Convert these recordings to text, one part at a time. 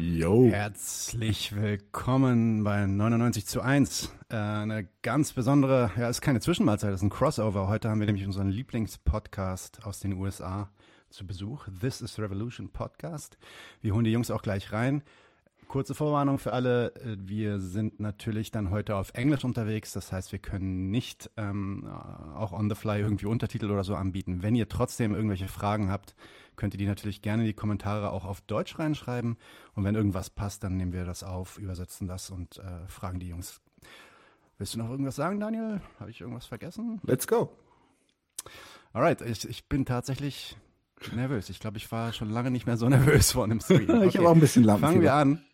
Jo. Herzlich willkommen bei 99 zu 1. Äh, eine ganz besondere, ja, ist keine Zwischenmahlzeit, ist ein Crossover. Heute haben wir nämlich unseren Lieblingspodcast aus den USA zu Besuch. This is Revolution Podcast. Wir holen die Jungs auch gleich rein. Kurze Vorwarnung für alle. äh, Wir sind natürlich dann heute auf Englisch unterwegs. Das heißt, wir können nicht ähm, auch on the fly irgendwie Untertitel oder so anbieten. Wenn ihr trotzdem irgendwelche Fragen habt, könnt ihr die natürlich gerne in die Kommentare auch auf Deutsch reinschreiben. Und wenn irgendwas passt, dann nehmen wir das auf, übersetzen das und äh, fragen die Jungs. Willst du noch irgendwas sagen, Daniel? Habe ich irgendwas vergessen? Let's go. Alright, ich, ich bin tatsächlich nervös. Ich glaube, ich war schon lange nicht mehr so nervös vor einem Stream. Ich habe auch ein bisschen Fangen wir an.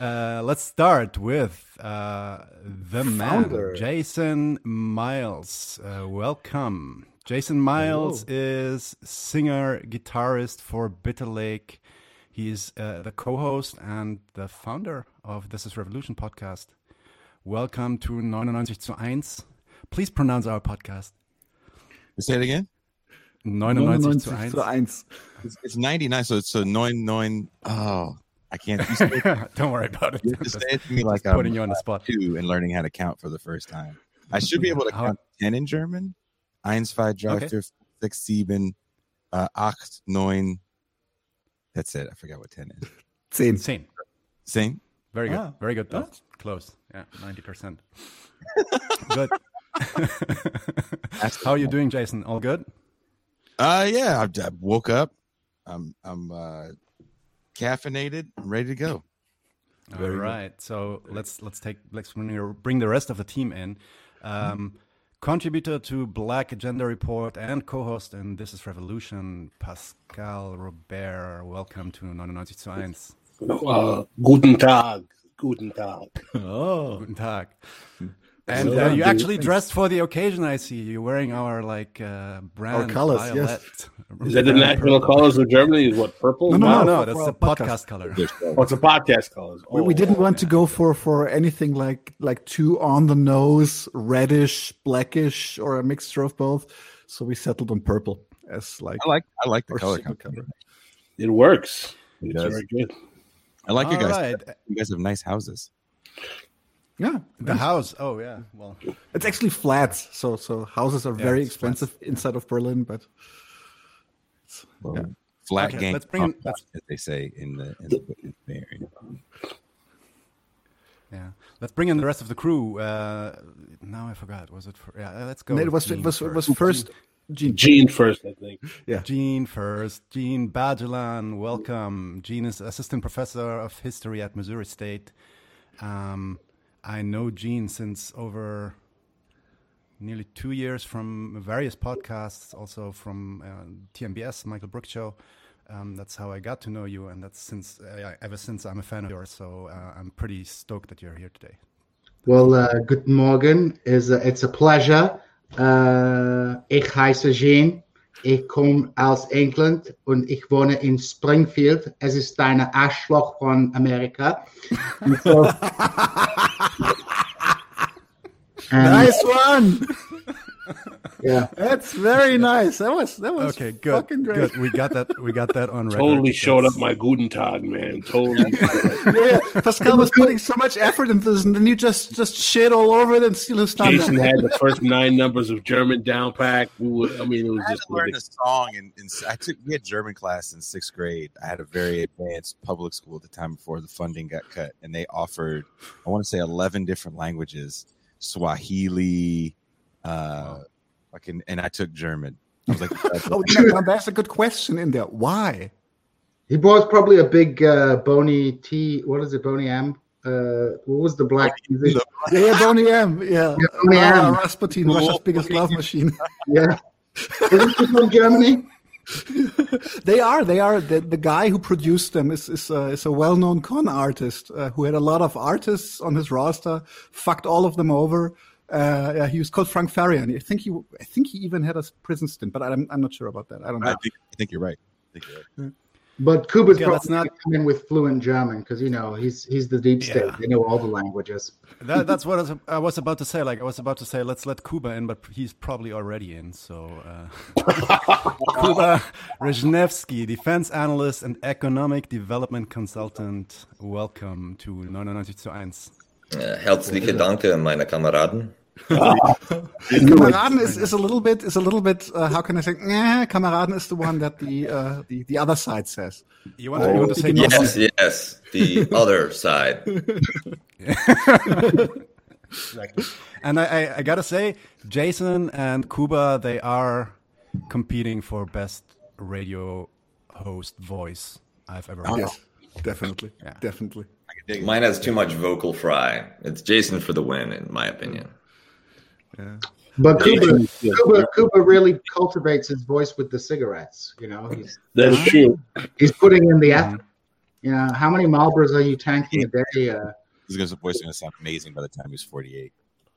Uh, let's start with uh, the man, Jason Miles. Uh, welcome. Jason Miles is singer, guitarist for Bitter Lake. He is uh, the co-host and the founder of This Is Revolution podcast. Welcome to 99 zu 1. Please pronounce our podcast. Say it again. 99 zu 1. 99 zu 1. It's, it's 99, so it's a nine nine. Oh, I can't. You, say, Don't worry about it. you have to say it to me like putting I'm putting you on the spot. two and learning how to count for the first time. I should be able to count ten in German. Eins, zwei, drei, Okay. vier, six, sieben, uh, acht, neun. That's it. I forgot what ten is. 10. Same. Same. Very good. Ah. Very good. Though. Close. Yeah, 90%. good. How are you doing, Jason? All good? Uh, yeah. I, I woke up. I'm I'm uh, caffeinated. I'm ready to go. All right. So let's let's take let's bring the rest of the team in. Um, contributor to Black Agenda Report and co-host and This Is Revolution, Pascal Robert. Welcome to 99 zu 1. Uh, guten Tag. Guten Tag. Oh. Guten Tag. And Well uh, done, you dude. actually dressed for the occasion. I see you're wearing our like uh, brand colours, yes. violet. Is that the national purple. colors of Germany? Is what purple? No, No, no, no, for- that's for the podcast podcast. color. Oh, it's a podcast colors. We, we Oh, didn't want to go for for anything like like too on the nose, reddish, blackish, or a mixture of both. So we settled on purple as like I like I like the color. single color. It works. It It's does. very good. I like you guys. right. You guys have nice houses. Yeah, The house. Oh yeah. Well, it's actually flats. So so houses are very it's flats. expensive inside of Berlin, but Well, Yeah. Flat Okay, gang, let's bring in- pop, as they say in the in the, in the Bay Area. yeah. Let's bring in the rest of the crew. Uh, now I forgot. Was it? For, yeah. Let's go. it was it Gene was it was first. first. Gene. Gene first, I think. Yeah. Gene first. Gene Bajalan, welcome. Gene is assistant professor of history at Missouri State. Um, I know Gene since over nearly two years from various podcasts, also from uh, TMBS, Michael Brooks Show. Um, that's how I got to know you, and that's since uh, ever since I'm a fan of yours. So uh, I'm pretty stoked that you're here today. Well, uh, guten Morgen. Is it's a pleasure. Uh, ich heiße Jean. Ich komme aus England und ich wohne in Springfield. Es ist eine Arschloch von Amerika. So- Nice one. Yeah. That's very nice. That was that was Okay, good, fucking great. good. We got that. We got that on record. Totally showed up my Guten Tag, man. Totally. yeah, yeah. Pascal was putting so much effort into this, and then you just just shit all over it and steal his thunder. Jason had the first nine numbers of German down pack. We would, I mean, it was I just to learn ridiculous. a song, and I took we had German class in sixth grade. I had a very advanced public school at the time before the funding got cut, and they offered I want to say eleven different languages: Swahili, uh, fucking, and I took German. I was like, that's- Oh, no, no, that's a good question in there. Why? He was probably a big uh, Boney T. What is it, bony M? Uh, what was the black? Yeah, yeah, Boney M. Yeah, Boney Ah, M. Rasputin, Russia's biggest love machine. Yeah. Isn't from Germany? they are. They are. The, the guy who produced them is is, uh, is a well known con artist uh, who had a lot of artists on his roster. Fucked all of them over. Uh, yeah, he was called Frank Farian. I think he. I think he even had a prison stint, but I'm I'm not sure about that. I don't know. I think I think you're right. I think you're right. But Kuba's Yeah, probably let's not- gonna come in with fluent German because you know he's he's the deep state. Yeah. They know all the languages. That, that's what I was, I was about to say. Like I was about to say, let's let Kuba in, but he's probably already in. So uh, Kuba Wrzesniewski, defense analyst and economic development consultant. Welcome to 99 zu 1. Äh, herzliche Danke, meine Kameraden. Kameraden is, is a little bit is a little bit uh, how can I say? Eh, Kameraden is the one that the uh, the the other side says. You want, you want to say Oh, Yes, yes, the other side. And I, I, I gotta say, Jason and Kuba, they are competing for best radio host voice I've ever heard. Yes, definitely, Yeah. definitely. I can dig it. Mine has too much vocal fry. It's Jason for the win, in my opinion. But Kuba, Yeah. Kuba, Kuba really cultivates his voice with the cigarettes. You know, he's That's true. he's putting in the effort. You know, how many Marlboros are you tanking a day? Uh, His gonna- voice is gonna sound amazing by the time he's 48.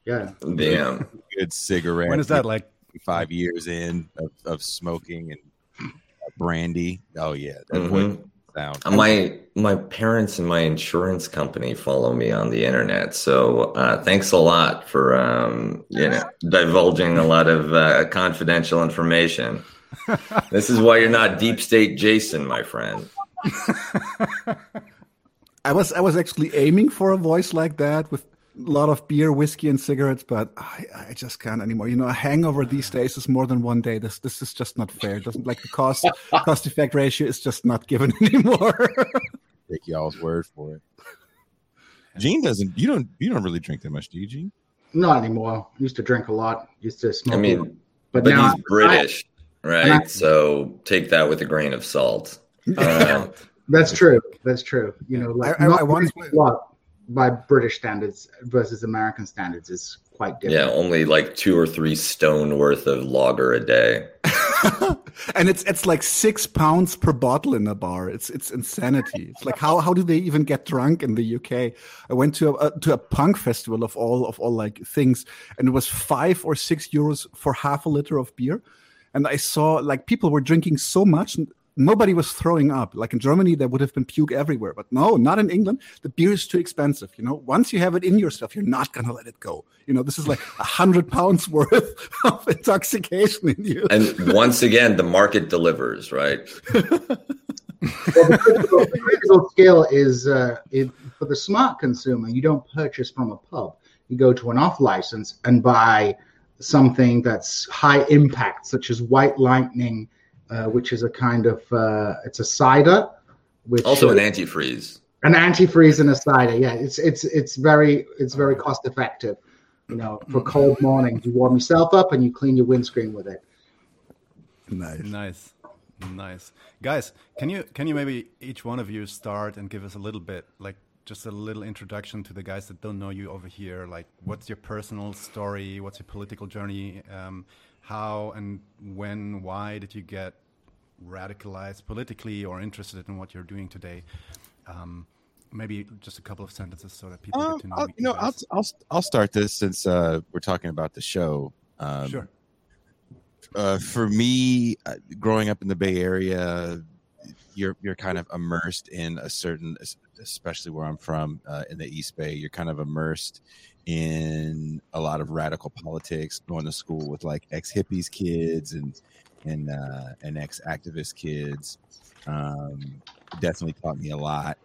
yeah, Damn. Good cigarette. When is that? Like, Five years in of, of smoking and uh, brandy. Oh yeah, that Mhm. voice sound. My my parents and my insurance company follow me on the internet, so uh, thanks a lot for um, you know divulging a lot of uh, confidential information. this is why you're not deep state Jason, my friend. I was I was actually aiming for a voice like that with a lot of beer, whiskey, and cigarettes, but I, I just can't anymore. You know, a hangover these days is more than one day. This this is just not fair. It doesn't like the cost cost effect ratio is just not given anymore. Take y'all's word for it. Gene doesn't. You don't. You don't really drink that much, do you, Gene? not anymore. Used to drink a lot. Used to smoke. I a lot. mean, but, but now he's British, right? I- so take that with a grain of salt. Uh, that's true. That's true. You know, like I- I- I once- drinking a lot by British standards versus American standards is quite different. yeah, only like two or three stone worth of lager a day. and it's it's like six pounds per bottle in a bar. It's it's insanity. It's like how how do they even get drunk in the UK? I went to a, a to a punk festival of all of all like things, and it was five or six euros for half a liter of beer, and I saw like people were drinking so much. And Nobody was throwing up. Like in Germany, there would have been puke everywhere, but no, not in England. The beer is too expensive. You know, once you have it in yourself, you're not gonna let it go. You know, this is like a hundred pounds worth of intoxication in you. And once again, the market delivers, right? Well, the critical, the critical skill is uh, it, for the smart consumer. You don't purchase from a pub. You go to an off license and buy something that's high impact, such as White Lightning, uh, which is a kind of uh, it's a cider, which Also an antifreeze. an antifreeze and a cider. Yeah, it's it's it's very it's very cost effective. You know, for cold mornings, you warm yourself up and you clean your windscreen with it. Nice. Nice, nice, guys. Can you can you maybe each one of you start and give us a little bit, like just a little introduction to the guys that don't know you over here? Like, what's your personal story? What's your political journey? Um, how and when, why did you get radicalized politically or interested in what you're doing today? Um, maybe just a couple of sentences so that people Um, get to know I'll, you you know, I'll. I'll I'll start this since uh, we're talking about the show. Um, sure. uh, for me, uh, growing up in the Bay Area, you're you're kind of immersed in a certain, especially where I'm from uh, in the East Bay. You're kind of immersed in a lot of radical politics. Going to school with like ex hippies kids and and uh, and ex activist kids. Um, definitely taught me a lot.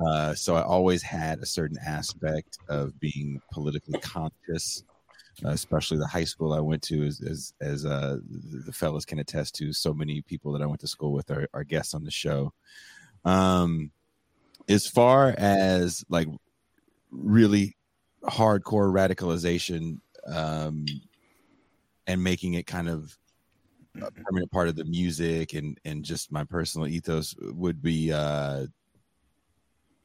Uh, so I always had a certain aspect of being politically conscious especially the high school I went to, as as, as uh, the the fellas can attest to. So many people that I went to school with are, are guests on the show. Um, as far as like really hardcore radicalization um, and making it kind of a permanent part of the music and and just my personal ethos would be uh,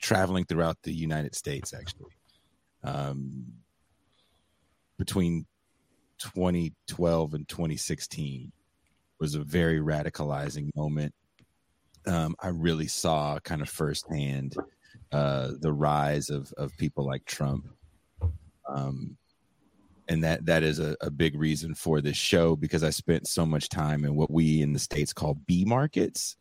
traveling throughout the United States, actually. Um, between 2012 and 2016 was a very radicalizing moment. Um, I really saw kind of firsthand uh, the rise of, of people like Trump. Um, and that that is a, a big reason for this show because I spent so much time in what we in the states call B markets,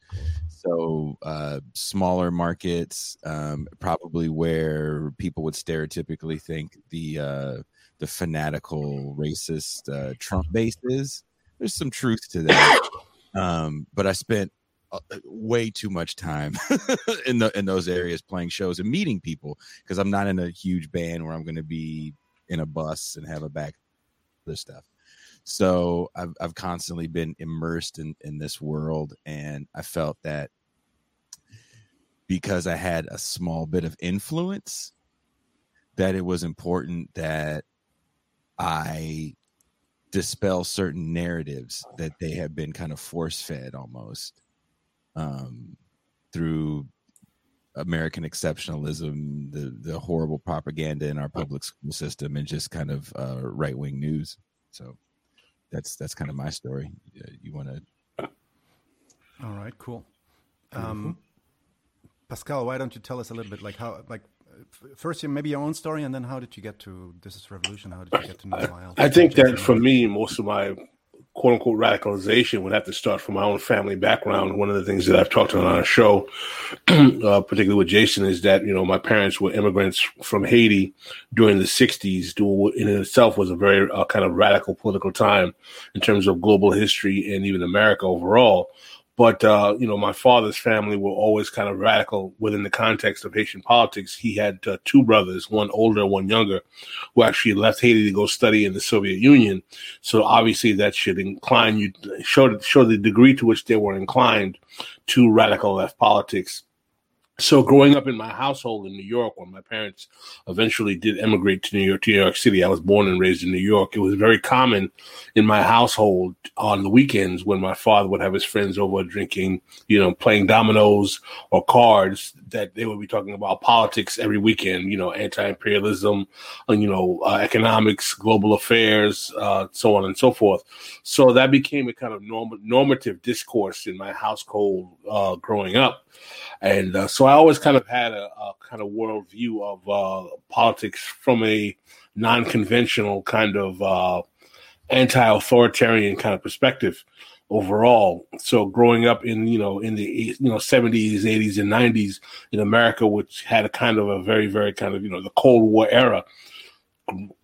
so uh, smaller markets, um, probably where people would stereotypically think the uh, the fanatical racist uh, Trump base is. There's some truth to that, um, but I spent Uh, uh, way too much time in the in those areas playing shows and meeting people because I'm not in a huge band where I'm going to be in a bus and have a back this stuff. So I've I've constantly been immersed in in this world, and I felt that because I had a small bit of influence, that it was important that I dispel certain narratives that they have been kind of force fed almost um, through American exceptionalism, the the horrible propaganda in our public school system, and just kind of uh, right wing news. So that's that's kind of my story. You want to? All right, cool. Um, Pascal, why don't you tell us a little bit, like how, like first, maybe your own story, and then how did you get to this is revolution? How did you get to know Miles? I think that for me, most of my quote unquote radicalization would have to start from my own family background. One of the things that I've talked about on our show, uh, particularly with Jason, is that, you know, my parents were immigrants from Haiti during the 60s, in itself was a very uh, kind of radical political time in terms of global history and even America overall. But uh, you know, my father's family were always kind of radical within the context of Haitian politics. He had uh, two brothers, one older, one younger, who actually left Haiti to go study in the Soviet Union. So obviously, that should incline you show show the degree to which they were inclined to radical left politics so growing up in my household in New York, when my parents eventually did emigrate to New York, to New York City, I was born and raised in New York. It was very common in my household on the weekends when my father would have his friends over drinking, you know, playing dominoes or cards, that they would be talking about politics every weekend, you know, anti-imperialism, uh, you know, uh, economics, global affairs, uh, so on and so forth. So that became a kind of norm- normative discourse in my household uh, growing up. And uh, so I always kind of had a, a kind of worldview of uh, politics from a non conventional kind of uh, anti authoritarian kind of perspective overall. So growing up in you know in the you know 70s, 80s, and 90s in America, which had a kind of a very very kind of you know the Cold War era,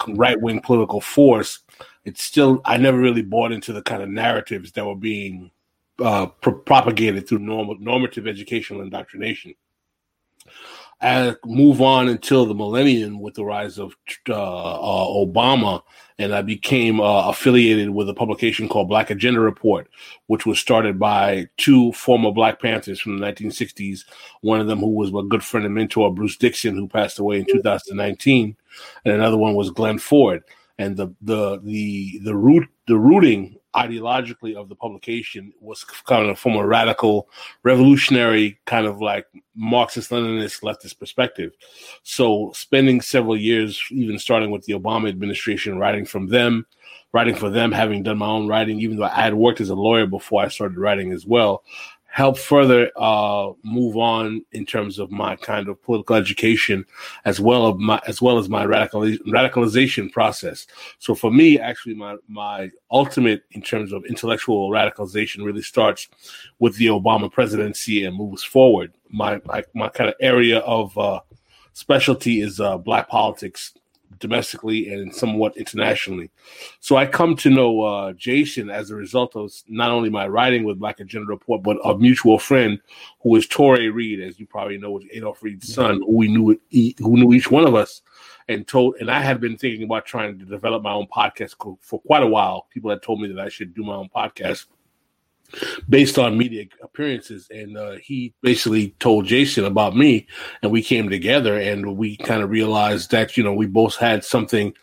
right wing political force. It's still I never really bought into the kind of narratives that were being uh, pro- propagated through norm- normative educational indoctrination. And move on until the millennium with the rise of uh, uh, Obama, and I became uh, affiliated with a publication called Black Agenda Report, which was started by two former Black Panthers from the 1960s. One of them, who was my good friend and mentor, Bruce Dixon, who passed away in 2019, and another one was Glenn Ford. And the the the the root the rooting ideologically of the publication was kind of from a radical, revolutionary kind of like Marxist Leninist leftist perspective. So, spending several years, even starting with the Obama administration, writing from them, writing for them, having done my own writing, even though I had worked as a lawyer before I started writing as well, help further uh, move on in terms of my kind of political education as well of my as well as my radicaliz- radicalization process. So for me, actually, my my ultimate in terms of intellectual radicalization really starts with the Obama presidency and moves forward. My my, my kind of area of uh, specialty is uh, black politics domestically and somewhat internationally. So I come to know uh, Jason as a result of not only my writing with Black Agenda Report, but a mutual friend who is Touré Reed, as you probably know, Adolph Reed's son, who we knew who knew each one of us, and told. And I had been thinking about trying to develop my own podcast for quite a while. People had told me that I should do my own podcast based on media appearances. And uh, he basically told Jason about me, and we came together and we kind of realized that, you know, we both had something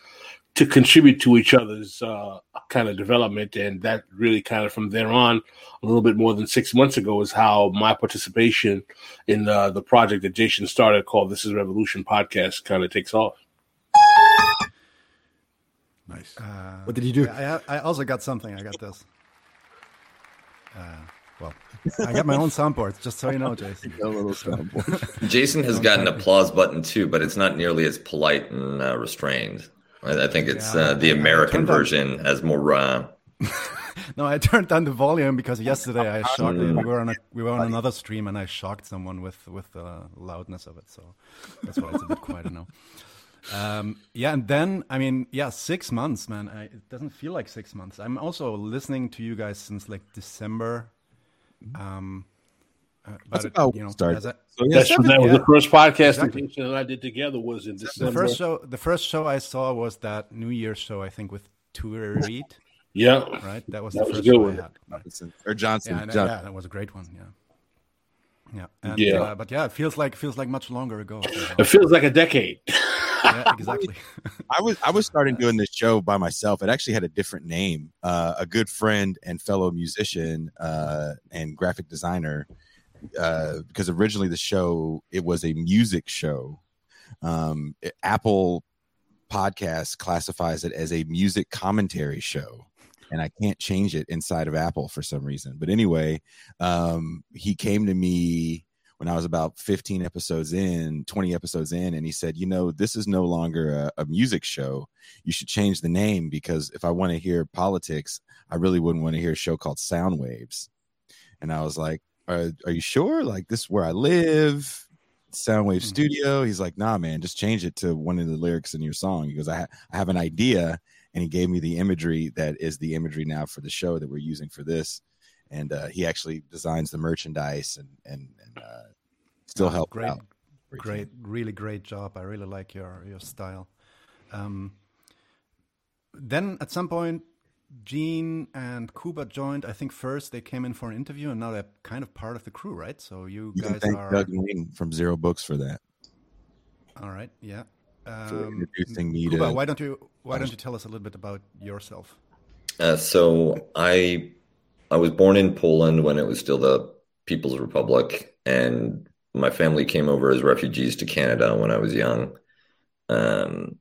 to contribute to each other's uh, kind of development. And that really kind of from there on, a little bit more than six months ago, is how my participation in uh, the project that Jason started called This is Revolution podcast kind of takes off. Nice. Uh, what did you do? I, I also got something. I got this. Uh, well, I got my own soundboards, just so you know, Jason. a little soundboard. Jason has got an applause button too, but it's not nearly as polite and uh, restrained. I, I think it's Yeah, uh, the I- I American turned on- version has more. Uh, No, I turned down the volume because yesterday I shocked. we were on a, we were on another stream and I shocked someone with with the loudness of it. So that's why it's a bit quieter now. Um, yeah, and then I mean, yeah, six months, man. I, it doesn't feel like six months. I'm also listening to you guys since like December. Um, uh, but That's it, you know, started. as I- So yeah, That's seven- that was yeah. the first podcast Exactly. that I did together was in December. the first show, the first show I saw was that New Year's show, I think, with Touré Reed, yeah, right? That was That the was a first good show one. I had. Right. Johnson- or Johnson. Yeah, and, uh, John- yeah, that was a great one. Yeah, yeah, and, Yeah. Uh, but yeah, it feels like feels like much longer ago. it feels like a decade. yeah, exactly. I was I was starting doing this show by myself. It actually had a different name. Uh, a good friend and fellow musician uh, and graphic designer, uh, because originally the show it was a music show. Um, it- Apple Podcast classifies it as a music commentary show, and I can't change it inside of Apple for some reason. But anyway, um, he came to me when I was about 15 episodes in, 20 episodes in, and he said, You know, this is no longer a, a music show. You should change the name because if I want to hear politics, I really wouldn't want to hear a show called Sound Waves. And I was like, Are, are you sure? Like, this is where I live. Soundwave Mhm. Studio. He's like, nah, man, just change it to one of the lyrics in your song. He goes, I, ha- I have an idea. And he gave me the imagery that is the imagery now for the show that we're using for this. And uh, he actually designs the merchandise and, and, and uh, still help great, out. great, really great job. I really like your your style. Um, then at some point, Gene and Kuba joined. I think first they came in for an interview, and now they're kind of part of the crew, right? So you, You can guys thank are Doug Lain from Zero Books for that. all right. Yeah. For Um, introducing me Kuba, to- why don't you why don't you tell us a little bit about yourself? Uh, so I I was born in Poland when it was still the People's Republic, and my family came over as refugees to Canada when I was young. Um,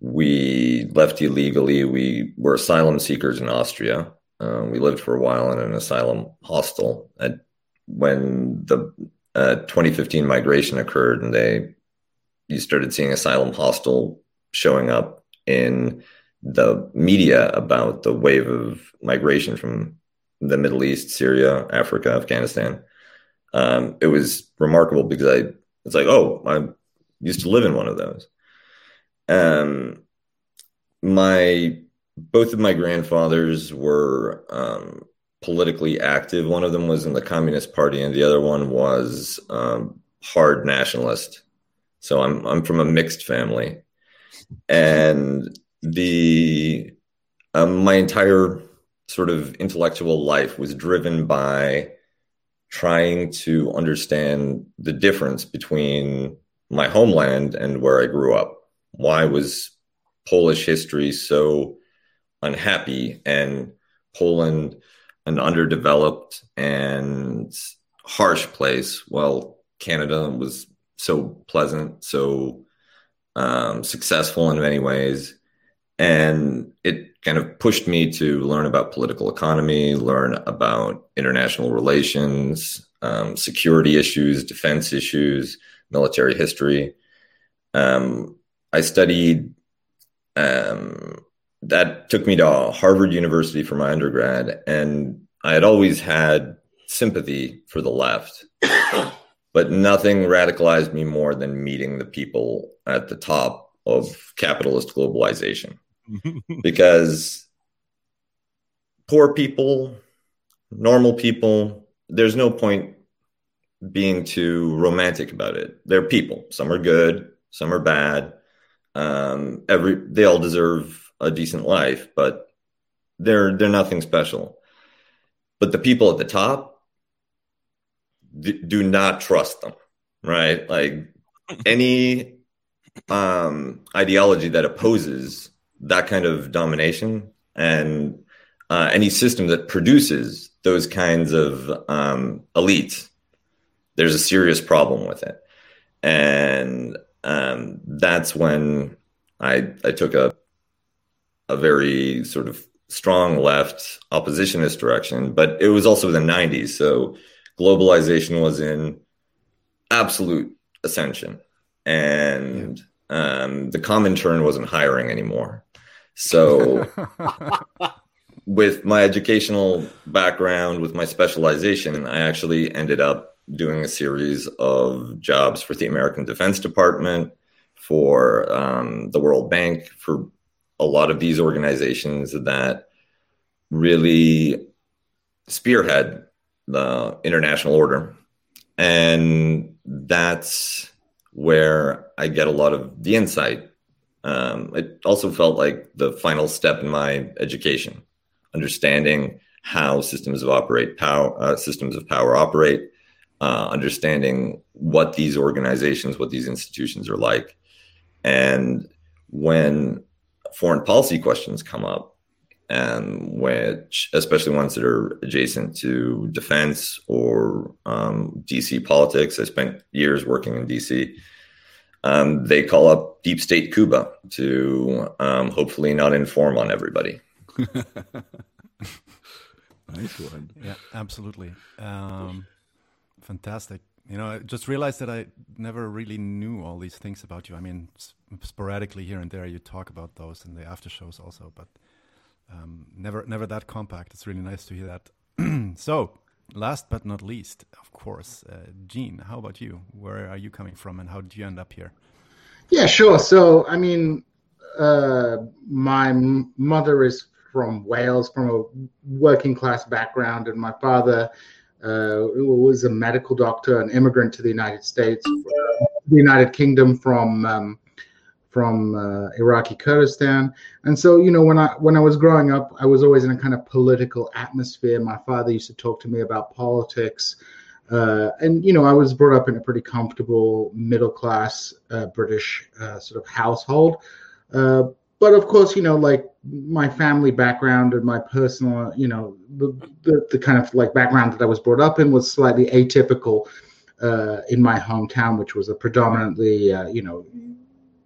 we left illegally. We were asylum seekers in Austria. Um, we lived for a while in an asylum hostel. When the uh, 2015 migration occurred, and they you started seeing asylum hostel showing up in the media about the wave of migration from the Middle East, Syria, Africa, Afghanistan. Um, it was remarkable because I it's like, oh, I used to live in one of those. Um, my both of my grandfathers were um, politically active. One of them was in the Communist Party, and the other one was um, hard nationalist. So I'm I'm from a mixed family, and the um, my entire sort of intellectual life was driven by trying to understand the difference between my homeland and where I grew up. Why was Polish history so unhappy and Poland an underdeveloped and harsh place? Well, Canada was so pleasant, so um, successful in many ways. And it kind of pushed me to learn about political economy, learn about international relations, um, security issues, defense issues, military history. Um, I studied, um, that took me to Harvard University for my undergrad. And I had always had sympathy for the left, but nothing radicalized me more than meeting the people at the top of capitalist globalization because poor people, normal people, there's no point being too romantic about it. They're people. Some are good, some are bad. Um, every they all deserve a decent life, but they're they're nothing special. But the people at the top d- do not trust them, right? Like any um, ideology that opposes that kind of domination and uh, any system that produces those kinds of um, elites, there's a serious problem with it. And um, that's when I, I took a, a very sort of strong left oppositionist direction, but it was also the 90s. So globalization was in absolute ascension. And um, the turn wasn't hiring anymore. So, with my educational background, with my specialization, I actually ended up doing a series of jobs for the American Defense Department, for um, the World Bank, for a lot of these organizations that really spearhead the international order. And that's where I get a lot of the insight. Um, it also felt like the final step in my education, understanding how systems of operate power uh, systems of power operate, uh, understanding what these organizations, what these institutions are like, and when foreign policy questions come up, and which especially ones that are adjacent to defense or um, DC politics. I spent years working in DC. Um, they call up deep state Kuba to um, hopefully not inform on everybody. nice one. Yeah, absolutely. Um, fantastic. You know, I just realized that I never really knew all these things about you. I mean, sporadically here and there, you talk about those in the after shows also, but um, never never that compact. It's really nice to hear that. so, last but not least, of course, uh, Gene. How about you? Where are you coming from, and how did you end up here? Yeah, sure. So, I mean, uh, my mother is from Wales, from a working class background, and my father uh, was a medical doctor, an immigrant to the United States, the United Kingdom from um, from uh, Iraqi Kurdistan. And so, you know, when I when I was growing up, I was always in a kind of political atmosphere. My father used to talk to me about politics. Uh, and you know, I was brought up in a pretty comfortable middle class uh, British uh, sort of household. Uh, but of course, you know, like my family background and my personal, you know, the, the, the kind of like background that I was brought up in was slightly atypical uh, in my hometown, which was a predominantly, you know,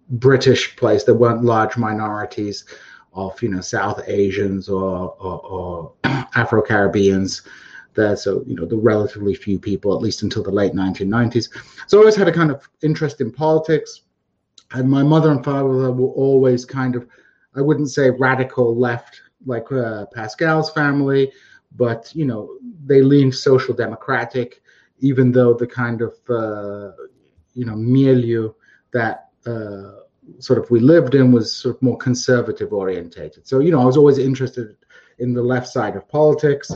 British place. There weren't large minorities of you know South Asians or, or, or Afro Caribbeans there. So you know the relatively few people, at least until the late 1990s. So I always had a kind of interest in politics, and my mother and father were always kind of, I wouldn't say radical left like uh, Pascal's family, but you know they leaned social democratic, even though the kind of uh, you know milieu that sort of we lived in was sort of more conservative orientated. So you know, I was always interested in the left side of politics.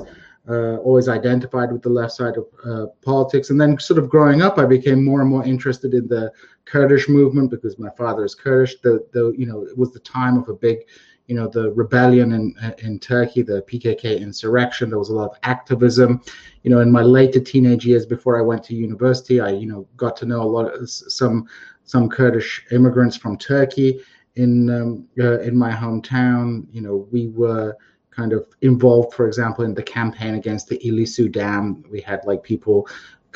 Uh, always identified with the left side of uh, politics. And then, sort of growing up, I became more and more interested in the Kurdish movement because my father is Kurdish. The, the you know, it was the time of a big, you know, the rebellion in in Turkey, the PKK insurrection. There was a lot of activism. You know, in my later teenage years, before I went to university, I you know got to know a lot of some some Kurdish immigrants from Turkey in um, uh, in my hometown. You know, we were kind of involved, for example, in the campaign against the Ilisu Dam. We had like people.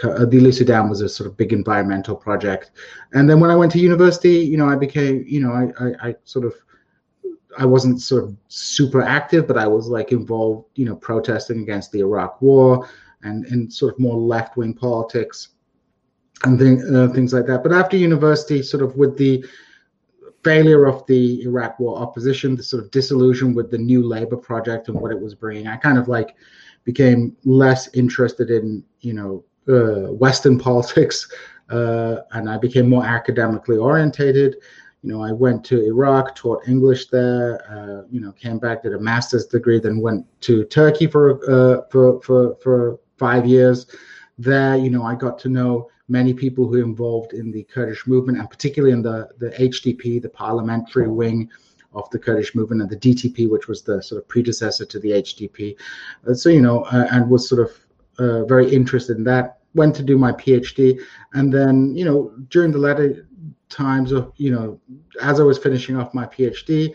Uh, the Ilisu Dam was a sort of big environmental project, and then when I went to university, you know, I became, you know, I, I, I sort of I wasn't sort of super active, but I was like involved, you know, protesting against the Iraq War and and sort of more left wing politics and uh, things like that. But after university, sort of with the failure of the Iraq War opposition, the sort of disillusion with the New Labour project and what it was bringing, I kind of like became less interested in you know uh, Western politics, uh, and I became more academically orientated. You know, I went to Iraq, taught English there. Uh, you know, came back, did a master's degree, then went to Turkey for uh, for for for five years. There, you know, I got to know many people who are involved in the Kurdish movement, and particularly in the, the HDP, the parliamentary wing of the Kurdish movement, and the DTP, which was the sort of predecessor to the HDP. Uh, so, you know, uh, and was sort of uh, very interested in that. Went to do my PhD, and then, you know, during the latter times of, you know, as I was finishing off my PhD,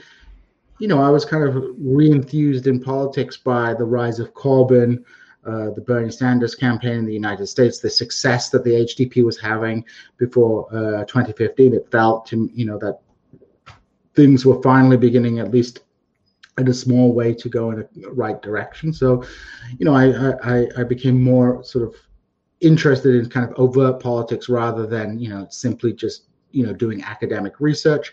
you know, I was kind of re-enthused in politics by the rise of Corbyn, uh, the Bernie Sanders campaign in the United States, the success that the HDP was having before uh, 2015, it felt to you know that things were finally beginning, at least in a small way, to go in the right direction. So, you know, I I, I became more sort of interested in kind of overt politics rather than you know simply just you know doing academic research.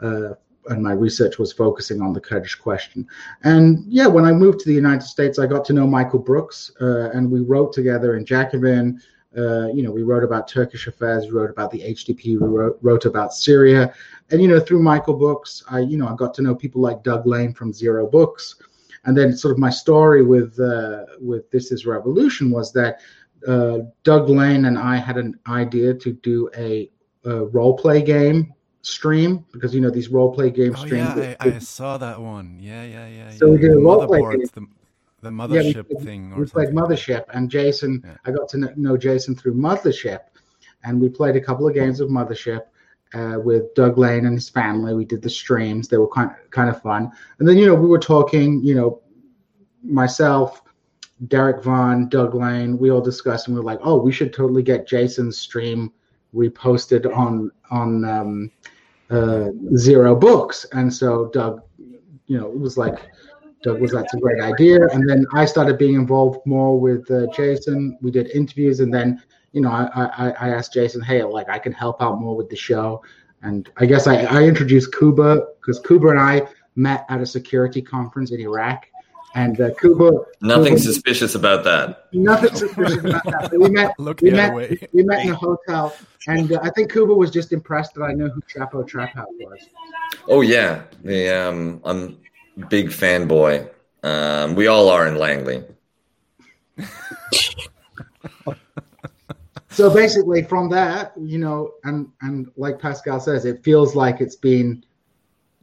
Uh, and my research was focusing on the Kurdish question. And yeah, when I moved to the United States, I got to know Michael Brooks, uh, and we wrote together in Jacobin. Uh, you know, we wrote about Turkish affairs, we wrote about the HDP, we wrote, wrote about Syria, and you know, through Michael Brooks, I you know I got to know people like Doug Lain from Zero Books, and then sort of my story with uh, with This Is Revolution was that uh, Doug Lain and I had an idea to do a, a role play game stream because you know these role play game Oh streams. yeah, I, I saw that one. Yeah, yeah, yeah. So yeah. we did a The role play game. The, the Yeah, mothership we, thing. we Or played something. Mothership, and Jason. Yeah. I got to know Jason through Mothership, and we played a couple of games of Mothership uh, with Doug Lain and his family. We did the streams; they were kind kind of fun. And then you know we were talking. You know, myself, Derek Vaughn, Doug Lain. We all discussed, and we were like, "Oh, we should totally get Jason's stream reposted on on um, uh, Zero Books." And so Doug, you know, it was like. Doug was that's a great idea, and then I started being involved more with uh, Jason. We did interviews, and then you know I, I I asked Jason, hey, like I can help out more with the show, and I guess I, I introduced Kuba because Kuba and I met at a security conference in Iraq, and uh, Kuba Nothing Kuba- suspicious about that. nothing suspicious about that. We met Look we met way. we met in a hotel, and uh, I think Kuba was just impressed that I knew who Chapo Trap House was. Oh yeah, the um, I'm big fanboy. Um, we all are in Langley. so basically from that you know and and like pascal says it feels like it's been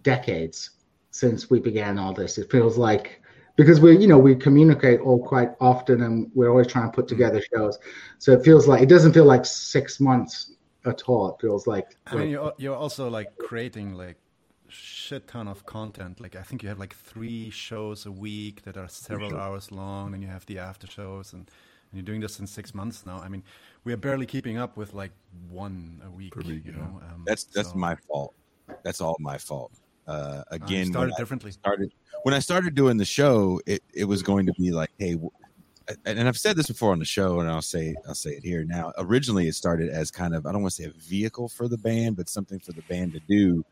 decades since we began all this it feels like because we you know we communicate all quite often and we're always trying to put together shows so it feels like it doesn't feel like six months at all it feels like, I mean, you're, you're also like creating like shit ton of content. Like I think you have like three shows a week that are several hours long, and you have the after shows, and, and you're doing this in six months now. I mean, we are barely keeping up with like one a week. week, you yeah. know, um, That's that's so- my fault. That's all my fault. Uh, I again, when started I differently. started when I started doing the show, it, it was going to be like, hey, and I've said this before on the show, and I'll say I'll say it here now. Originally, it started as kind of I don't want to say a vehicle for the band, but something for the band to do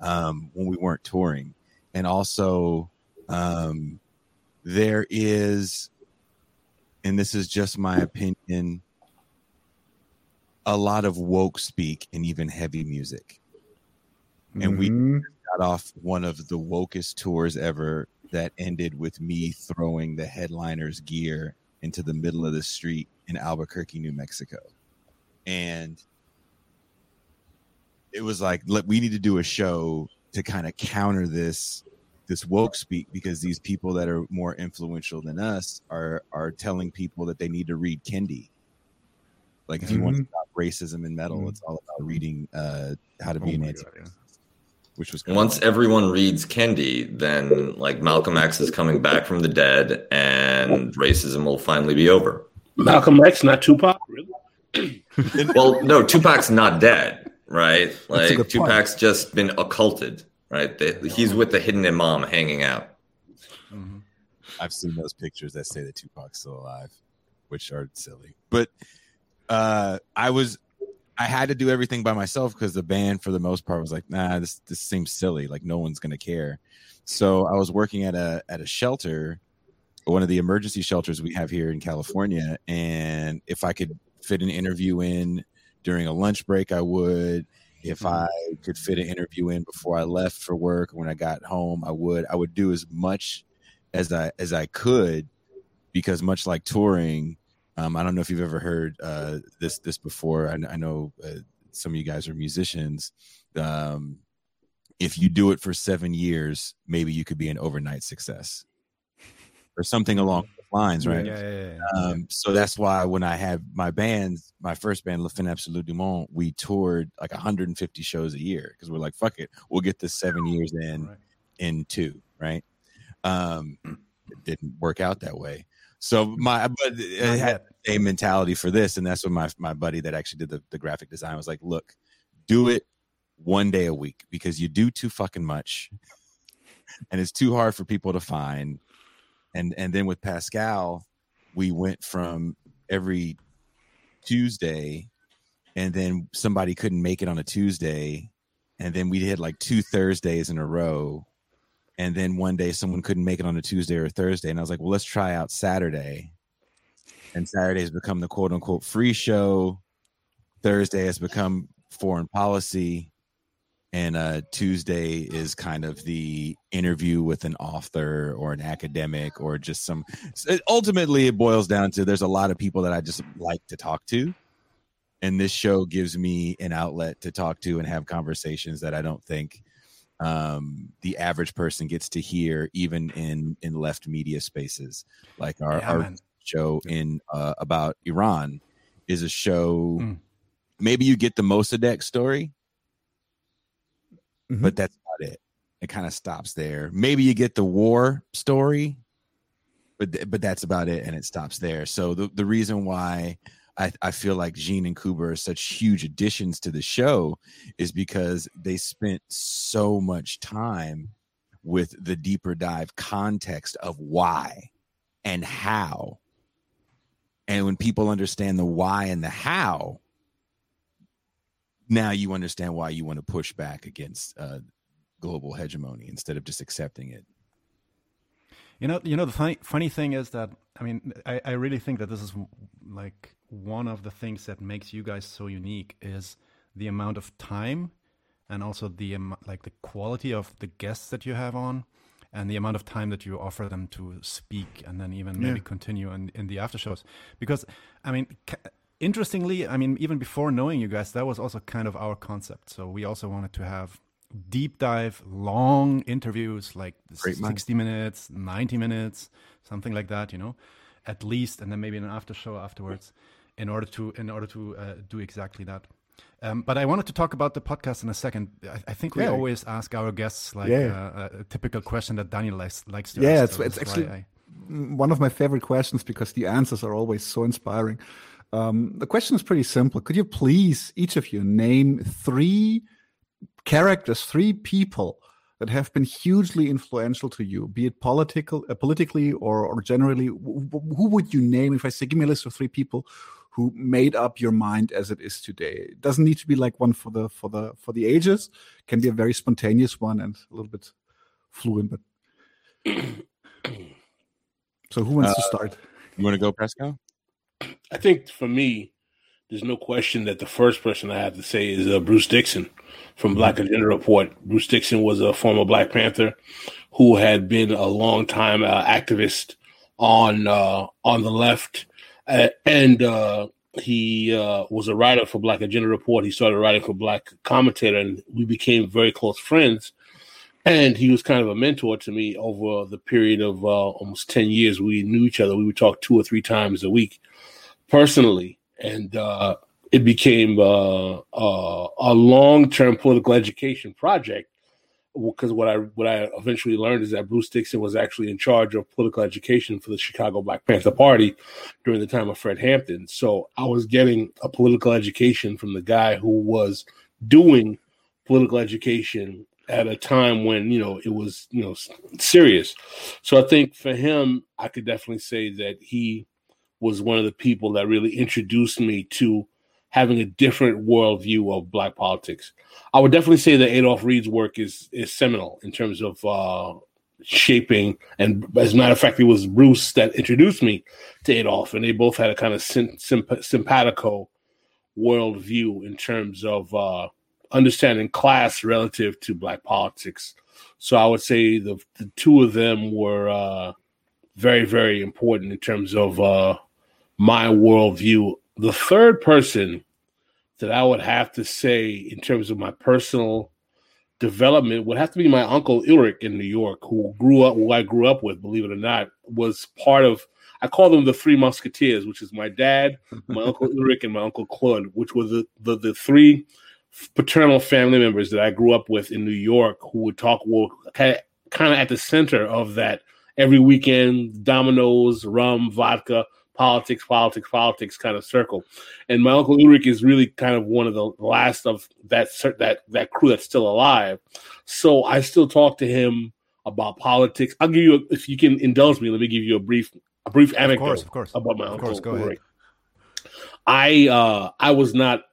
um, when we weren't touring, and also um, there is, and this is just my opinion, a lot of woke speak and even heavy music. And we Mhm. Got off one of the wokest tours ever that ended with me throwing the headliner's gear into the middle of the street in Albuquerque, New Mexico. And it was like, look, we need to do a show to kind of counter this this woke speak because these people that are more influential than us are are telling people that they need to read Kendi. Like if you want to stop racism in metal, Mhm. it's all about reading uh, how to Oh be an my anti yeah. Which was kinda Once like- everyone reads Kendi, then like Malcolm X is coming back from the dead, and racism will finally be over. Malcolm X, not Tupac, really? Well, no, Tupac's not dead, right? Like good point. Tupac's just been occulted, right? They- He's with the hidden imam hanging out. Mhm. I've seen those pictures that say that Tupac's still alive, which are silly. But uh, I was, I had to do everything by myself because the band, for the most part, was like, "Nah, this this seems silly. Like no one's gonna care." So I was working at a at a shelter, one of the emergency shelters we have here in California, and if I could fit an interview in during a lunch break, I would. If mm-hmm. I could fit an interview in before I left for work, when I got home, I would. I would do as much as I as I could, because much like touring, um, I don't know if you've ever heard uh, this this before. I, I know uh, some of you guys are musicians. Um, if you do it for seven years, maybe you could be an overnight success, or something along those lines, right? Yeah, yeah, yeah. Um, so that's why when I had my bands, my first band, Le Fin Absolute du Monde, we toured like 150 shows a year because we're like, fuck it, we'll get this seven years in Right. in two, right? Um, it didn't work out that way. So my, but it had a mentality for this, and that's what my my buddy that actually did the, the graphic design was like, look, do it one day a week because you do too fucking much, and it's too hard for people to find. And and then with Pascal, we went from every Tuesday and then somebody couldn't make it on a Tuesday, and then we had like two Thursdays in a row, and then one day someone couldn't make it on a Tuesday or a Thursday, and I was like, well, let's try out Saturday, and Saturday has become the quote unquote free show. Thursday has become foreign policy and uh, Tuesday is kind of the interview with an author or an academic or just some. Ultimately, it boils down to there's a lot of people that I just like to talk to, and this show gives me an outlet to talk to and have conversations that I don't think um, the average person gets to hear, even in in left media spaces. Like our, yeah, our show in uh, about Iran is a show. Mm. Maybe you get the Mossadegh story mm-hmm. but that's about it. It kind of stops there. Maybe you get the war story, but but that's about it, and it stops there. So the the reason why I, I feel like Gene and Kuba are such huge additions to the show is because they spent so much time with the deeper dive context of why and how. And when people understand the why and the how, now you understand why you want to push back against uh, global hegemony instead of just accepting it. You know, you know the funny funny thing is that I mean, I, I really think that this is like one of the things that makes you guys so unique is the amount of time and also the um, like the quality of the guests that you have on and the amount of time that you offer them to speak and then even yeah. maybe continue in, in the after shows because i mean interestingly, I mean, even before knowing you guys, that was also kind of our concept. So we also wanted to have deep dive, long interviews, like Great 60 mind. minutes, 90 minutes, something like that, you know, at least, and then maybe an after show afterwards in order to, in order to uh, do exactly that. Um, but I wanted to talk about the podcast in a second. I, I think we yeah. always ask our guests like yeah. uh, a typical question that Daniel likes, likes to yeah, ask. Yeah, it's, it's actually I... one of my favorite questions because the answers are always so inspiring. Um, the question is pretty simple. Could you please, each of you, name three characters, three people that have been hugely influential to you, be it political, uh, politically or, or generally? Who would you name if I say, give me a list of three people who made up your mind as it is today? It doesn't need to be like one for the for the for the ages. It can be a very spontaneous one and a little bit fluent. But so, who wants uh, to start? You want to go, Presco? I think for me, there's no question that the first person I have to say is uh, Bruce Dixon from Black mm-hmm. Agenda Report. Bruce Dixon was a former Black Panther who had been a long time uh, activist on uh, on the left, and uh, he uh, was a writer for Black Agenda Report. He started writing for Black Commentator, and we became very close friends. And he was kind of a mentor to me over the period of almost ten years. We knew each other. We would talk two or three times a week personally, and uh, it became uh, uh, a long-term political education project. Because what I what I eventually learned is that Bruce Dixon was actually in charge of political education for the Chicago Black Panther Party during the time of Fred Hampton. So I was getting a political education from the guy who was doing political education at a time when you know it was you know serious. So I think for him, I could definitely say that he was one of the people that really introduced me to having a different worldview of black politics. I would definitely say that Adolph Reed's work is is seminal in terms of uh, shaping. And as a matter of fact, it was Bruce that introduced me to Adolph, and they both had a kind of sim- simpatico worldview in terms of uh, understanding class relative to black politics. So I would say the the two of them were uh, very very important in terms of uh, my worldview. The third person that I would have to say, in terms of my personal development, would have to be my uncle Ulrich in New York, who grew up, who I grew up with, believe it or not, was part of. I call them the Three Musketeers, which is my dad, my uncle Ulrich, and my uncle Claude, which were the, the, the three paternal family members that I grew up with in New York, who would talk, were kind of at the center of that every weekend, dominoes, rum, vodka, politics, politics, politics kind of circle. And my uncle Ulrich is really kind of one of the last of that that that crew that's still alive. So I still talk to him about politics. I'll give you, a, if you can indulge me, let me give you a brief a brief anecdote of course, of course. about my of uncle course, go Ulrich. Ahead. I uh, I was not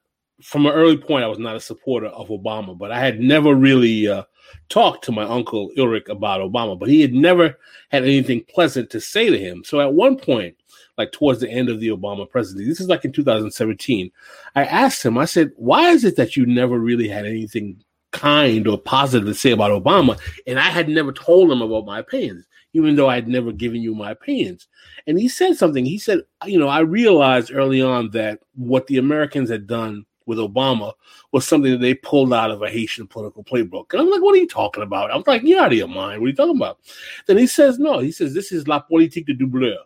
from an early point, I was not a supporter of Obama, but I had never really uh, talked to my uncle Ulrich about Obama, but he had never had anything pleasant to say to him. So at one point, like towards the end of the Obama presidency, this is like in 2017, I asked him, I said, why is it that you never really had anything kind or positive to say about Obama? And I had never told him about my opinions, even though I had never given you my opinions. And he said something. He said, you know, I realized early on that what the Americans had done with Obama was something that they pulled out of a Haitian political playbook. And I'm like, what are you talking about? I'm like, you're out of your mind. What are you talking about? Then he says, no. He says, this is la politique de doublure.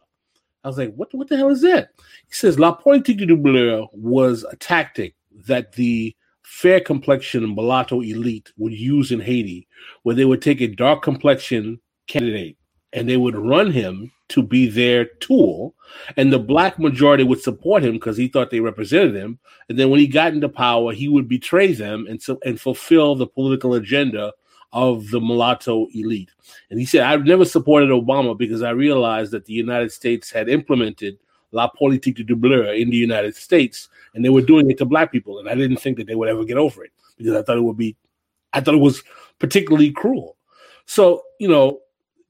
I was like, what, what the hell is that? He says, la politique du doublure was a tactic that the fair complexion mulatto elite would use in Haiti, where they would take a dark complexion candidate and they would run him to be their tool, and the black majority would support him because he thought they represented him. And then when he got into power, he would betray them and so and fulfill the political agenda of the mulatto elite. And he said, I've never supported Obama because I realized that the United States had implemented la politique de doublure in the United States, and they were doing it to black people. And I didn't think that they would ever get over it because I thought it would be, I thought it was particularly cruel. So, you know,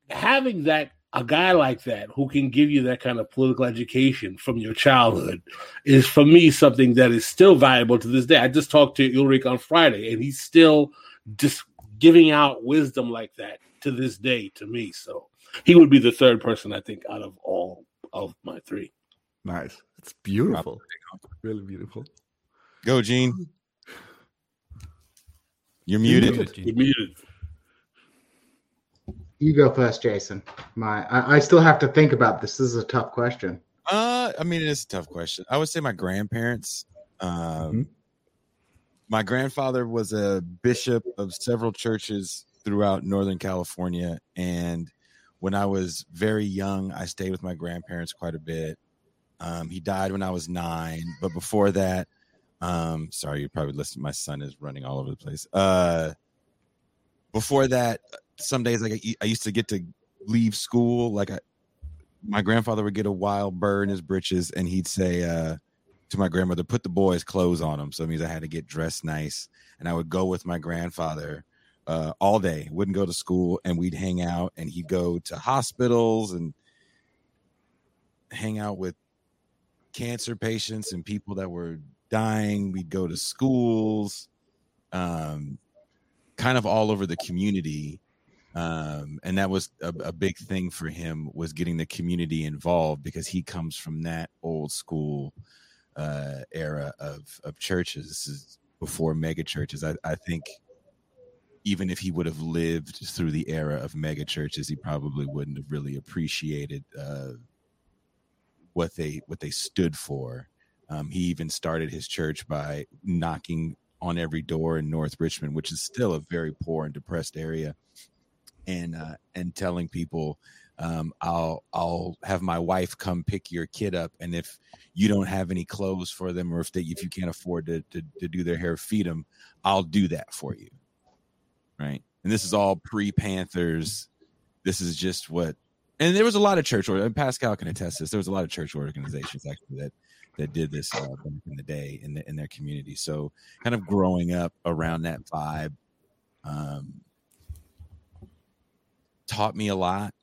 having that a guy like that who can give you that kind of political education from your childhood is for me something that is still valuable to this day. I just talked to Ulrich on Friday and he's still just giving out wisdom like that to this day to me. So he would be the third person I think out of all of my three. Nice. It's beautiful. Really beautiful. Go, Gene. You're muted. You're muted. You go first, Jason. My, I, I, still have to think about this. This is a tough question. Uh, I mean, it is a tough question. I would say my grandparents. Um, mm-hmm. My grandfather was a bishop of several churches throughout Northern California, and when I was very young, I stayed with my grandparents quite a bit. Um, he died when I was nine, but before that, um, sorry, you probably listened. My son is running all over the place. Uh, before that, some days like I, I used to get to leave school like I, my grandfather would get a wild bird in his britches and he'd say uh, to my grandmother put the boys clothes on them so it means i had to get dressed nice and i would go with my grandfather uh, all day. Wouldn't go to school and we'd hang out and he'd go to hospitals and hang out with cancer patients and people that were dying. We'd go to schools um, kind of all over the community um, and that was a, a, big thing for him was getting the community involved because he comes from that old school uh, era of of churches. This is before mega churches. I, I think even if he would have lived through the era of mega churches, he probably wouldn't have really appreciated uh, what they what they stood for. Um, he even started his church by knocking on every door in North Richmond, which is still a very poor and depressed area and uh, and telling people um, I'll I'll have my wife come pick your kid up, and if you don't have any clothes for them, or if they if you can't afford to to, to do their hair, feed them, I'll do that for you, right? And this is all pre Panthers. This is just what, and there was a lot of church and Pascal can attest this. There was a lot of church organizations actually that that did this uh, in the day in the, in their community. So kind of growing up around that vibe. Um, taught me a lot,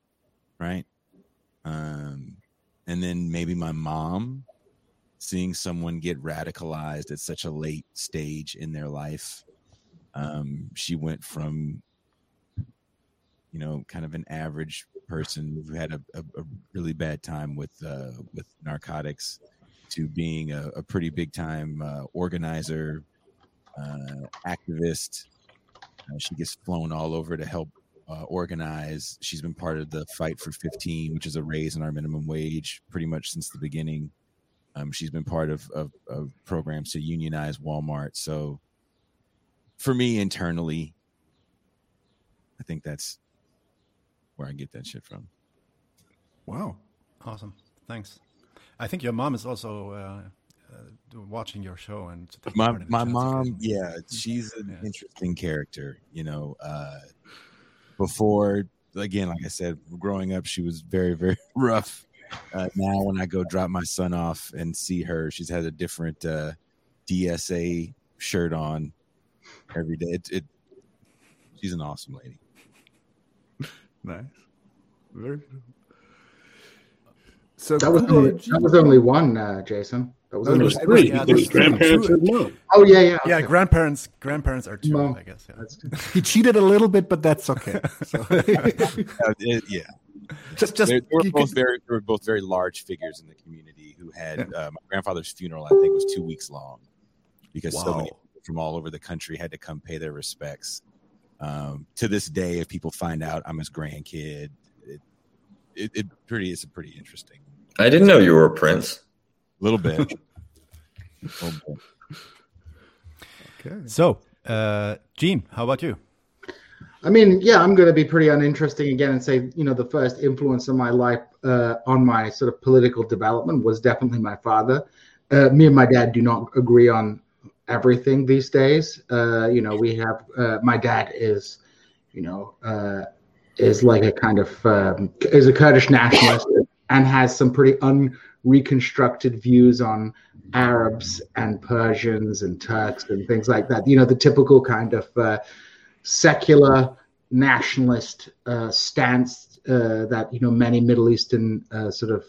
right? Um, and then maybe my mom seeing someone get radicalized at such a late stage in their life. Um, she went from, you know, kind of an average person who had a, a, a really bad time with uh, with narcotics to being a, a pretty big time uh, organizer, uh, activist. Uh, she gets flown all over to help uh, organize. She's been part of the Fight for 15, which is a raise in our minimum wage pretty much since the beginning. Um, she's been part of, of, of, programs to unionize Walmart. So for me internally, I think that's where I get that shit from. Wow. Awesome. Thanks. I think your mom is also uh, uh, watching your show and my my mom yeah she's an yeah. interesting character you know uh before again like i said growing up she was very very rough uh, now when i go drop my son off and see her she's had a different uh DSA shirt on every day. It, it she's an awesome lady. Nice. Very good. So That was only, that was only one, uh, Jason. That was Oh, was was- three. yeah, There was grandparents two. and mom. Oh yeah, yeah. Yeah, okay. grandparents. Grandparents are two. Mom. I guess. Yeah. That's- he cheated a little bit, but that's okay. So, yeah, just, just they, they were both could- very they were both very large figures in the community who had uh, my grandfather's funeral. I think was two weeks long because so many people from all over the country had to come pay their respects. Um, to this day, if people find out I'm his grandkid, it, it, it pretty it's a pretty interesting I didn't know you were a prince. Little bit. Little bit. okay. So, uh, Gene, how about you? I mean, yeah, I'm going to be pretty uninteresting again and say, you know, the first influence of my life uh, on my sort of political development was definitely my father. Uh, me and my dad do not agree on everything these days. Uh, you know, we have uh, my dad is, you know, uh, is like a kind of um, is a Kurdish nationalist and has some pretty unreconstructed views on Arabs and Persians and Turks and things like that. You know, the typical kind of uh, secular nationalist uh, stance uh, that you know many Middle Eastern uh, sort of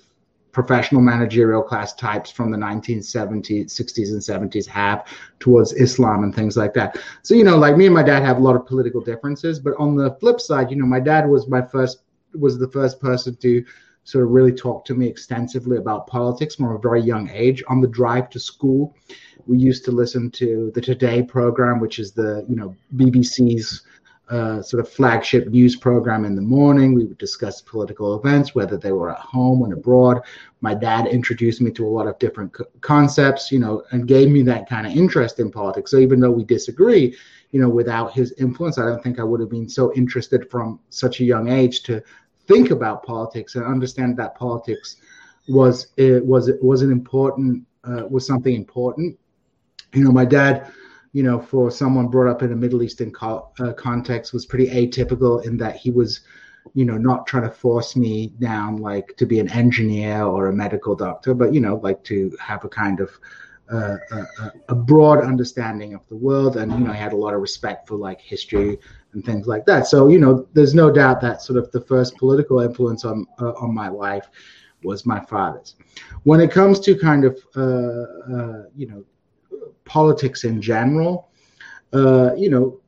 professional managerial class types from the 1970s, 60s, and 70s have towards Islam and things like that. So you know, like me and my dad have a lot of political differences, but on the flip side, you know, my dad was my first was the first person to sort of really talked to me extensively about politics from a very young age. On the drive to school, we used to listen to the Today program, which is the you know BBC's uh, sort of flagship news program in the morning. We would discuss political events, whether they were at home and abroad. My dad introduced me to a lot of different co- concepts, you know, and gave me that kind of interest in politics. So even though we disagree, you know, without his influence, I don't think I would have been so interested from such a young age to think about politics and understand that politics was it was it was an important uh, was something important. You know, my dad you know, for someone brought up in a Middle Eastern co- uh, context, was pretty atypical in that he was, you know, not trying to force me down like to be an engineer or a medical doctor, but you know, like to have a kind of uh, a, a broad understanding of the world, and you know, he had a lot of respect for like history and things like that. So you know, there's no doubt that sort of the first political influence on uh, on my life was my father's. When it comes to kind of uh, uh, you know politics in general, uh, you know,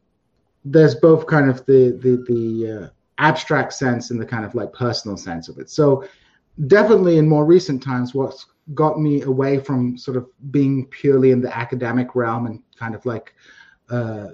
there's both kind of the the the uh, abstract sense and the kind of like personal sense of it. So definitely in more recent times, what's got me away from sort of being purely in the academic realm and kind of like uh,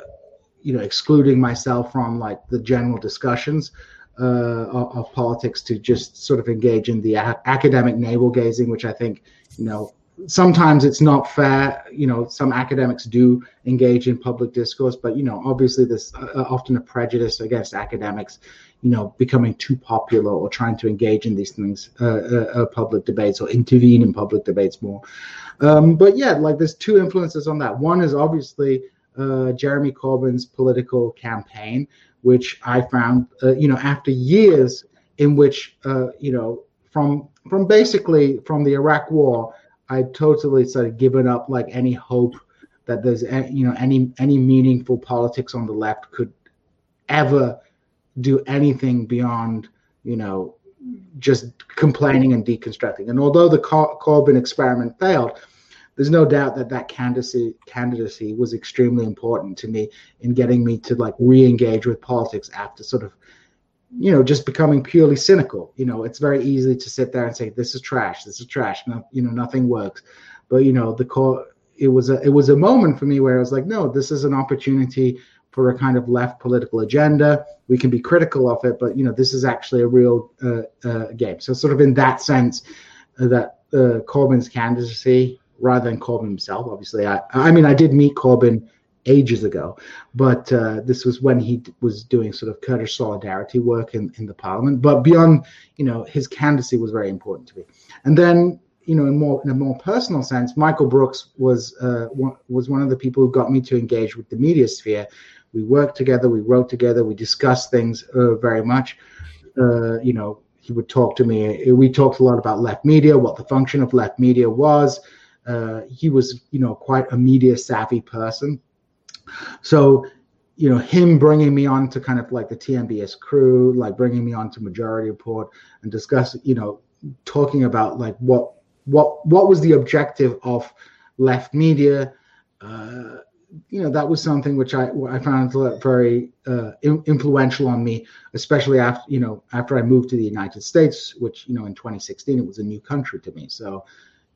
you know excluding myself from like the general discussions uh, of, of, politics to just sort of engage in the a- academic navel gazing, which I think you know sometimes it's not fair. You know, some academics do engage in public discourse, but you know, obviously there's uh, often a prejudice against academics. You know, becoming too popular or trying to engage in these things, uh, uh, public debates or intervene in public debates more. Um, but yeah, like there's two influences on that. One is obviously uh, Jeremy Corbyn's political campaign, which I found, uh, you know, after years in which, uh, you know, from from basically from the Iraq War, I totally sort of given up like any hope that there's you know any any meaningful politics on the left could ever do anything beyond you know just complaining and deconstructing. And although the Corbyn experiment failed, there's no doubt that that candidacy candidacy was extremely important to me in getting me to like re-engage with politics after sort of you know just becoming purely cynical. You know it's very easy to sit there and say this is trash this is trash no, you know nothing works. But you know the core it was a it was a moment for me where i was like no this is an opportunity for a kind of left political agenda. We can be critical of it but you know this is actually a real uh, uh, game. So sort of in that sense uh, that uh, corbyn's candidacy rather than corbyn himself obviously i i mean i did meet corbyn ages ago. But uh, this was when he was doing sort of Kurdish solidarity work in, in the parliament. But beyond, you know, his candidacy was very important to me. And then, you know, in more in a more personal sense, Michael Brooks was uh, one, was one of the people who got me to engage with the media sphere. We worked together, we wrote together, we discussed things uh, very much. Uh, you know, he would talk to me. We talked a lot about left media, what the function of left media was. Uh, he was, you know, quite a media savvy person. So, you know, him bringing me on to kind of like the TMBS crew, like bringing me on to Majority Report and discuss, you know, talking about like what what what was the objective of left media. Uh, you know that was something which I I found very uh, influential on me, especially after you know after I moved to the United States, which you know in 2016 it was a new country to me. So,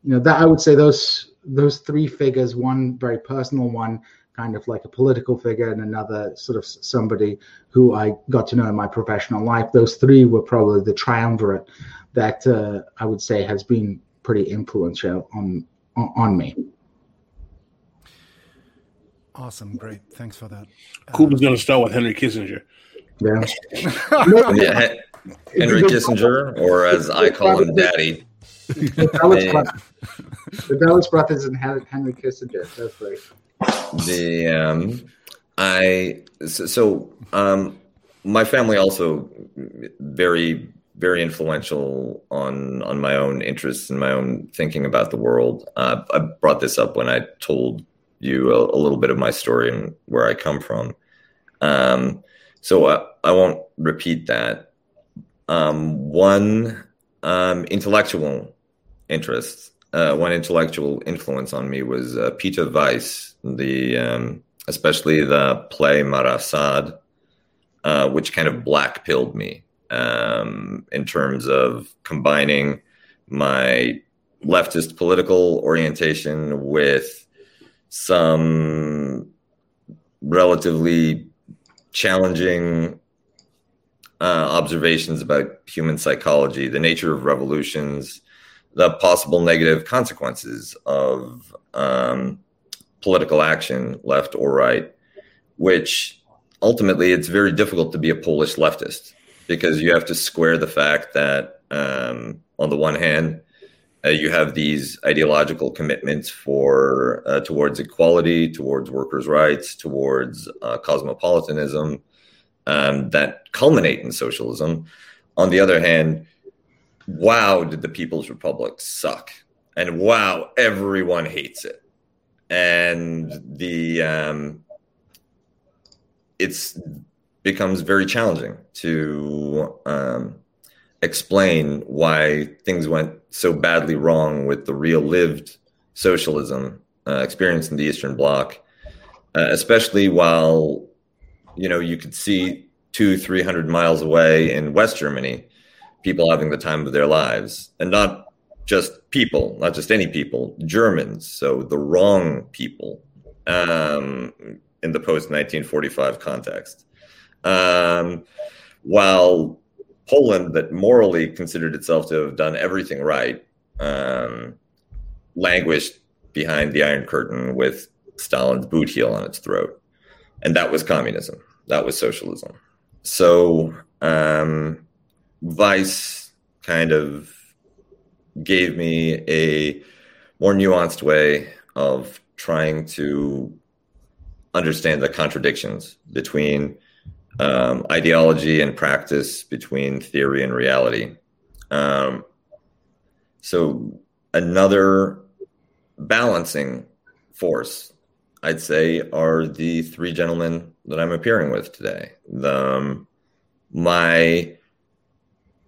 you know that I would say those those three figures, one very personal, one kind of like a political figure, and another sort of somebody who I got to know in my professional life. Those three were probably the triumvirate that uh, I would say has been pretty influential on on, on me. Awesome, great. Thanks for that. Kuba's going to start with Henry Kissinger. Yeah. yeah. Henry Kissinger, or as I call him, Daddy. The Dulles, brothers, the brothers and Henry Kissinger. That's right. The um, I so, so um, my family also very very influential on on my own interests and my own thinking about the world. Uh, I brought this up when I told you a, a, little bit of my story and where I come from. Um, so I, I, won't repeat that. Um, one um, intellectual interests. uh, one intellectual influence on me was uh, Peter Weiss, the um, especially the play Marat/Sade, uh, which kind of black pilled me um, in terms of combining my leftist political orientation with some relatively challenging uh, observations about human psychology, the nature of revolutions, the possible negative consequences of um, political action, left or right, which ultimately it's very difficult to be a Polish leftist because you have to square the fact that, um, on the one hand, uh, you have these ideological commitments for uh, towards equality, towards workers' rights, towards uh, cosmopolitanism um, that culminate in socialism. On the other hand, wow, did the People's Republic suck? And wow, everyone hates it. And the um, it's becomes very challenging to um, explain why things went so badly wrong with the real lived socialism uh, experience in the Eastern Bloc, uh, especially while you know you could see two, three hundred miles away in West Germany, people having the time of their lives, and not just people, not just any people, Germans, so the wrong people um, in the post 1945 context. Um, while Poland, that morally considered itself to have done everything right, um, languished behind the Iron Curtain with Stalin's boot heel on its throat. And that was communism, that was socialism. So um, Weiss kind of gave me a more nuanced way of trying to understand the contradictions between um, ideology and practice between theory and reality. Um, so another balancing force, I'd say, are the three gentlemen that I'm appearing with today. The, um, my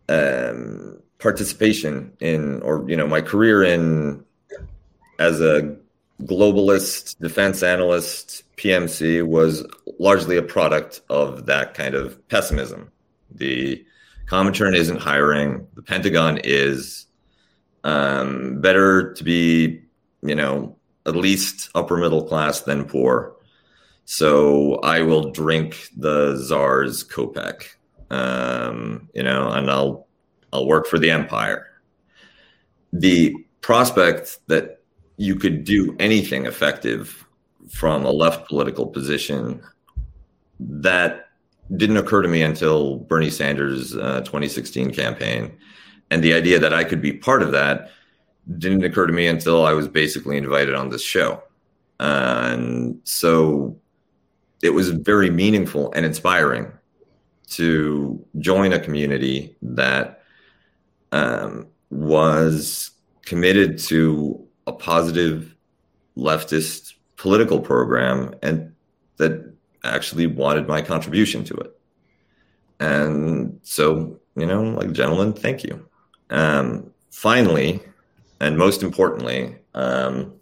um, participation in, or you know, my career in as a globalist defense analyst PMC was largely a product of that kind of pessimism. The Comintern isn't hiring. The Pentagon is um, better to be, you know, at least upper middle class than poor. So I will drink the czar's kopeck, um, you know, and I'll I'll work for the empire. The prospect that you could do anything effective from a left political position that didn't occur to me until Bernie Sanders' uh, 2016 campaign. And the idea that I could be part of that didn't occur to me until I was basically invited on this show. and so it was very meaningful and inspiring to join a community that um, was committed to a positive leftist political program and that actually wanted my contribution to it. And so, you know, like, gentlemen, thank you. Um, finally, and most importantly, um,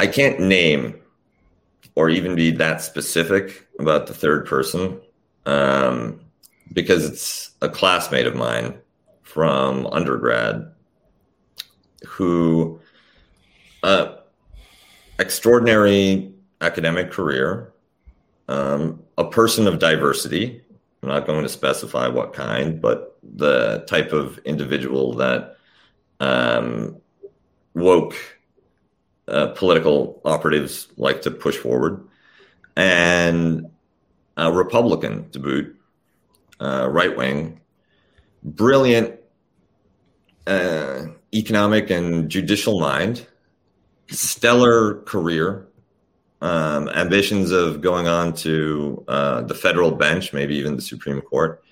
I can't name or even be that specific about the third person um, because it's a classmate of mine from undergrad who uh, extraordinary academic career um, a person of diversity. I'm not going to specify what kind but the type of individual that um, woke uh, political operatives like to push forward and a republican to boot uh, right wing brilliant uh, economic and judicial mind, stellar career, um, ambitions of going on to uh, the federal bench, maybe even the Supreme Court.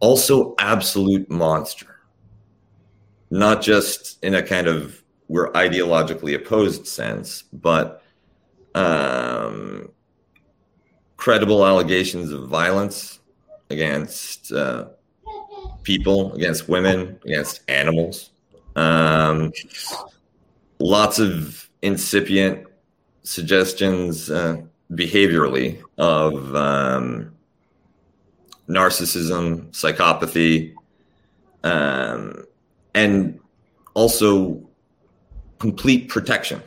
Also, absolute monster. Not just in a kind of we're ideologically opposed sense, but um, credible allegations of violence against uh, people, against women, against animals. Um, lots of incipient suggestions uh, behaviorally of um, narcissism, psychopathy, um, and also complete protection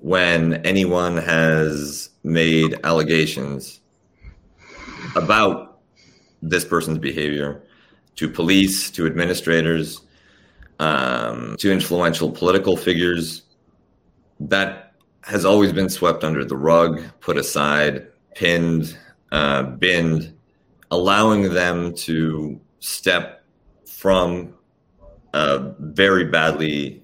when anyone has made allegations about this person's behavior to police, to administrators, um, to influential political figures. That has always been swept under the rug, put aside, pinned, uh, binned, allowing them to step from very badly,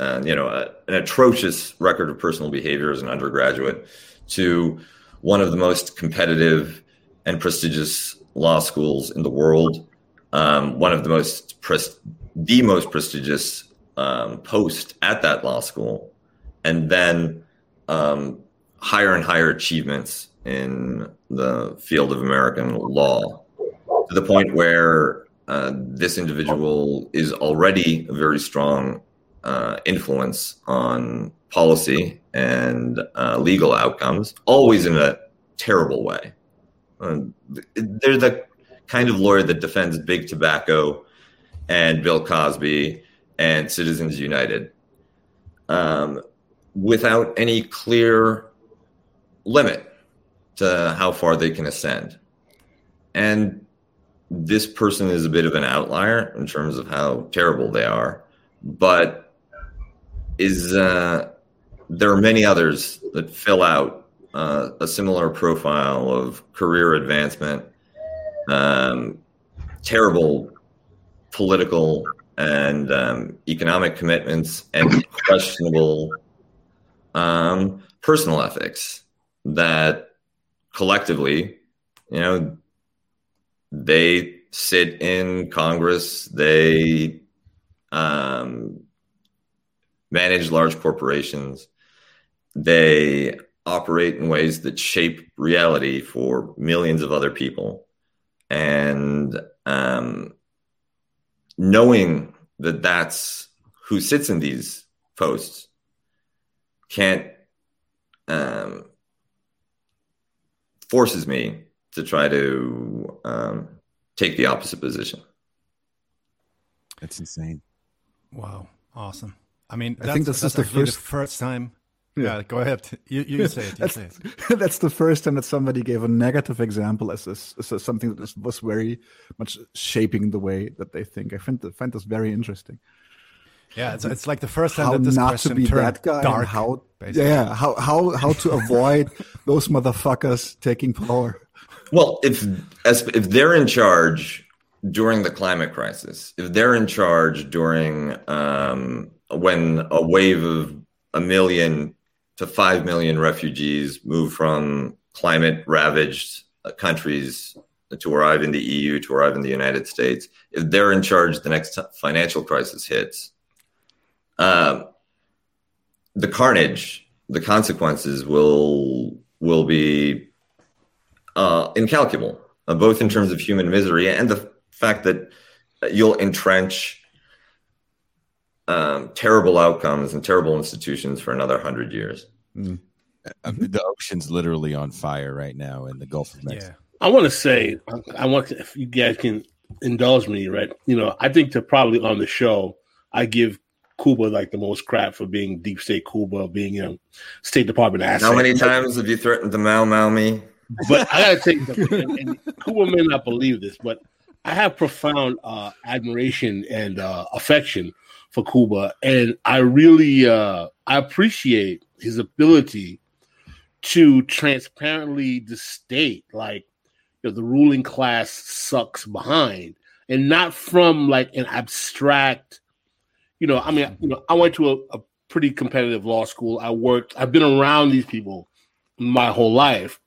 uh, you know, a, an atrocious record of personal behavior as an undergraduate to one of the most competitive and prestigious law schools in the world, um, one of the most pres- the most prestigious um, post at that law school, and then um, higher and higher achievements in the field of American law to the point where uh, this individual is already a very strong uh, influence on policy and uh, legal outcomes, always in a terrible way. Uh, they're the kind of lawyer that defends big tobacco and Bill Cosby and Citizens United um, without any clear limit to how far they can ascend. And this person is a bit of an outlier in terms of how terrible they are, but is uh, there are many others that fill out uh, a similar profile of career advancement, um, terrible political and um, economic commitments and questionable um, personal ethics that collectively, you know, they sit in Congress, they um, manage large corporations, they operate in ways that shape reality for millions of other people. And um, knowing that that's who sits in these posts can't um, forces me to try to um, take the opposite position. That's insane. Wow, awesome. I mean, I think this is the first the first time. Yeah. yeah, go ahead. You, you say it. You that's, say it. that's the first time that somebody gave a negative example as, this, as something that was very much shaping the way that they think. I find, find this very interesting. Yeah, it's, it's like the first time how that this not question to be turned that guy dark. how basically. yeah how how how to avoid those motherfuckers taking power well if as if they're in charge during the climate crisis if they're in charge during um, when a wave of a million to 5 million refugees move from climate ravaged countries to arrive in the EU, to arrive in the United States. If they're in charge, the next financial crisis hits. uh, the carnage, the consequences will will be uh, incalculable, uh, both in terms of human misery and the fact that you'll entrench um, terrible outcomes and terrible institutions for another hundred years. Mm. The ocean's literally on fire right now in the Gulf of Mexico. Yeah. I want to say, I want to, if you guys can indulge me, right? You know, I think to probably on the show, I give Kuba like the most crap for being deep state Kuba, being you know State Department asset. How many times have you threatened to mal mal me? But I gotta take and, and Kuba may not believe this, but I have profound uh, admiration and uh, affection for Kuba, and I really uh, I appreciate his ability to transparently state like you know, the ruling class sucks behind, and not from like an abstract you know, I mean, you know, I went to a, a pretty competitive law school. I worked, I've been around these people my whole life.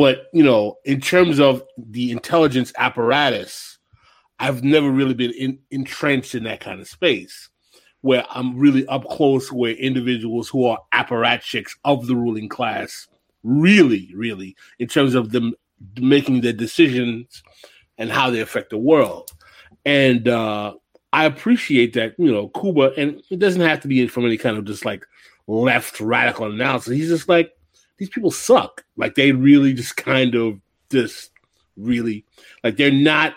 But, you know, in terms of the intelligence apparatus, I've never really been in, entrenched in that kind of space where I'm really up close where individuals who are apparatchiks of the ruling class really, really, in terms of them making their decisions and how they affect the world. And uh, I appreciate that, you know, Kuba, and it doesn't have to be from any kind of just like left radical analysis. He's just like, these people suck. Like they really just kind of just really like they're not,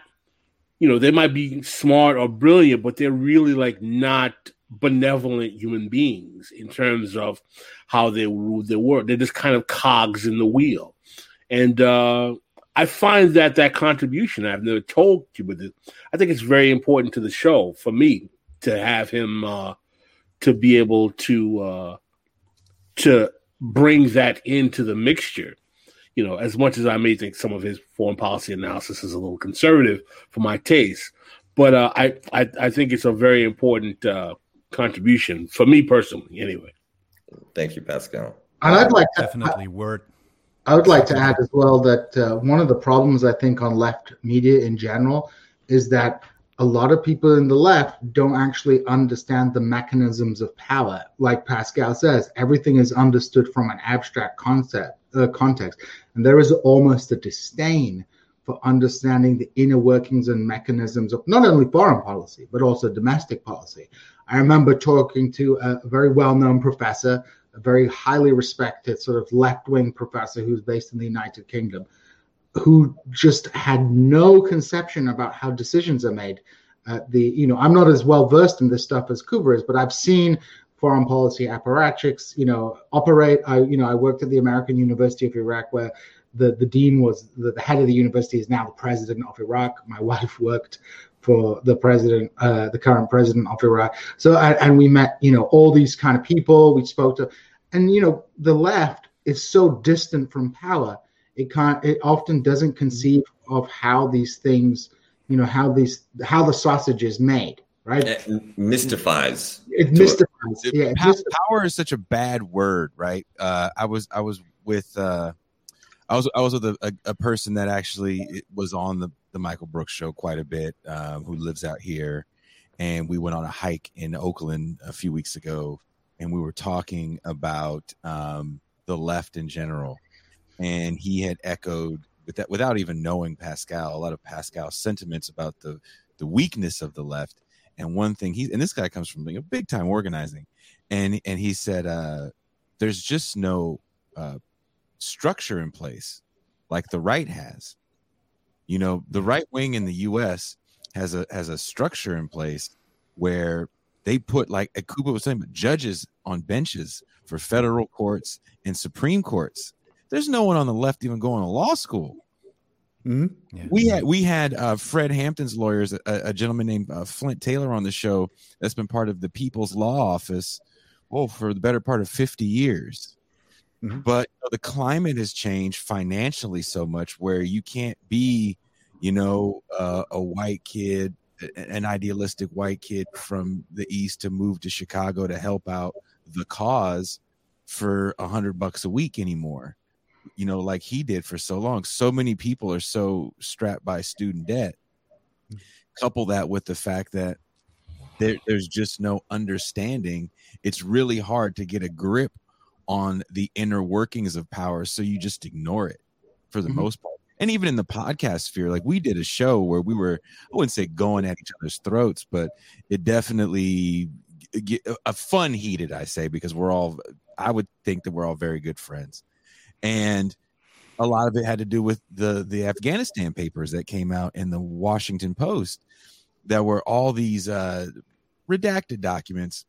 you know, they might be smart or brilliant, but they're really like not benevolent human beings in terms of how they rule their world. They're just kind of cogs in the wheel. And uh I find that that contribution I've never told you, but I think it's very important to the show for me to have him uh, to be able to uh, to bring that into the mixture. You know, as much as I may think some of his foreign policy analysis is a little conservative for my taste, but uh, I, I, I think it's a very important uh, contribution for me personally. Anyway, thank you, Pascal. And I'd like to, definitely word I would like to add as well that uh, one of the problems I think on left media in general is that a lot of people in the left don't actually understand the mechanisms of power. Like Pascal says, everything is understood from an abstract concept uh, context, and there is almost a disdain for understanding the inner workings and mechanisms of not only foreign policy but also domestic policy. I remember talking to a very well-known professor a very highly respected sort of left wing professor who's based in the United Kingdom, who just had no conception about how decisions are made. Uh, the you know I'm not as well versed in this stuff as Kuba is, but I've seen foreign policy apparatchiks you know operate. I you know I worked at the American University of Iraq where the the dean was the, the head of the university is now the president of Iraq. My wife worked for the president, uh, the current president of Iraq. So, and, we met, you know, all these kind of people. We spoke to, and you know, the left is so distant from power. It can't. It often doesn't conceive of how these things, you know, how these how the sausage is made. Right? It mystifies. It mystifies. It, yeah, power, power is such a bad word, right? Uh, I was I was with. Uh, I was I was with a, a, a, person that actually was on the the Michael Brooks show quite a bit, um, who lives out here, and we went on a hike in Oakland a few weeks ago, and we were talking about um, the left in general, and he had echoed with that without even knowing Pascal a lot of Pascal's sentiments about the the weakness of the left. And one thing he and this guy comes from being a big time organizing, and and he said, uh, "There's just no uh, structure in place like the right has." You know, the right wing in the U.S. has a has a structure in place where they put like Kuba was saying, judges on benches for federal courts and Supreme Courts. There's no one on the left even going to law school. Mm-hmm. Yeah. We had we had uh, Fred Hampton's lawyers, a, a gentleman named uh, Flint Taylor, on the show. That's been part of the People's Law Office, well, for the better part of fifty years. Mm-hmm. But you know, the climate has changed financially so much where you can't be, you know, uh, a white kid, an idealistic white kid from the east to move to Chicago to help out the cause for a hundred bucks a week anymore. You know, like he did for so long. So many people are so strapped by student debt. Couple that with the fact that there, there's just no understanding. It's really hard to get a grip on the inner workings of power, so you just ignore it for the Mhm. most part. And even in the podcast sphere, like we did a show where we were, I wouldn't say going at each other's throats, but it definitely a fun heated, I say, because we're all, I would think that we're all very good friends. And a lot of it had to do with the the Afghanistan papers that came out in the Washington Post that were all these uh redacted documents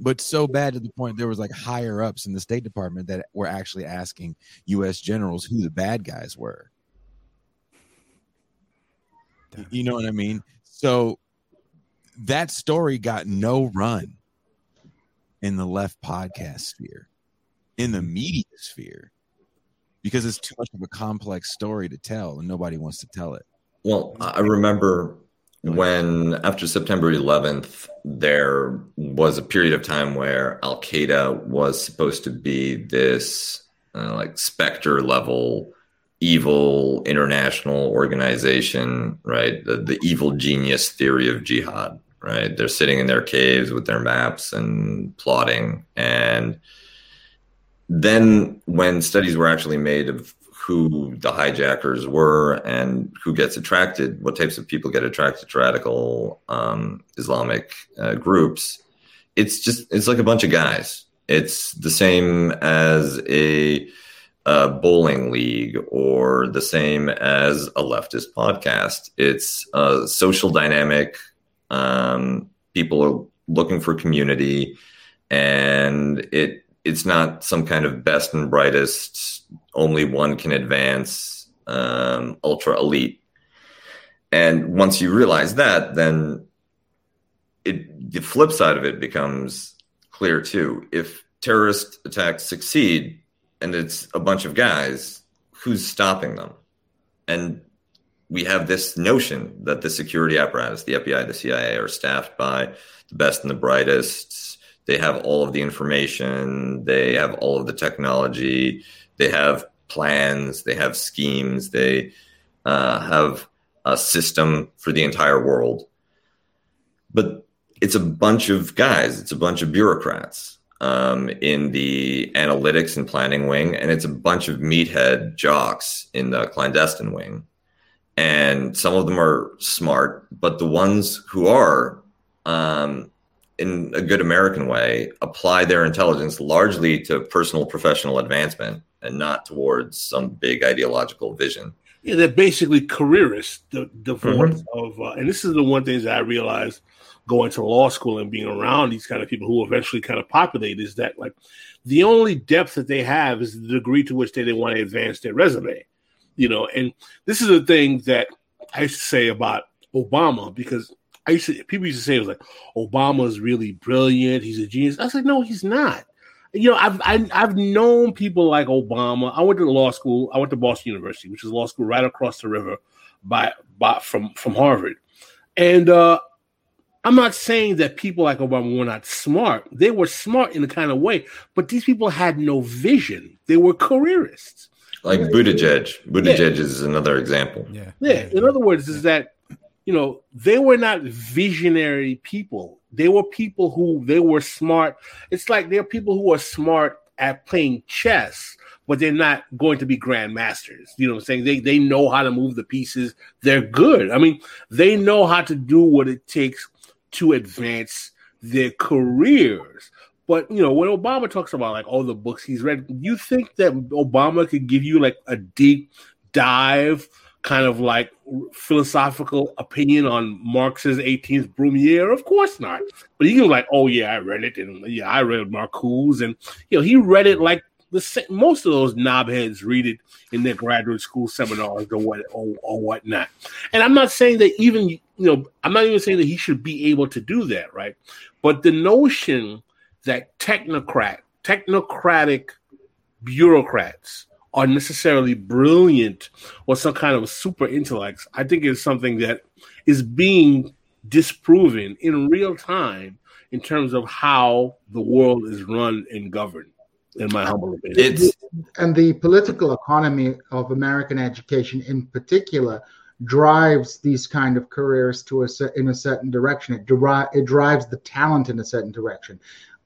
but so bad to the point there was like higher ups in the state department that were actually asking US generals who the bad guys were. You know what I mean? So that story got no run in the left podcast sphere in the media sphere because it's too much of a complex story to tell and nobody wants to tell it Well, I remember when after September 11th, there was a period of time where Al Qaeda was supposed to be this uh, like specter level evil international organization, right? The, the evil genius theory of jihad, right? They're sitting in their caves with their maps and plotting. And then when studies were actually made of who the hijackers were and who gets attracted, what types of people get attracted to radical um, Islamic uh, groups. It's just it's like a bunch of guys. It's the same as a, a bowling league or the same as a leftist podcast. It's a social dynamic. Um, people are looking for community, and it it's not some kind of best and brightest only one can advance um, ultra elite. And once you realize that then it the flip side of it becomes clear too. If terrorist attacks succeed and it's a bunch of guys who's stopping them? And we have this notion that the security apparatus the fbi the cia are staffed by the best and the brightest they have all of the information. They have all of the technology. They have plans. They have schemes. They uh, have a system for the entire world. But it's a bunch of guys. It's a bunch of bureaucrats um, in the analytics and planning wing and it's a bunch of meathead jocks in the clandestine wing. And some of them are smart but the ones who are um, in a good American way, apply their intelligence largely to personal professional advancement and not towards some big ideological vision. Yeah, they're basically careerists, the divorce of, uh, and this is the one thing that I realized going to law school and being around these kind of people who eventually kind of populate is that like the only depth that they have is the degree to which they, they want to advance their resume, you know. And this is the thing that I used to say about Obama because I used to people used to say it was like Obama's really brilliant, he's a genius. I said no, he's not. You know, I've I, have i have known people like Obama. I went to law school. I went to Boston University, which is a law school right across the river by, by from from Harvard. And uh, I'm not saying that people like Obama were not smart. They were smart in a kind of way, but these people had no vision. They were careerists. Like Buttigieg. Buttigieg yeah. is another example. Yeah. Yeah. In other words, is that you know, they were not visionary people. They were people who they were smart. It's like they're people who are smart at playing chess, but they're not going to be grandmasters. You know what I'm saying? They they know how to move the pieces. They're good. I mean, they know how to do what it takes to advance their careers. But you know, when Obama talks about like all the books he's read, you think that Obama could give you like a deep dive kind of like philosophical opinion on Marx's 18th Brumaire? Of course not. But he was like, oh yeah, I read it, and yeah, I read Marcuse, and you know, he read it like the most of those knobheads read it in their graduate school seminars or what or, or whatnot. And I'm not saying that even you know, I'm not even saying that he should be able to do that, right? But the notion that technocrat, technocratic bureaucrats are necessarily brilliant or some kind of super intellects, I think it's something that is being disproven in real time in terms of how the world is run and governed. In my humble opinion, it's and the political economy of American education, in particular, drives these kind of careers to a in a certain direction. It, deri- it drives the talent in a certain direction.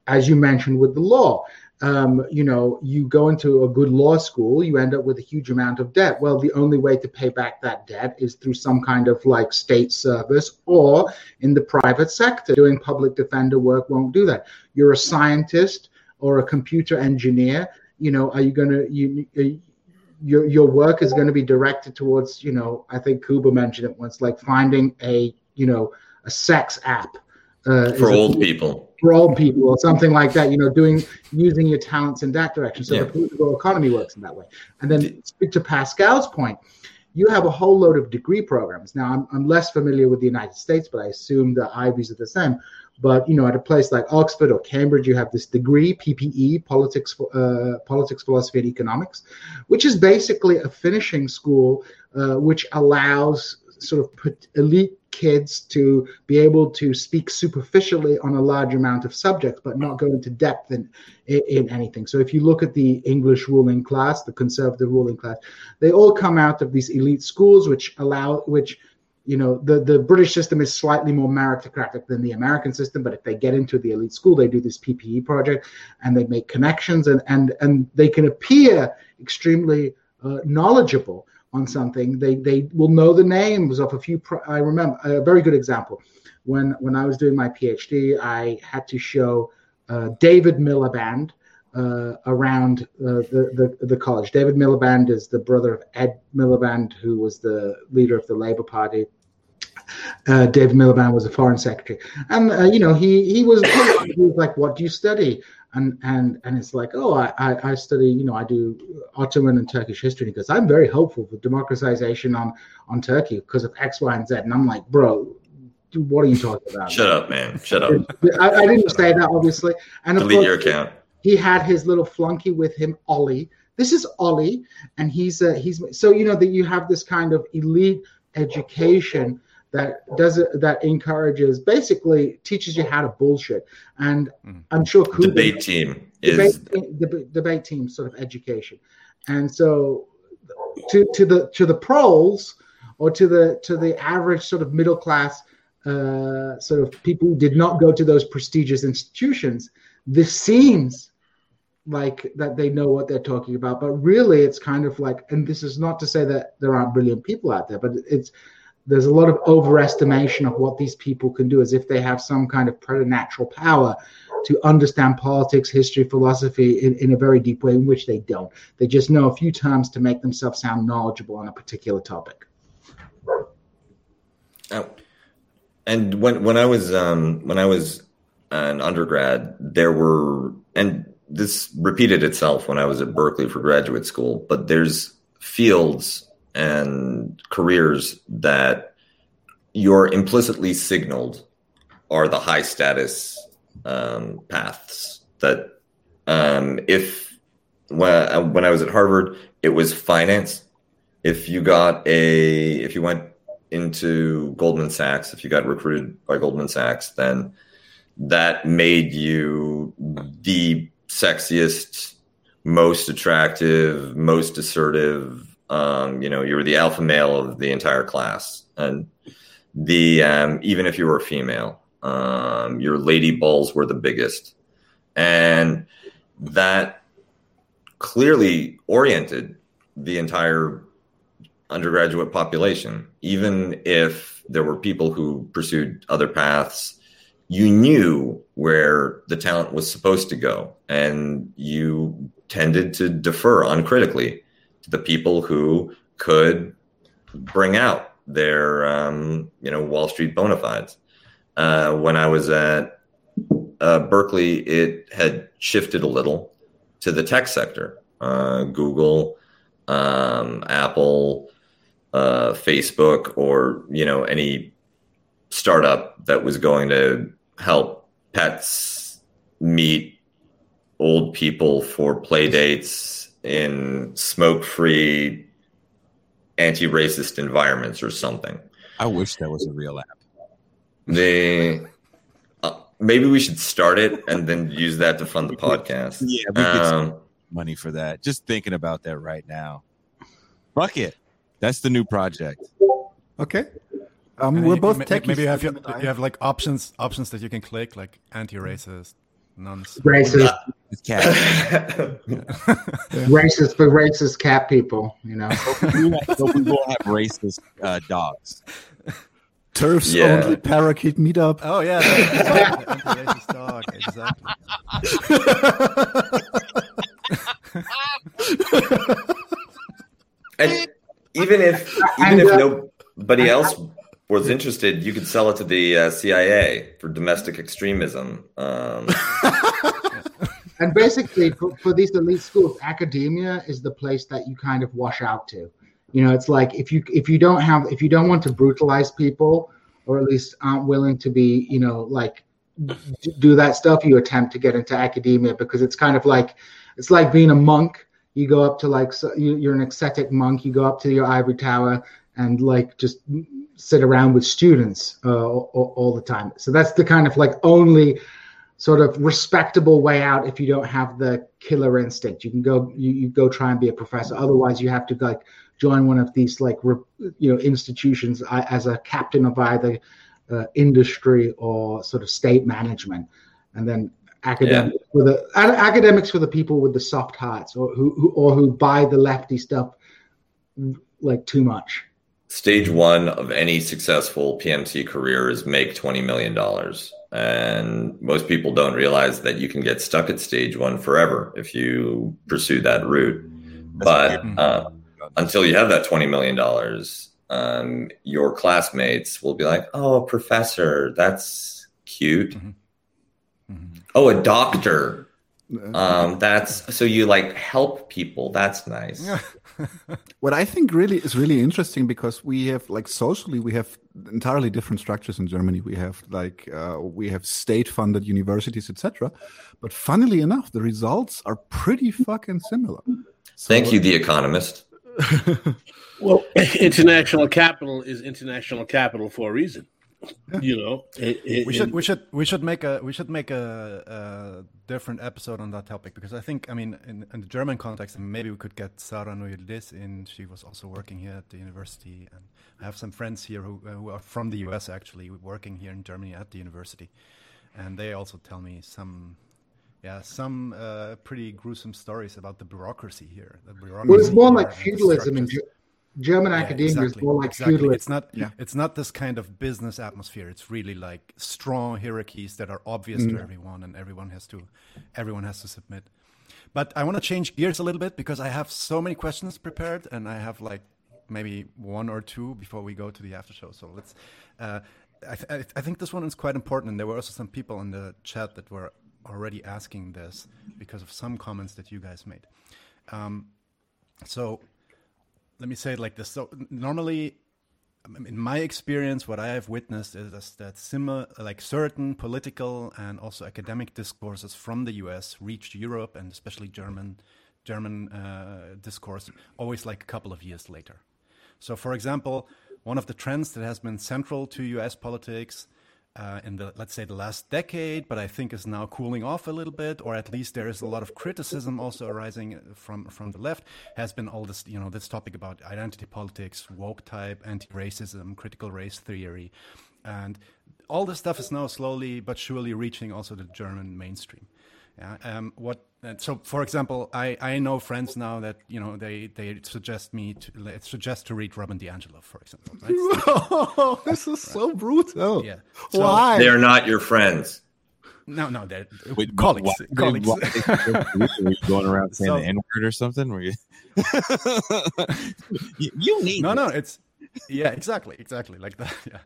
As you mentioned with the law, um, you know, you go into a good law school, you end up with a huge amount of debt. Well, the only way to pay back that debt is through some kind of like state service or in the private sector. Doing public defender work won't do that. You're a scientist or a computer engineer. You know, are you going to you? Uh, your your work is going to be directed towards you know I think Kuba mentioned it once like finding a you know a sex app uh, for old people. for old people or something like that you know doing using your talents in that direction so yeah. the political economy works in that way. And then speak to pascal's point you have a whole load of degree programs. Now I'm, I'm less familiar with the united states but i assume the ivies are the same. But you know at a place like oxford or cambridge you have this degree ppe politics uh, politics philosophy and economics which is basically a finishing school uh, which allows sort of put elite kids to be able to speak superficially on a large amount of subjects, but not go into depth in, in anything. So if you look at the English ruling class, the conservative ruling class, they all come out of these elite schools, which allow, which you know the, the british system is slightly more meritocratic than the american system but if they get into the elite school they do this ppe project and they make connections and and and they can appear extremely uh, knowledgeable on something, they they will know the names of a few. Pro- I remember a very good example when when I was doing my PhD, I had to show uh, David Miliband. Uh, around uh, the, the, the college. David Miliband is the brother of Ed Miliband, who was the leader of the Labour Party. Uh, David Miliband was a foreign secretary, and uh, you know he he was he was like, "What do you study?" And and and it's like oh I, I, I study you know I do Ottoman and Turkish history because I'm very hopeful for democratization on on Turkey because of X Y and Z. And I'm like bro what are you talking about shut up man. Shut up. I, I didn't say that obviously. And delete course, your account. he had his little flunky with him Ollie. This is Ollie and he's uh, he's so you know that you have this kind of elite education that does it that encourages basically teaches you how to bullshit. And mm. i'm sure Kuba, debate team is debate, debate team sort of education. And so to to the to the pros or to the to the average sort of middle class uh, sort of people who did not go to those prestigious institutions this seems like that they know what they're talking about. But really it's kind of like and this is not to say that there aren't brilliant people out there but it's there's a lot of overestimation of what these people can do as if they have some kind of preternatural power to understand politics, history, philosophy in, in a very deep way, in which they don't. They just know a few terms to make themselves sound knowledgeable on a particular topic. Oh. And when when I was um, when I was an undergrad, there were and this repeated itself when I was at Berkeley for graduate school, but there's fields and careers that you're implicitly signaled are the high status um, paths that um, if when, when I was at Harvard, it was finance. If you got a, if you went into Goldman Sachs, if you got recruited by Goldman Sachs, then that made you the sexiest, most attractive, most assertive um, you know, you were the alpha male of the entire class, and the um, even if you were a female, um, your lady balls were the biggest, and that clearly oriented the entire undergraduate population. Even if there were people who pursued other paths, you knew where the talent was supposed to go, and you tended to defer uncritically to the people who could bring out their um, you know Wall Street bona fides. Uh, when I was at uh, Berkeley, it had shifted a little to the tech sector. Uh, Google, um, Apple, uh, Facebook, or you know any startup that was going to help pets meet old people for play dates in smoke-free, anti-racist environments or something. I wish that was a real app. The uh, maybe we should start it and then use that to fund the podcast. Yeah, we um, money for that. Just thinking about that right now. Fuck it. That's the new project. Okay. Um, And we're you- both ma- techies. Maybe you have your, Stefan and I. you have like options options that you can click, like anti-racist, nuns. Racist, It's cat. racist for racist cat people. You know. so we will have racist uh, dogs. Turfs Yeah. only parakeet meetup. Oh yeah, that's right, anti-racist dog, exactly. And even if even if nobody else was interested, you could sell it to the uh, CIA for domestic extremism. Um, and basically for, for these elite schools academia is the place that you kind of wash out to. You know it's like if you if you don't have if you don't want to brutalize people or at least aren't willing to be you know like do that stuff you attempt to get into academia because it's kind of like it's like being a monk. You go up to like so you're an ascetic monk you go up to your ivory tower and like just sit around with students uh, all, all the time so that's the kind of like only sort of respectable way out if you don't have the killer instinct. You can go you, you go try and be a professor. Otherwise, you have to like join one of these like re, you know institutions as a captain of either uh, industry or sort of state management, and then academics for the academics for the people with the soft hearts or who, who or who buy the lefty stuff like too much. Stage one of any successful PMC career is make twenty million dollars, and most people don't realize that you can get stuck at stage one forever if you pursue that route. But uh, until you have that twenty million dollars, um, your classmates will be like, "Oh, professor, that's cute. Mhm. Oh, a doctor, um, that's so you like help people. That's nice." What I think really is really interesting because we have like socially we have entirely different structures in Germany. We have like uh, we have state-funded universities, etc. But funnily enough, the results are pretty fucking similar. So- Thank you, The Economist. Well, international capital is international capital for a reason. You know, it, it, we should it- we should we should make a we should make a, a different episode on that topic because I think I mean in, in the German context maybe we could get Sarah Noyedis in. She was also working here at the university, and I have some friends here who uh, who are from the U.S. actually working here in Germany at the university, and they also tell me some. Yeah, some uh, pretty gruesome stories about the bureaucracy here. The bureaucracy Well, it's more like feudalism in structures. Ge- German Yeah, academia is exactly, more like exactly. feudalism. It's not. Yeah. It's not this kind of business atmosphere. It's really like strong hierarchies that are obvious Mm. to everyone, and everyone has to, everyone has to submit. But I want to change gears a little bit because I have so many questions prepared, and I have like maybe one or two before we go to the after show. So let's. Uh, I, I th- I think this one is quite important, and there were also some people in the chat that were already asking this because of some comments that you guys made. Um, so let me say it like this. So normally, in my experience, what I have witnessed is that similar, like certain political and also academic discourses from the U.S. reached Europe and especially German, German uh, discourse always like a couple of years later. So, for example, one of the trends that has been central to U.S. politics uh, in the let's say the last decade, but I think is now cooling off a little bit, or at least there is a lot of criticism also arising from from the left. Has been all this you know this topic about identity politics, woke type, anti-racism, critical race theory, and all this stuff is now slowly but surely reaching also the German mainstream. Yeah. Um, what? So, for example, I, I know friends now that you know they, they suggest me to suggest to read Robin DiAngelo, for example. Right? oh, this is so brutal. Yeah. So- Why? They're not your friends. No, no, they're Wait, colleagues. what- colleagues. what- were you going around saying So- the N word or something? Were you? you, you need no, it. no, it's yeah, exactly, exactly like that. Yeah.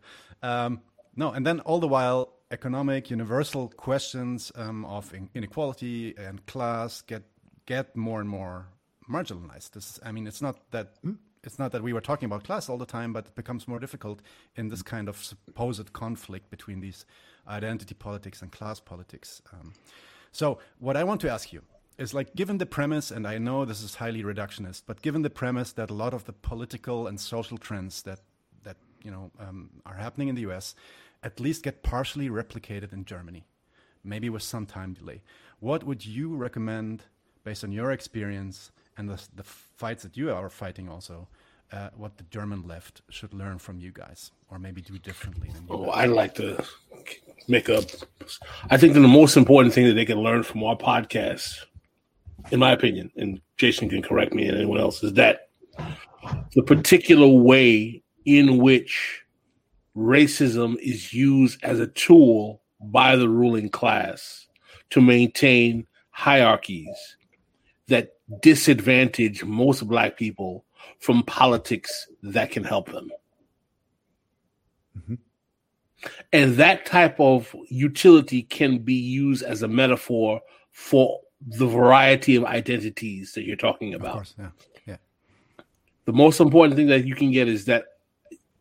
Um, no, and then all the while, economic, universal questions um, of inequality and class get get more and more marginalized. This, I mean, it's not that it's not that we were talking about class all the time, but it becomes more difficult in this kind of supposed conflict between these identity politics and class politics. Um, so, what I want to ask you is like, given the premise, and I know this is highly reductionist, but given the premise that a lot of the political and social trends that that you know um, are happening in the U.S. at least get partially replicated in Germany, maybe with some time delay. What would you recommend, based on your experience and the, the fights that you are fighting, also, uh, what the German left should learn from you guys, or maybe do differently? Oh, I'd like to make up. I think the most important thing that they can learn from our podcast, in my opinion, and Jason can correct me and anyone else, is that the particular way in which racism is used as a tool by the ruling class to maintain hierarchies that disadvantage most black people from politics that can help them. Mm-hmm. And that type of utility can be used as a metaphor for the variety of identities that you're talking about. Course, yeah. yeah. The most important thing that you can get is that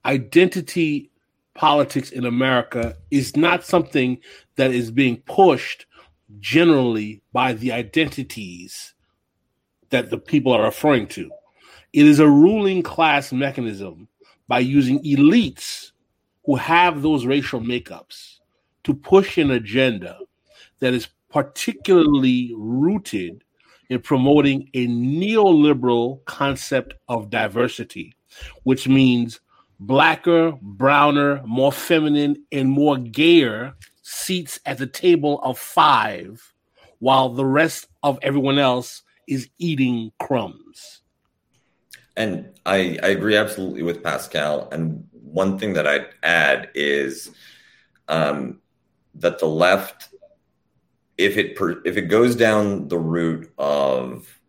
identity politics in America is not something that is being pushed generally by the identities that the people are referring to. It is a ruling class mechanism by using elites who have those racial makeups to push an agenda that is particularly rooted in promoting a neoliberal concept of diversity, which means blacker, browner, more feminine, and more gayer seats at the table of five, while the rest of everyone else is eating crumbs. And I, I agree absolutely with Pascal. And one thing that I'd add is um, that the left, if it per, if it goes down the route of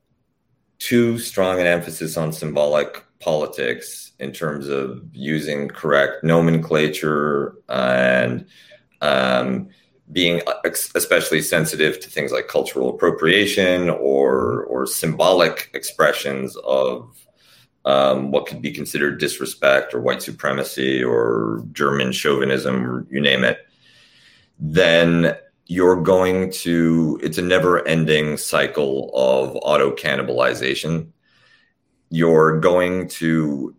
too strong an emphasis on symbolic politics in terms of using correct nomenclature and um, being especially sensitive to things like cultural appropriation or or symbolic expressions of um, what could be considered disrespect or white supremacy or German chauvinism, you name it, then you're going to, it's a never ending cycle of auto cannibalization. You're going to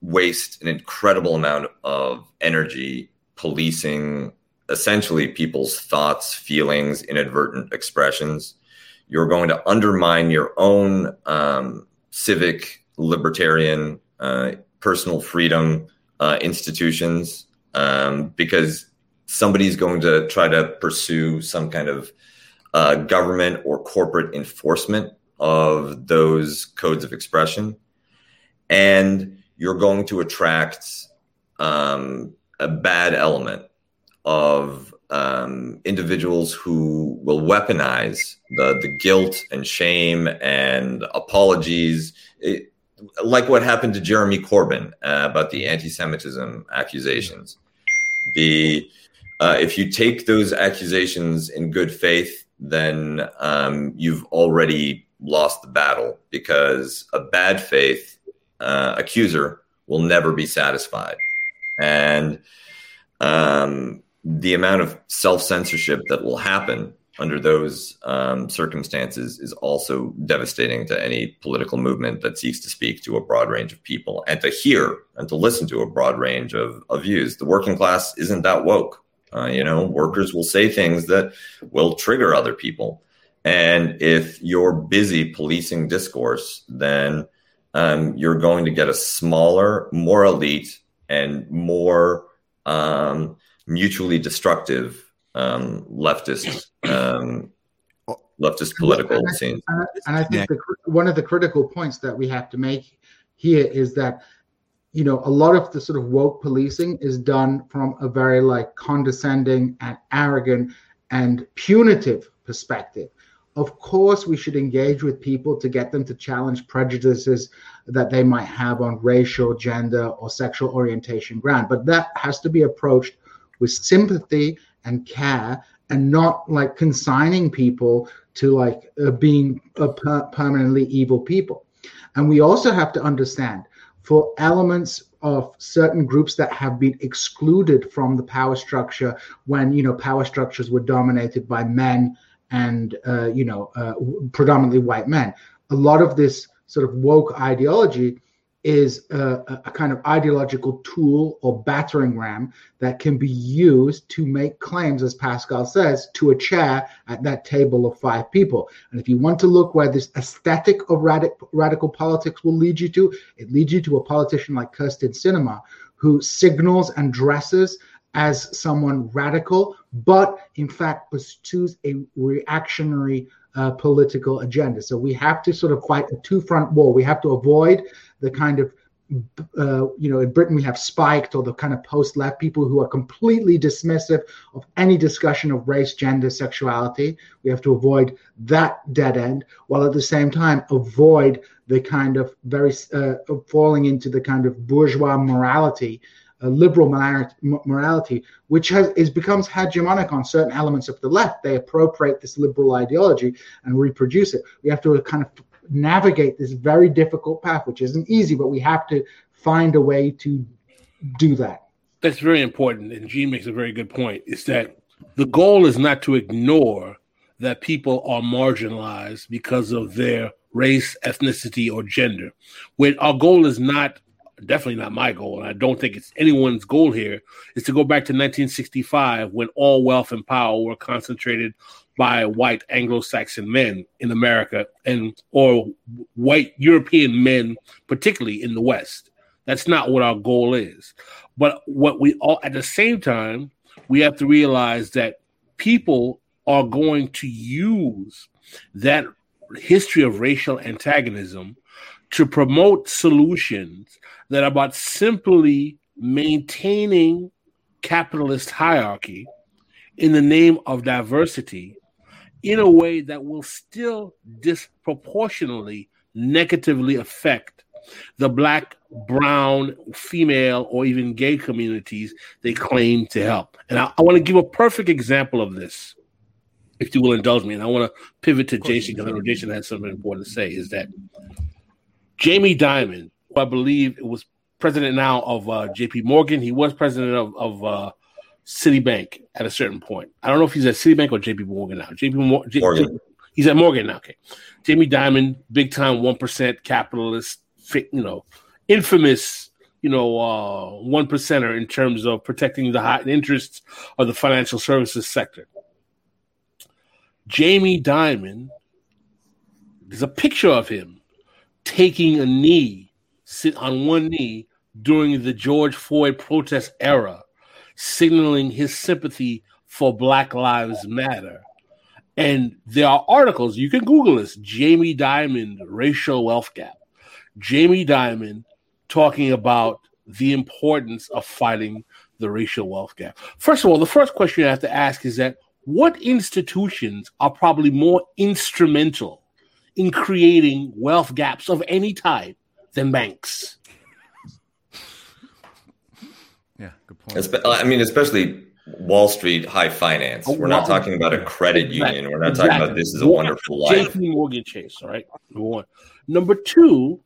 waste an incredible amount of energy policing essentially people's thoughts, feelings, inadvertent expressions. You're going to undermine your own um, civic, libertarian, uh, personal freedom uh, institutions um, because somebody's going to try to pursue some kind of uh, government or corporate enforcement of those codes of expression. And you're going to attract um, a bad element of um, individuals who will weaponize the, the guilt and shame and apologies, it, like what happened to Jeremy Corbyn uh, about the anti-Semitism accusations. The uh, if you take those accusations in good faith, then um, you've already lost the battle because a bad faith uh, accuser will never be satisfied, and um, the amount of self censorship that will happen under those um, circumstances is also devastating to any political movement that seeks to speak to a broad range of people and to hear and to listen to a broad range of, of views. The working class isn't that woke. Uh, you know, workers will say things that will trigger other people. And if you're busy policing discourse, then um, you're going to get a smaller, more elite, and more um, mutually destructive um, leftist um, leftist political and I, scene. And I, think the, one of the critical points that we have to make here is that you know a lot of the sort of woke policing is done from a very like condescending and arrogant and punitive perspective of course we should engage with people to get them to challenge prejudices that they might have on racial gender or sexual orientation ground. But that has to be approached with sympathy and care and not like consigning people to like uh, being per- permanently evil people. And we also have to understand for elements of certain groups that have been excluded from the power structure when you know power structures were dominated by men and uh, you know uh, predominantly white men a lot of this sort of woke ideology is a, a, kind of ideological tool or battering ram that can be used to make claims, as Pascal says, to a chair at that table of five people. And if you want to look where this aesthetic of radic- radical politics will lead you to, it leads you to a politician like Kyrsten Sinema, who signals and dresses as someone radical, but in fact pursues a reactionary uh, political agenda. So we have to sort of fight a two front war. We have to avoid the kind of uh, you know, in Britain we have spiked or the kind of post-left people who are completely dismissive of any discussion of race, gender, sexuality. We have to avoid that dead end, while at the same time avoid the kind of very uh, falling into the kind of bourgeois morality a liberal morality, which has is becomes hegemonic on certain elements of the left. They appropriate this liberal ideology and reproduce it. We have to kind of navigate this very difficult path, which isn't easy, but we have to find a way to do that. That's very important, and Gene makes a very good point. Is that the goal is not to ignore that people are marginalized because of their race, ethnicity, or gender. When our goal is not definitely not my goal, and I don't think it's anyone's goal here, is to go back to 1965 when all wealth and power were concentrated by white Anglo-Saxon men in America and or white European men, particularly in the West. That's not what our goal is. But what we all at the same time, we have to realize that people are going to use that history of racial antagonism to promote solutions that are about simply maintaining capitalist hierarchy in the name of diversity in a way that will still disproportionately negatively affect the black, brown, female, or even gay communities they claim to help. And I, I want to give a perfect example of this, if you will indulge me. And I want to pivot to Jason because I know Jason has something important to say. Is that Jamie Dimon who I believe was president now of uh, J.P. Morgan. He was president of, of uh, Citibank at a certain point. I don't know if he's at Citibank or J.P. Morgan now. J.P. Morgan. J- he's at Morgan now. Okay, Jamie Dimon, big time one percent capitalist, you know, infamous, you know, uh, one percenter in terms of protecting the high interests of the financial services sector. Jamie Dimon, there's a picture of him taking a knee sit on one knee during the George Floyd protest era, signaling his sympathy for Black Lives Matter. And there are articles, you can Google this Jamie Dimon, racial wealth gap. Jamie Dimon talking about the importance of fighting the racial wealth gap. First of all, the first question you have to ask is that what institutions are probably more instrumental in creating wealth gaps of any type than banks. Yeah, good point. I mean, especially Wall Street high finance. We're not talking about a credit union. We're not exactly. talking about this is a wonderful life. JP Morgan Chase, all right? Number one. Number two,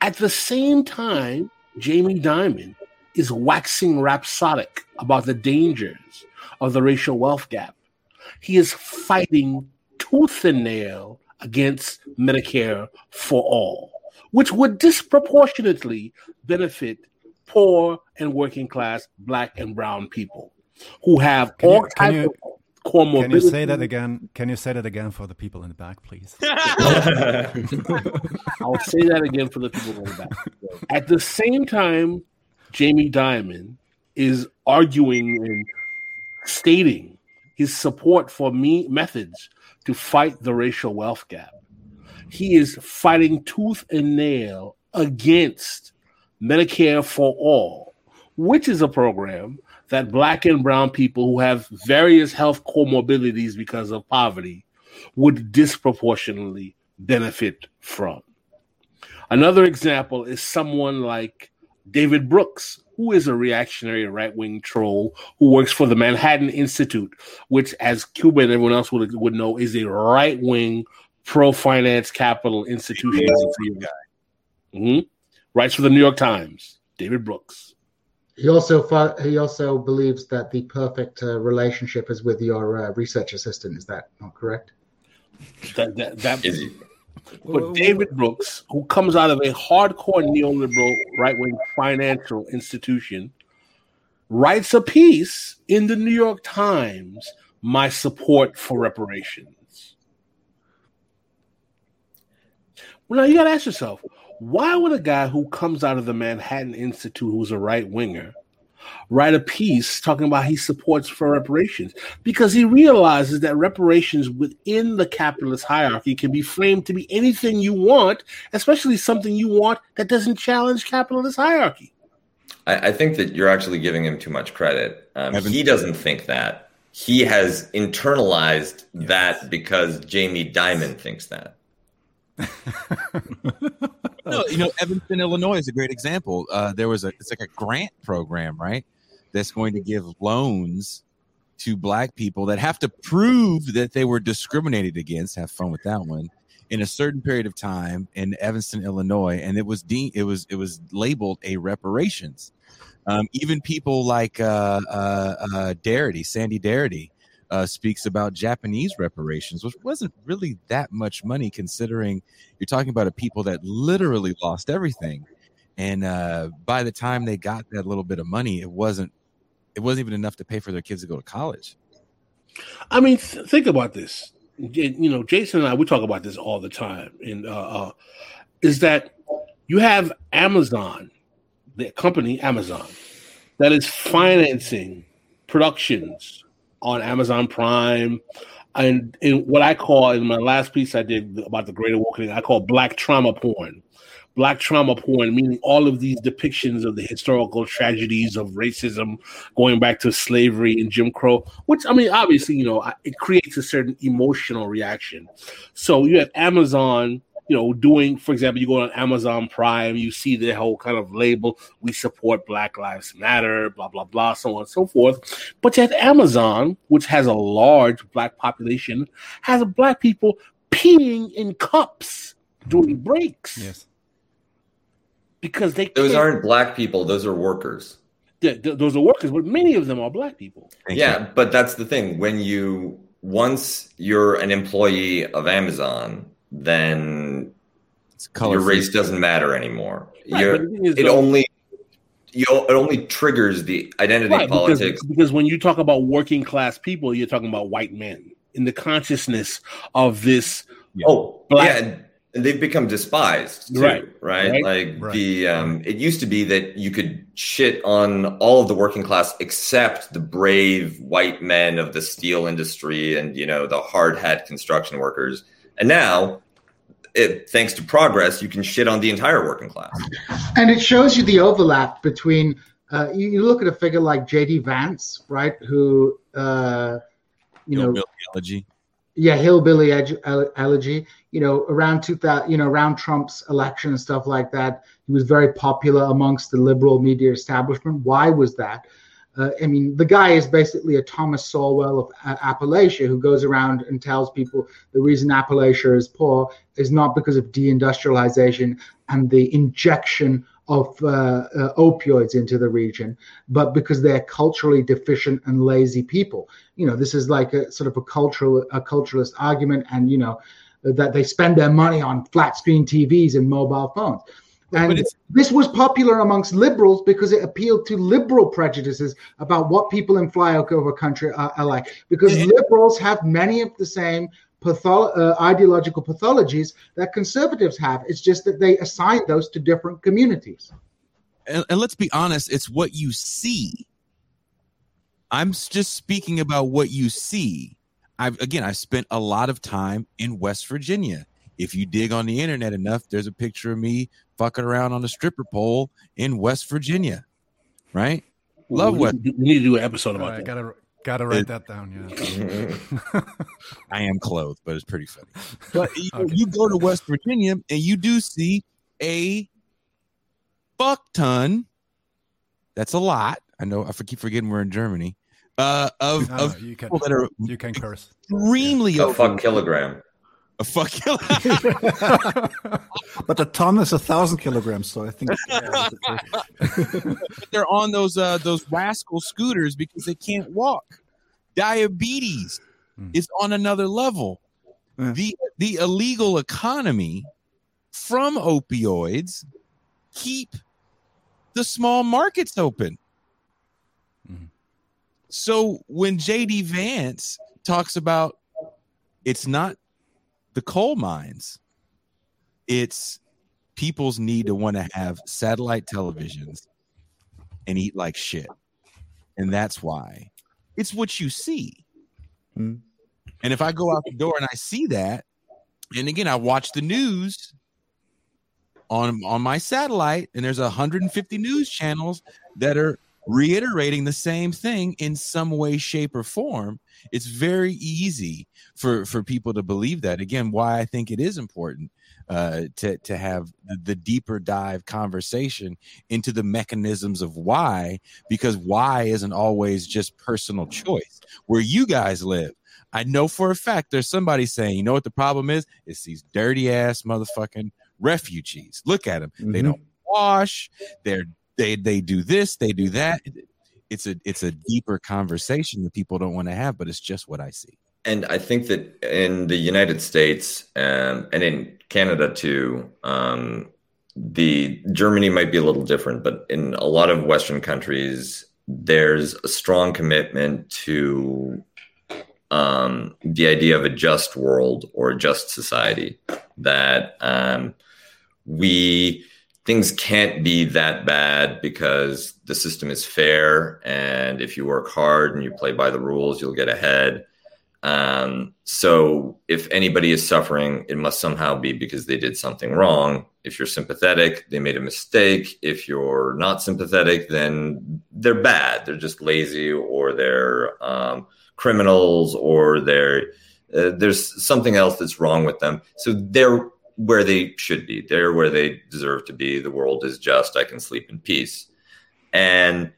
at the same time, Jamie Dimon is waxing rhapsodic about the dangers of the racial wealth gap. He is fighting tooth and nail against Medicare for all which would disproportionately benefit poor and working class black and brown people who have can all you, types you, of comorbidities. Can you say that again? Can you say that again for the people in the back, please? I'll say that again for the people in the back. At the same time, Jamie Dimon is arguing and stating his support for me methods to fight the racial wealth gap he is fighting tooth and nail against Medicare for All, which is a program that black and brown people who have various health comorbidities because of poverty would disproportionately benefit from. Another example is someone like David Brooks, who is a reactionary right wing troll who works for the Manhattan Institute, which, as Kuba and everyone else would, would know, is a right wing pro finance capital institution. Mm-hmm. Writes for the New York Times. David Brooks. He also he also believes that the perfect uh, relationship is with your uh, research assistant. Is that not correct? That that, that But David Brooks, who comes out of a hardcore neoliberal right wing financial institution, writes a piece in the New York Times My Support for Reparations. Well, now you got to ask yourself why would a guy who comes out of the Manhattan Institute, who's a right winger, write a piece talking about he supports for reparations because he realizes that reparations within the capitalist hierarchy can be framed to be anything you want, especially something you want that doesn't challenge capitalist hierarchy. I, I think that you're actually giving him too much credit. Um, he doesn't think that. He has internalized yes. that because Jamie Dimon thinks that. no, you know, Evanston, Illinois is a great example. Uh, there was a it's like a grant program, right? That's going to give loans to black people that have to prove that they were discriminated against. Have fun with that one. In a certain period of time in Evanston, Illinois, and it was de- it was it was labeled a reparations. Um, even people like uh, uh, uh, Darity, Sandy Darity, uh, speaks about Japanese reparations, which wasn't really that much money considering you're talking about a people that literally lost everything. And uh, by the time they got that little bit of money, it wasn't it wasn't even enough to pay for their kids to go to college. I mean, th- think about this. You know, Jason and I we talk about this all the time, and uh, uh, is that you have Amazon, the company Amazon, that is financing productions on Amazon Prime. And in what I call in my last piece I did about the Great Awakening, I call black trauma porn. Black trauma porn, meaning all of these depictions of the historical tragedies of racism going back to slavery and Jim Crow, which I mean, obviously, you know, it creates a certain emotional reaction. So you have Amazon you know, doing, for example, you go on Amazon Prime, you see the whole kind of label, we support Black Lives Matter, blah, blah, blah, so on and so forth. But yet Amazon, which has a large black population, has black people peeing in cups during breaks. Yes. Because they Those aren't black people, those are workers. Yeah, th- those are workers, but many of them are black people. Thank yeah, you. but that's the thing. When you once you're an employee of Amazon, then your race doesn't matter anymore. Right, it though, only you it only triggers the identity right, politics because, because when you talk about working class people, you're talking about white men in the consciousness of this. Oh, black, yeah. And they've become despised, too, right? Right. right? Like right. the um, it used to be that you could shit on all of the working class except the brave white men of the steel industry and you know the hard hat construction workers and now, it, thanks to progress, you can shit on the entire working class. And it shows you the overlap between. Uh, you, you, look at a figure like J.D. Vance, right? Who, uh, you Hillbilly know, elegy. Yeah, hillbilly elegy. You know, around 2000, you know, around Trump's election and stuff like that, he was very popular amongst the liberal media establishment. Why was that? Uh, I mean, the guy is basically a Thomas Sowell of uh, Appalachia who goes around and tells people the reason Appalachia is poor is not because of deindustrialization and the injection of uh, uh, opioids into the region, but because they're culturally deficient and lazy people. You know, this is like a sort of a cultural, a culturalist argument, and you know that they spend their money on flat screen TVs and mobile phones. And this was popular amongst liberals because it appealed to liberal prejudices about what people in flyover country are, are like. Because liberals have many of the same patho- uh, ideological pathologies that conservatives have. It's just that they assign those to different communities. And, and let's be honest, it's what you see. I'm just speaking about what you see. I've again, I spent a lot of time in West Virginia. If you dig on the internet enough, there's a picture of me fucking around on a stripper pole in West Virginia. Right? Love we West. Need to, we need to do an episode about right, that. Gotta gotta write it, that down. Yeah. I am clothed, but it's pretty funny. But you, okay. you go to West Virginia and you do see a fuck ton. That's a lot. I know. I keep forgetting we're in Germany. Uh, of, no, of you can, people that are you can curse extremely yeah. a fuck kilogram. A fuck but a ton is a thousand kilograms, so I think they're on those uh, those rascal scooters because they can't walk. Diabetes mm. is on another level. Yeah. The the illegal economy from opioids keep the small markets open. Mhm. So when JD Vance talks about it's not the coal mines, it's people's need to want to have satellite televisions and eat like shit. And that's why it's what you see. Hmm. And if I go out the door and I see that, and again, I watch the news on on my satellite, and there's 150 news channels that are reiterating the same thing in some way, shape, or form. It's very easy for for people to believe that. Again, why I think it is important uh, to to have the, deeper dive conversation into the mechanisms of why, because why isn't always just personal choice. Where you guys live, I know for a fact there's somebody saying, you know what the problem is? It's these dirty ass motherfucking refugees. Look at them. They Mhm. don't wash. They're they they do this. They do that. It's a it's a deeper conversation that people don't want to have, but it's just what I see. And I think that in the United States um, and in Canada too, um, the Germany might be a little different, but in a lot of Western countries, there's a strong commitment to um, the idea of a just world or a just society. That um, we things can't be that bad because the system is fair, and if you work hard and you play by the rules, you'll get ahead. Um, so if anybody is suffering, it must somehow be because they did something wrong. If you're sympathetic, they made a mistake. If you're not sympathetic, then they're bad. They're just lazy or they're um, criminals or they're uh, there's something else that's wrong with them. So they're where they should be. They're where they deserve to be. The world is just. I can sleep in peace. And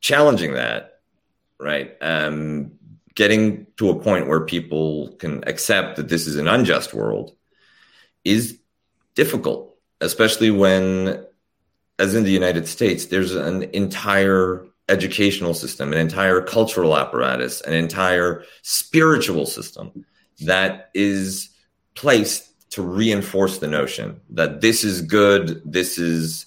challenging that, right? Um, getting to a point where people can accept that this is an unjust world is difficult, especially when, as in the United States, there's an entire educational system, an entire cultural apparatus, an entire spiritual system that is placed to reinforce the notion that this is good, this is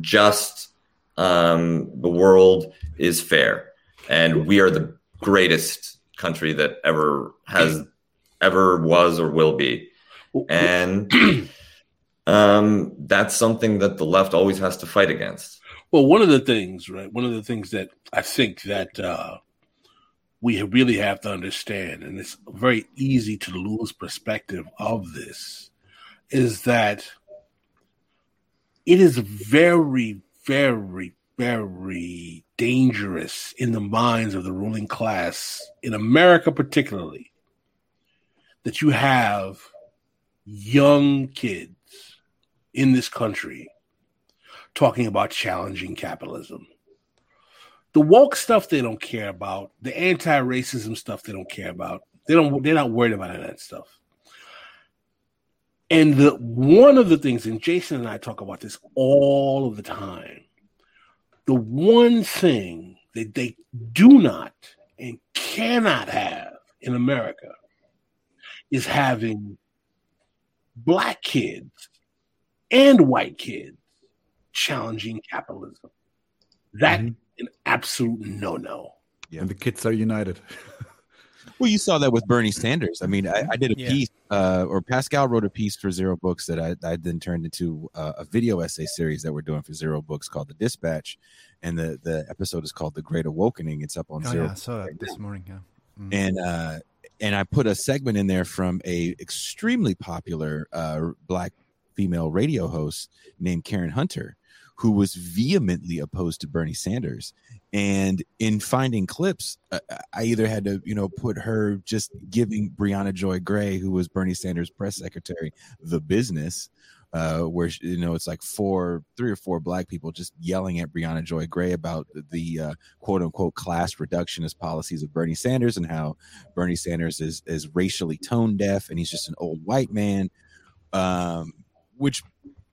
just, um, the world is fair, and we are the greatest country that ever has ever was or will be and um, that's something that the left always has to fight against Well, one of the things, right? One of the things that I think that uh, we really have to understand, and it's very easy to lose perspective of this, is that it is very, very, very dangerous in the minds of the ruling class in America, particularly, that you have young kids in this country talking about challenging capitalism. The woke stuff they don't care about, the anti-racism stuff they don't care about. They don't they're not worried about that stuff. And the one of the things, and Jason and I talk about this all of the time, the one thing that they do not and cannot have in America is having black kids and white kids challenging capitalism. That's Mhm. An absolute no-no. Yeah. And the kids are united. Well, you saw that with Bernie Sanders. I mean, I, I did a Yeah. piece, uh, or Pascal wrote a piece for Zero Books that I, I then turned into uh, a video essay series that we're doing for Zero Books called The Dispatch, and the the episode is called The Great Awakening. It's up on Oh, Zero. yeah, I saw that this morning. Yeah. Mm. and uh and I put a segment in there from a extremely popular uh black female radio host named Karen Hunter who was vehemently opposed to Bernie Sanders and in finding clips I either had to you know put her just giving Briahna Joy Gray who was Bernie Sanders press secretary the business uh, where you know it's like four, three or four black people just yelling at Briahna Joy Gray about the uh, quote unquote class reductionist policies of Bernie Sanders and how Bernie Sanders is is racially tone deaf and he's just an old white man. Um, which,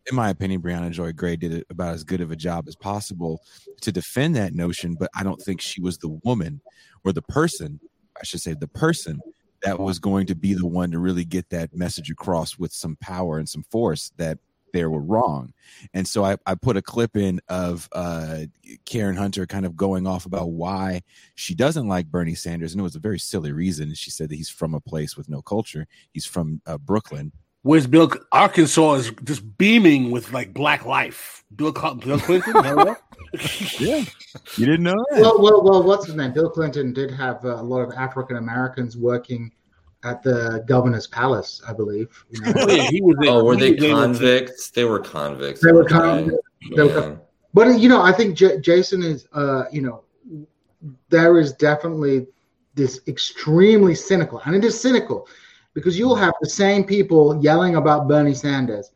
in my opinion, Briahna Joy Gray did about as good of a job as possible to defend that notion, but I don't think she was the woman or the person, I should say, the person that was going to be the one to really get that message across with some power and some force that they were wrong. And so I, I put a clip in of uh, Karen Hunter kind of going off about why she doesn't like Bernie Sanders. And it was a very silly reason. She said that he's from a place with no culture, he's from uh, Brooklyn. Where's Bill? Arkansas is just beaming with like black life. Bill, Bill Clinton? yeah. You didn't know that? Well, well, well, what's his name? Bill Clinton did have uh, a lot of African Americans working at the governor's palace, I believe. You know? oh, yeah, he was oh, were they convicts? They were convicts. They were convicts. Yeah. But you know, I think J- Jason is, uh, you know, there is definitely this extremely cynical, and it is cynical because you'll have the same people yelling about Bernie Sanders,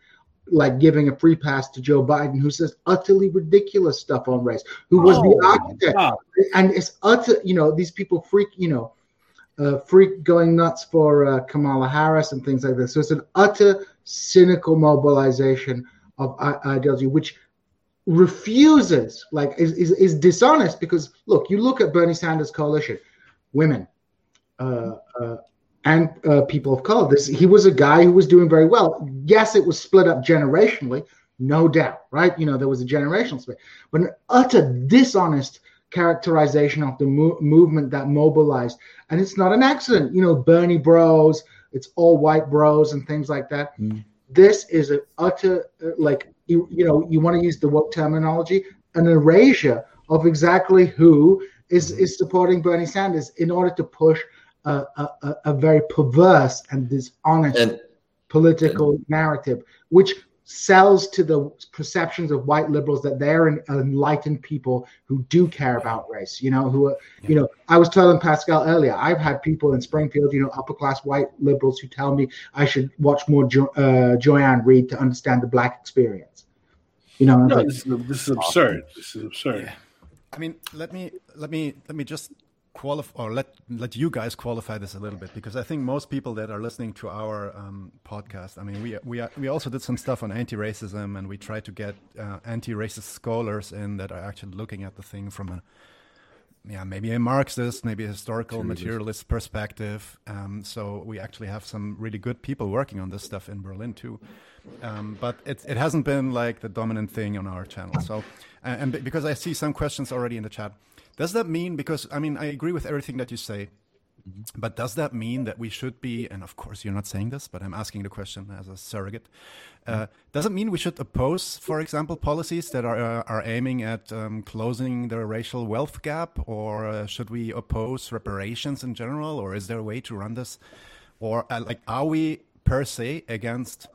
like giving a free pass to Joe Biden, who says utterly ridiculous stuff on race, who was oh, the architect, God. and it's utter, you know, these people freak, you know uh, freak going nuts for uh, Kamala Harris and things like this. So it's an utter cynical mobilization of ideology, which refuses, like, is, is, is, dishonest because look, you look at Bernie Sanders' coalition, women, uh, uh and uh, people of color. This he was a guy who was doing very well. Yes, it was split up generationally, no doubt, right? You know, there was a generational split, but an utter dishonest characterization of the mo- movement that mobilized. And it's not an accident. You know, Bernie bros, it's all white bros and things like that. Mm. This is an utter, uh, like, you, you know, you want to use the woke terminology, an erasure of exactly who is, mm. is supporting Bernie Sanders in order to push a, a, a very perverse and dishonest and, political and, narrative, which sells to the perceptions of white liberals that they're an enlightened people who do care about race you know who are, you know i was telling pascal earlier i've had people in springfield you know upper class white liberals who tell me i should watch more jo- uh, joy-ann reid to understand the black experience. You know no, like, this, is, this, is, absurd. This is absurd. Yeah. i mean let me let me let me just qualify or let let you guys qualify this a little bit because I think most people that are listening to our um, podcast, I mean, we we we also did some stuff on anti-racism and we try to get uh, anti-racist scholars in that are actually looking at the thing from a yeah maybe a Marxist, maybe a historical materialist perspective. Um, so we actually have some really good people working on this stuff in Berlin too. Um, but it it hasn't been like the dominant thing on our channel. So and because I see some questions already in the chat. Does that mean, because I mean, I agree with everything that you say, mm-hmm. but does that mean that we should be, and of course you're not saying this, but I'm asking the question as a surrogate, uh, mm-hmm. does it mean we should oppose, for example, policies that are, uh, are aiming at um, closing the racial wealth gap, or uh, should we oppose reparations in general, or is there a way to run this? Or uh, like, are we per se against,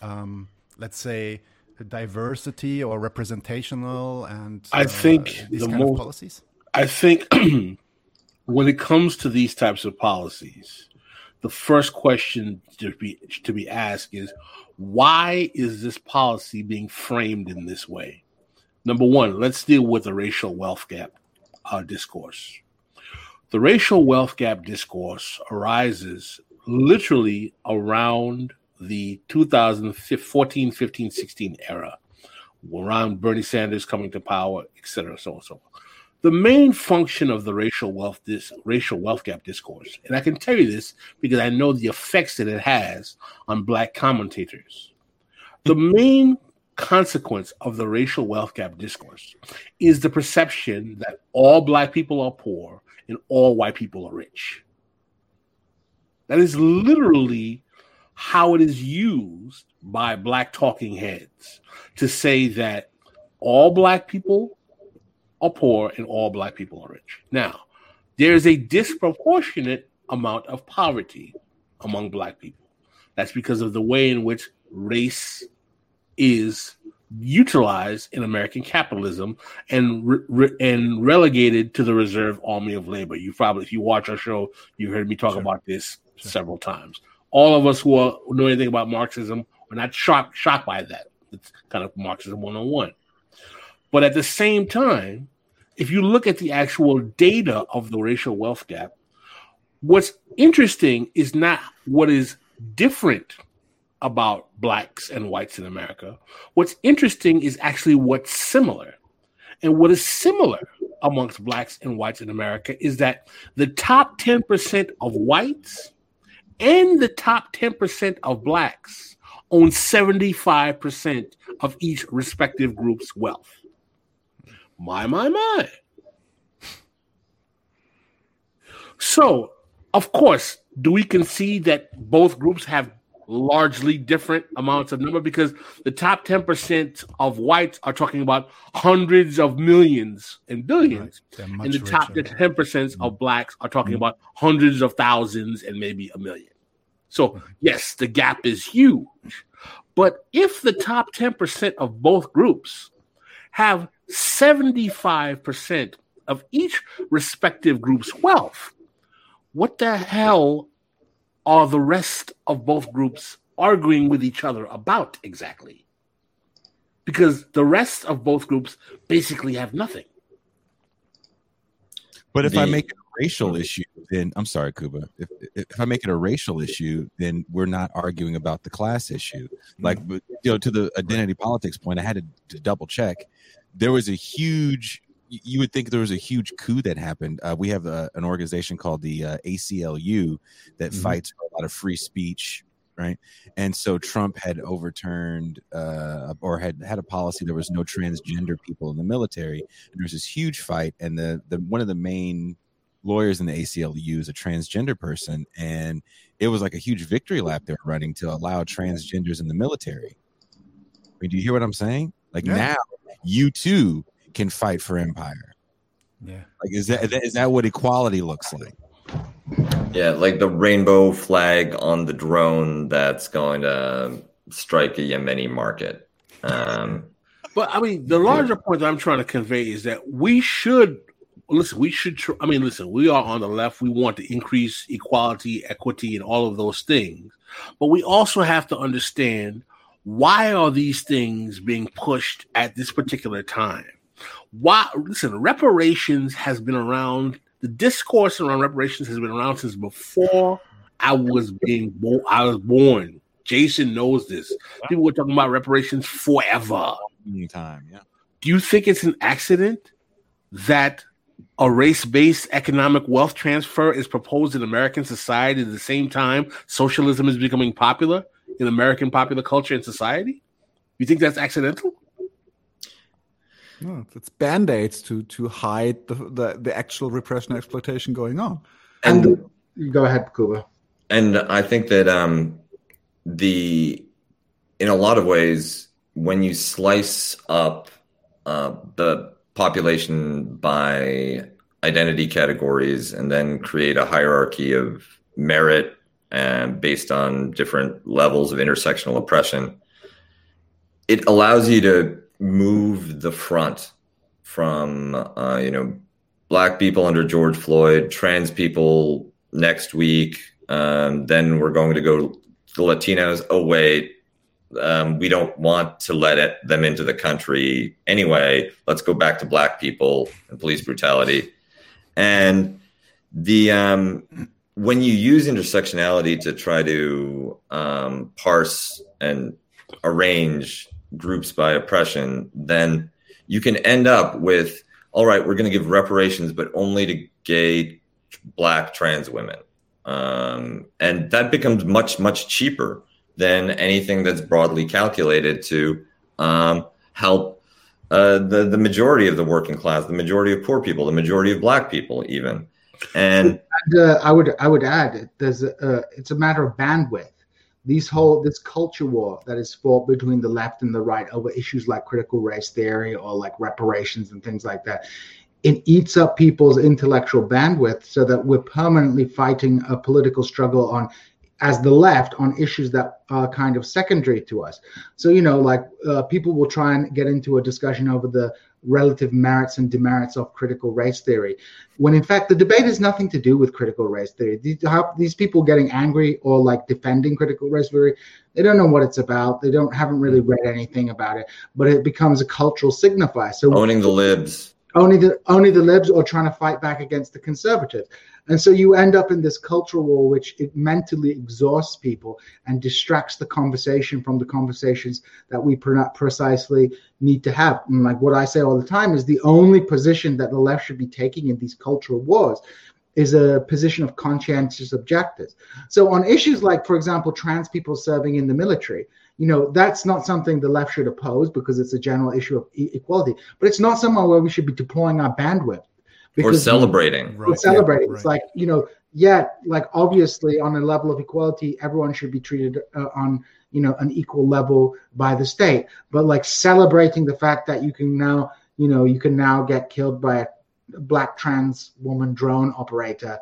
um, let's say, diversity or representational and I think uh, these the of policies? I think when it comes to these types of policies, the first question to be to be asked is why is this policy being framed in this way? Number one, let's deal with the racial wealth gap uh, discourse. The racial wealth gap discourse arises literally around the 2014, 15, 16 era, around Bernie Sanders coming to power, et cetera, so on and so the main function of the racial wealth this racial wealth gap discourse and i can tell you this because i know the effects that it has on black commentators. The main consequence of the racial wealth gap discourse is the perception that all black people are poor and all white people are rich. That is literally how it is used by black talking heads to say that all black people are poor and all black people are rich. Now, there is a disproportionate amount of poverty among black people. That's because of the way in which race is utilized in American capitalism and re- re- and relegated to the reserve army of labor. You probably, if you watch our show, you've heard me talk sure. about this sure. several times. All of us who, are, who know anything about Marxism are not shocked shocked by that. It's kind of Marxism 101. But at the same time, if you look at the actual data of the racial wealth gap, what's interesting is not what is different about blacks and whites in America. What's interesting is actually what's similar. And what is similar amongst blacks and whites in America is that the top 10% of whites and the top 10% of blacks own 75% of each respective group's wealth. My, my, my. So, of course, do we concede that both groups have largely different amounts of number? Because the top 10% of whites are talking about hundreds of millions and billions. Right. And the top 10% mm-hmm. of blacks are talking mm-hmm. about hundreds of thousands and maybe a million. So, yes, the gap is huge. But if the top 10% of both groups have 75% of each respective group's wealth, what the hell are the rest of both groups arguing with each other about exactly? Because the rest of both groups basically have nothing. But if the, I make it a racial issue, then I'm sorry, Kuba. If if I make it a racial issue, then we're not arguing about the class issue. Mm-hmm. Like you know, to the identity politics point, I had to, to double check. There was a huge you would think there was a huge coup that happened. Uh, we have a, an organization called the uh, ACLU that mm-hmm. fights for a lot of free speech, right? And so Trump had overturned uh, or had had a policy there was no transgender people in the military. And there was this huge fight, and the the one of the main lawyers in the ACLU is a transgender person, and it was like a huge victory lap they were running to allow transgenders in the military. I mean, do you hear what I'm saying? Like yeah. now, you too can fight for empire. Yeah. Like is that is that what equality looks like? Yeah, like the rainbow flag on the drone that's going to strike a Yemeni market. Um, but I mean, the larger yeah. point that I'm trying to convey is that we should listen. We should. Tr- I mean, listen. We are on the left. We want to increase equality, equity, and all of those things. But we also have to understand why are these things being pushed at this particular time? Why listen reparations has been around the discourse around reparations has been around since before i was being born i was born. Jason knows this. People were talking about reparations forever. Time yeah. Do you think it's an accident that a race-based economic wealth transfer is proposed in american society at the same time socialism is becoming popular in american popular culture and society you think that's accidental no, it's band aids to to hide the, the, the actual repression exploitation going on. And, and go ahead, Kuba. And I think that um, the in a lot of ways, when you slice up uh, the population by identity categories and then create a hierarchy of merit and based on different levels of intersectional oppression, it allows you to move the front from uh, you know black people under George Floyd, trans people next week. Um, then we're going to go to the Latinos. Oh wait, um, we don't want to let it, them into the country anyway. Let's go back to black people and police brutality. And the um, when you use intersectionality to try to um, parse and arrange groups by oppression, then you can end up with all right, we're going to give reparations, but only to gay, black, trans women. Um, and that becomes much, much cheaper than anything that's broadly calculated to um, help uh, the, the majority of the working class, the majority of poor people, the majority of black people, even. And, and uh, I would I would add there's a, uh, it's a matter of bandwidth. These whole this culture war that is fought between the left and the right over issues like critical race theory or like reparations and things like that it eats up people's intellectual bandwidth so that we're permanently fighting a political struggle on as the left on issues that are kind of secondary to us. So you know like uh, people will try and get into a discussion over the relative merits and demerits of critical race theory, when in fact the debate has nothing to do with critical race theory. These, these people getting angry or like defending critical race theory, they don't know what it's about. They don't haven't really hmm. read anything about it, but it becomes a cultural signifier. So owning the libs, only the only the libs, or trying to fight back against the conservatives. And so you end up in this cultural war, which it mentally exhausts people and distracts the conversation from the conversations that we precisely need to have. And like what I say all the time is the only position that the left should be taking in these cultural wars is a position of conscientious objectors. So on issues like, for example, trans people serving in the military, you know, that's not something the left should oppose because it's a general issue of e- equality. But it's not somewhere where we should be deploying our bandwidth. Or celebrating. Right, celebrating. Yeah, right. It's like, you know, yeah, like obviously on a level of equality, everyone should be treated uh, on you know an equal level by the state. But like celebrating the fact that you can now you know you can now get killed by a black trans woman drone operator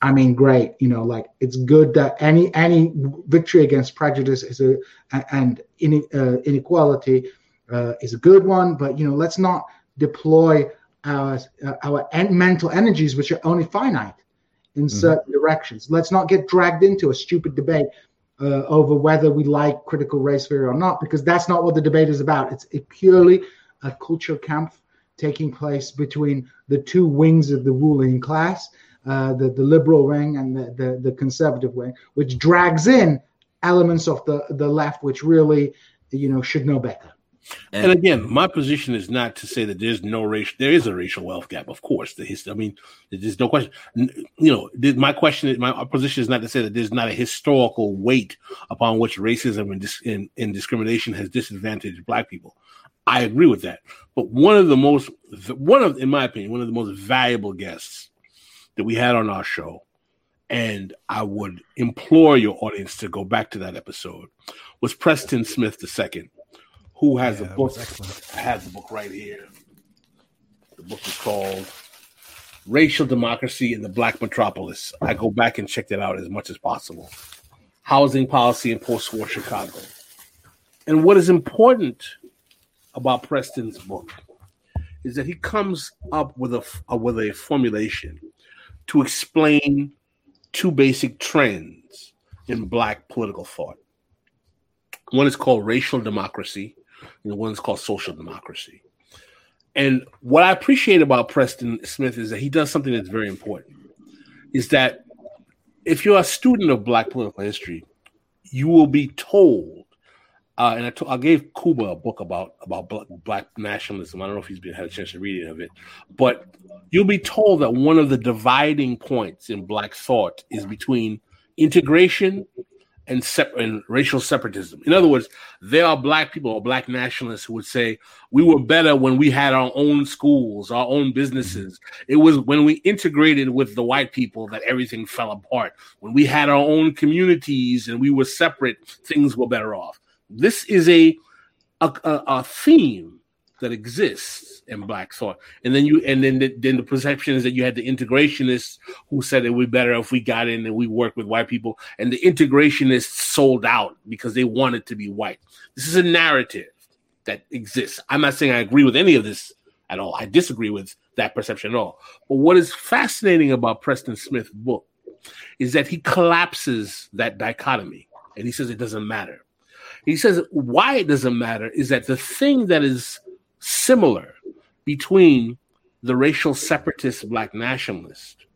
i mean great you know like it's good that any any victory against prejudice is a and in, uh, inequality uh, is a good one but you know let's not deploy our uh, our en- mental energies which are only finite in mm-hmm. certain directions let's not get dragged into a stupid debate uh, over whether we like critical race theory or not because that's not what the debate is about it's it purely a culture camp taking place between the two wings of the ruling class, uh, the, the liberal wing and the, the, the, conservative wing, which drags in elements of the, the left, which really, you know, should know better. And again, my position is not to say that there's no racial. There is a racial wealth gap, of course. The history. I mean, there's no question. You know, my question is my position is not to say that there's not a historical weight upon which racism and, dis, and, and discrimination has disadvantaged Black people. I agree with that. But one of the most, one of, in my opinion, one of the most valuable guests that we had on our show, and I would implore your audience to go back to that episode, was Preston Smith II, who has yeah, a book. I have the book right here. The book is called Racial Democracy in the Black Metropolis. I go back and check that out as much as possible. Housing policy in post-war Chicago. And what is important about Preston's book is that he comes up with a, a uh, with a formulation to explain two basic trends in black political thought. One is called racial democracy, and one is called social democracy. And what I appreciate about Preston Smith is that he does something that's very important. Is that if you're a student of black political history, you will be told uh, and I gave Kuba a book about about black nationalism. I don't know if he's been had a chance to read any of it, but you'll be told that one of the dividing points in black thought is between integration and, and racial separatism. In other words, there are black people or black nationalists who would say we were better when we had our own schools, our own businesses. It was when we integrated with the white people that everything fell apart. When we had our own communities and we were separate, things were better off. This is a a, a theme that exists in black thought. And then you and then the, then the perception is that you had the integrationists who said it would be better if we got in and we work with white people. And the integrationists sold out because they wanted to be white. This is a narrative that exists. I'm not saying i agree with any of this at all. I disagree with that perception at all. But what is fascinating about preston smith's book is that he collapses that dichotomy and he says it doesn't matter. He says why it doesn't matter is that the thing that is similar between the racial separatist black nationalist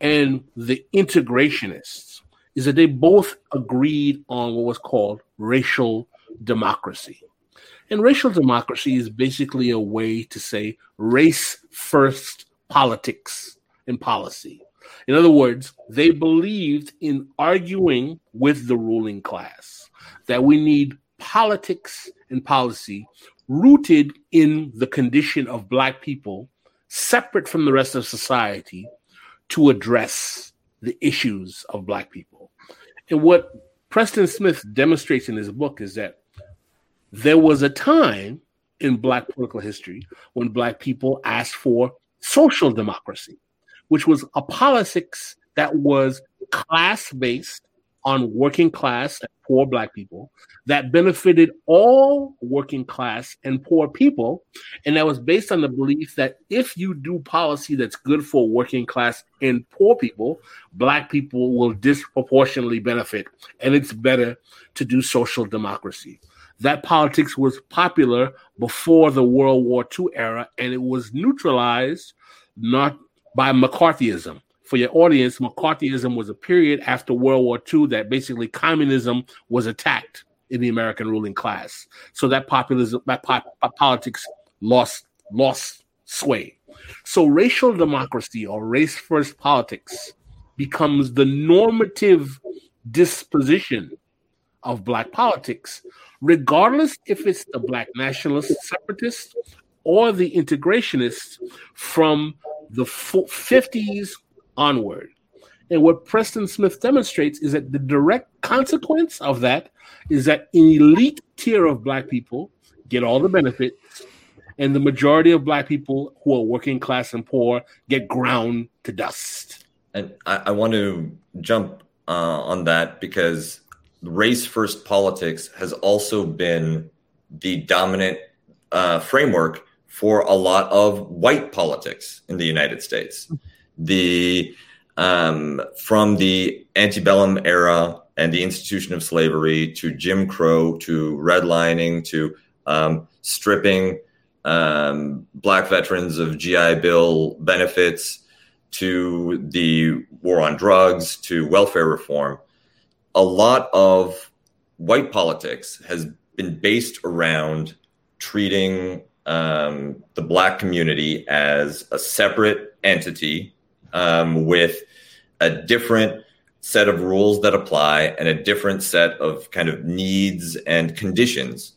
and the integrationists is that they both agreed on what was called racial democracy. And racial democracy is basically a way to say race first politics and policy. In other words, they believed in arguing with the ruling class that we need politics and policy rooted in the condition of Black people, separate from the rest of society, to address the issues of Black people. And what Preston Smith demonstrates in his book is that there was a time in Black political history when Black people asked for social democracy, which was a politics that was class based on working class and poor black people that benefited all working class and poor people. And that was based on the belief that if you do policy that's good for working class and poor people, black people will disproportionately benefit. And it's better to do social democracy. That politics was popular before the World War II era, and it was neutralized not by McCarthyism for your audience, McCarthyism was a period after World War II that basically communism was attacked in the American ruling class. So that populism, that po- politics lost lost sway. So racial democracy or race first politics becomes the normative disposition of black politics, regardless if it's the black nationalist separatists or the integrationists from the 50s onward. And what Preston Smith demonstrates is that the direct consequence of that is that an elite tier of black people get all the benefits, and the majority of black people who are working class and poor get ground to dust. And I, I want to jump uh, on that because race first politics has also been the dominant uh, framework for a lot of white politics in the United States. The um, from the antebellum era and the institution of slavery to Jim Crow to redlining to um, stripping um, black veterans of GI Bill benefits to the war on drugs to welfare reform, a lot of white politics has been based around treating um, the black community as a separate entity um, with a different set of rules that apply and a different set of kind of needs and conditions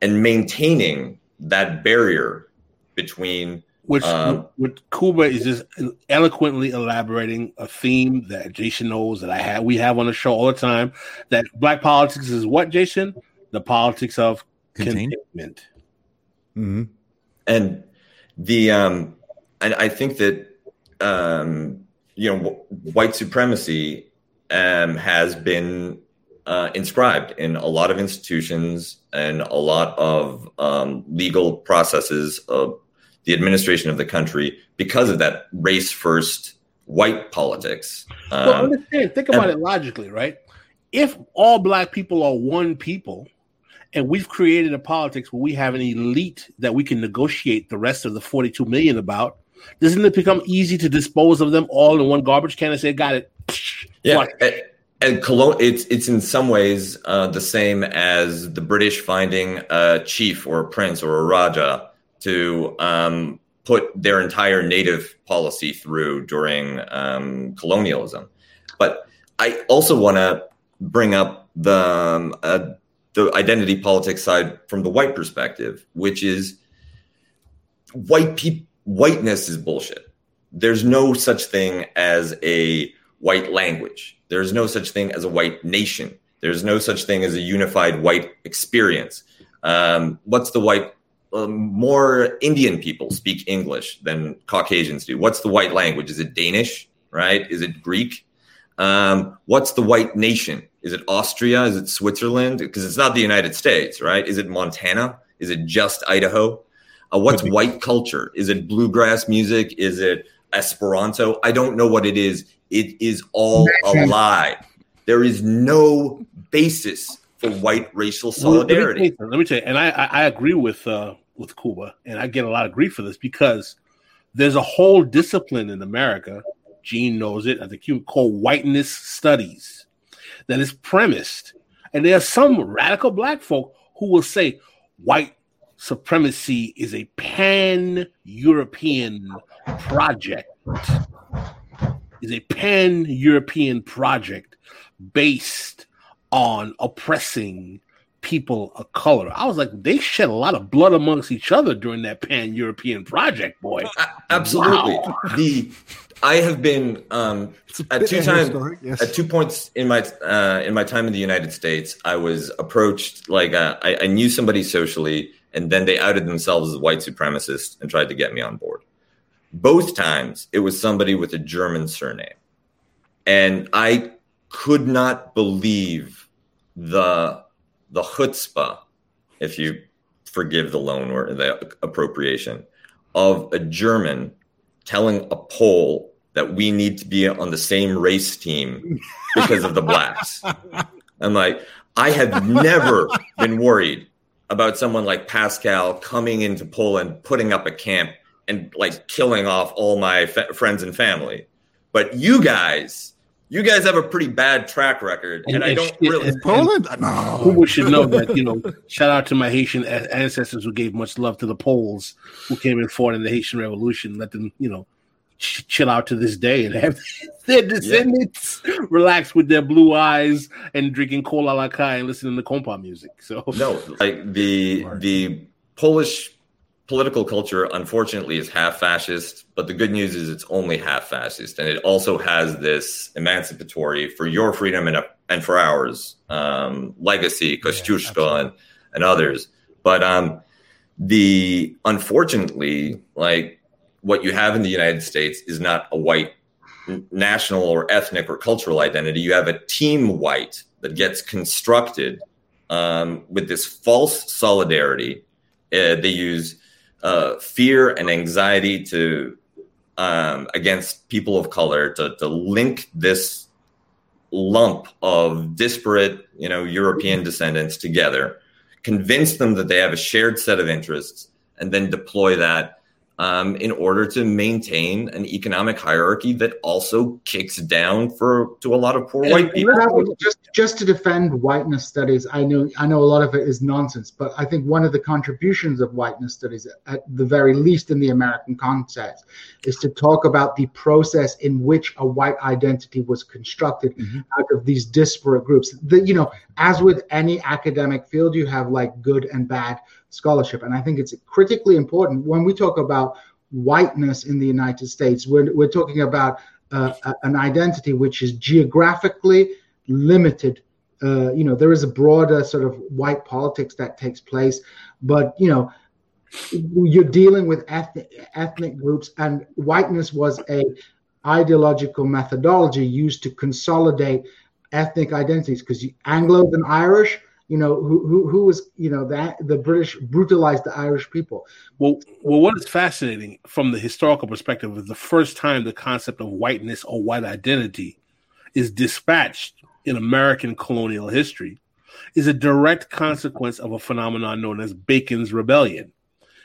and maintaining that barrier between which um, which Kuba is just eloquently elaborating a theme that Jason knows that I have we have on the show all the time that black politics is what Jason the politics of containment. containment. Mm-hmm. And the um, and I think that um, you know white supremacy um, has been uh, inscribed in a lot of institutions and a lot of um, legal processes of the administration of the country because of that race first white politics. Um, well, understand, think about and, it logically, right? If all black people are one people, and we've created a politics where we have an elite that we can negotiate the rest of the 42 million about, doesn't it become easy to dispose of them all in one garbage can and say, got it? Yeah. And, and Cologne, it's it's in some ways uh, the same as the British finding a chief or a prince or a raja to um, put their entire native policy through during um, colonialism. But I also want to bring up the um, uh, the identity politics side from the white perspective, which is white people whiteness is bullshit. There's no such thing as a white language. There's no such thing as a white nation. There's no such thing as a unified white experience. Um, what's the white? Um, more Indian people speak English than Caucasians do. What's the white language? Is it Danish? Right? Is it Greek? Um, what's the white nation? Is it Austria? Is it Switzerland? Because it's not the United States, right? Is it Montana? Is it just Idaho? Uh, what's white culture? Is it bluegrass music? Is it Esperanto? I don't know what it is. It is all a lie. There is no basis for white racial solidarity. Let me, let me tell you, and I, I agree with uh, with Kuba, and I get a lot of grief for this because there's a whole discipline in America. Gene knows it. I think you call whiteness studies that is premised, and there are some radical black folk who will say white supremacy is a pan European project. Is a pan European project based on oppressing people of color. I was like, they shed a lot of blood amongst each other during that pan European project, boy. Absolutely. Wow. The I have been um, at two times yes. at two points in my uh, in my time in the United States. I was approached like uh, I, I knew somebody socially and then they outed themselves as white supremacists and tried to get me on board. Both times it was somebody with a German surname. And I could not believe the the chutzpah, if you forgive the loan or the appropriation, of a German telling a Pole that we need to be on the same race team because of the blacks. I'm like, I have never been worried about someone like Pascal coming into Poland, putting up a camp, and like killing off all my fa- friends and family. But you guys, you guys have a pretty bad track record, and, And- I don't shit, really. and- Poland? No. People should know that, you know, shout out to my Haitian ancestors who gave much love to the Poles who came and fought in the Haitian Revolution. Let them, you know, ch- chill out to this day and have their descendants relax with their blue eyes and drinking cola la kai and listening to compa music. So, No, like the the Polish political culture, unfortunately, is half fascist. But the good news is it's only half fascist, and it also has this emancipatory for your freedom and and for ours um, legacy, Kościuszko and and others. But um, the unfortunately, like what you have in the United States is not a white national or ethnic or cultural identity. You have a team white that gets constructed um, with this false solidarity. Uh, they use uh, fear and anxiety to um, against people of color to, to link this lump of disparate, you know, European descendants together, convince them that they have a shared set of interests, and then deploy that um, in order to maintain an economic hierarchy that also kicks down for to a lot of poor white people. just just to defend whiteness studies, I know I know a lot of it is nonsense, but I think one of the contributions of whiteness studies, at the very least in the American context, is to talk about the process in which a white identity was constructed out of these disparate groups. The, you know, as with any academic field, you have like good and bad scholarship, and I think it's critically important when we talk about whiteness in the United States. We're we're talking about uh, a- an identity which is geographically limited. Uh, you know, there is a broader sort of white politics that takes place, but you know, you're dealing with ethnic ethnic groups, and whiteness was a ideological methodology used to consolidate ethnic identities because Anglos and Irish. You know who, who who was you know that the British brutalized the Irish people. well, well, what is fascinating from the historical perspective is the first time the concept of whiteness or white identity is dispatched in American colonial history is a direct consequence of a phenomenon known as Bacon's Rebellion.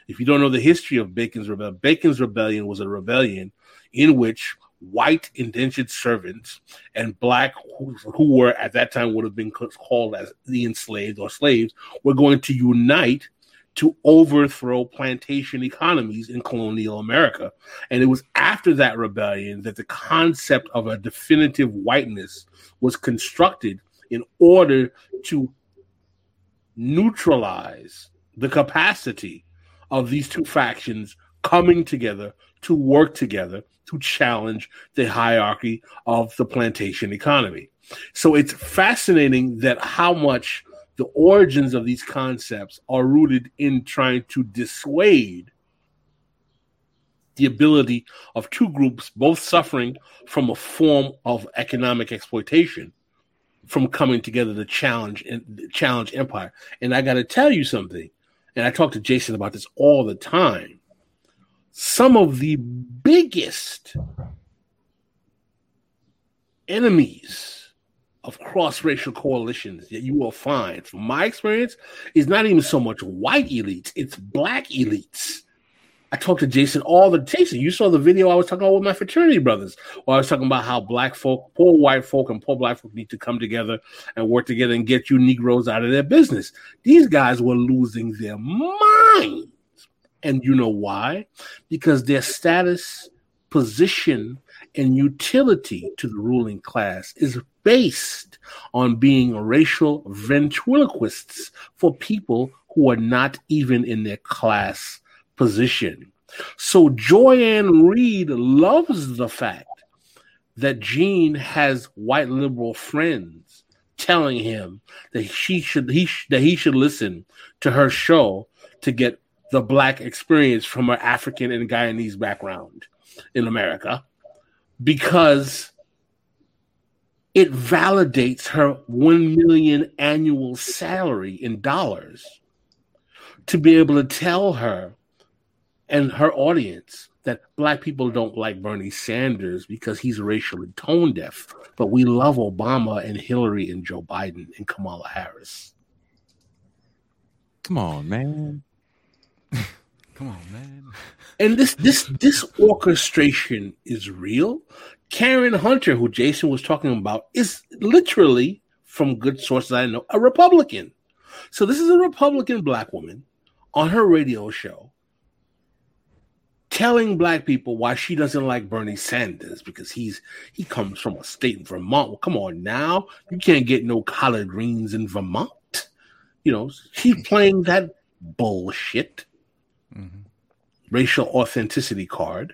If you don't know the history of Bacon's Rebellion, Bacon's Rebellion was a rebellion in which white indentured servants and black who, who were at that time would have been called as the enslaved or slaves were going to unite to overthrow plantation economies in colonial America. And it was after that rebellion that the concept of a definitive whiteness was constructed in order to neutralize the capacity of these two factions coming together to work together to challenge the hierarchy of the plantation economy. So it's fascinating that how much the origins of these concepts are rooted in trying to dissuade the ability of two groups, both suffering from a form of economic exploitation, from coming together to challenge and challenge empire. And I got to tell you something, and I talk to Jason about this all the time. Some of the biggest enemies of cross-racial coalitions that you will find, from my experience, is not even so much white elites; it's black elites. I talk to Jason all the Jason. You saw the video I was talking about with my fraternity brothers, where I was talking about how black folk, poor white folk, and poor black folk need to come together and work together and get you Negroes out of their business. These guys were losing their minds, and you know why? Because their status, position, and utility to the ruling class is based on being racial ventriloquists for people who are not even in their class position. So Joy-Ann Reid loves the fact that Gene has white liberal friends telling him that she should he sh- that he should listen to her show to get the black experience from her African and Guyanese background in America because it validates her 1 million annual salary in dollars to be able to tell her and her audience that black people don't like Bernie Sanders because he's racially tone deaf, but we love Obama and Hillary and Joe Biden and Kamala Harris. Come on, man. Come on, man. And this this this orchestration is real. Karen Hunter, who Jason was talking about, is literally, from good sources I know, a Republican. So this is a Republican black woman on her radio show telling black people why she doesn't like Bernie Sanders because he's he comes from a state in Vermont. Well, come on now, you can't get no collard greens in Vermont. You know, she's playing that bullshit mm-hmm. racial authenticity card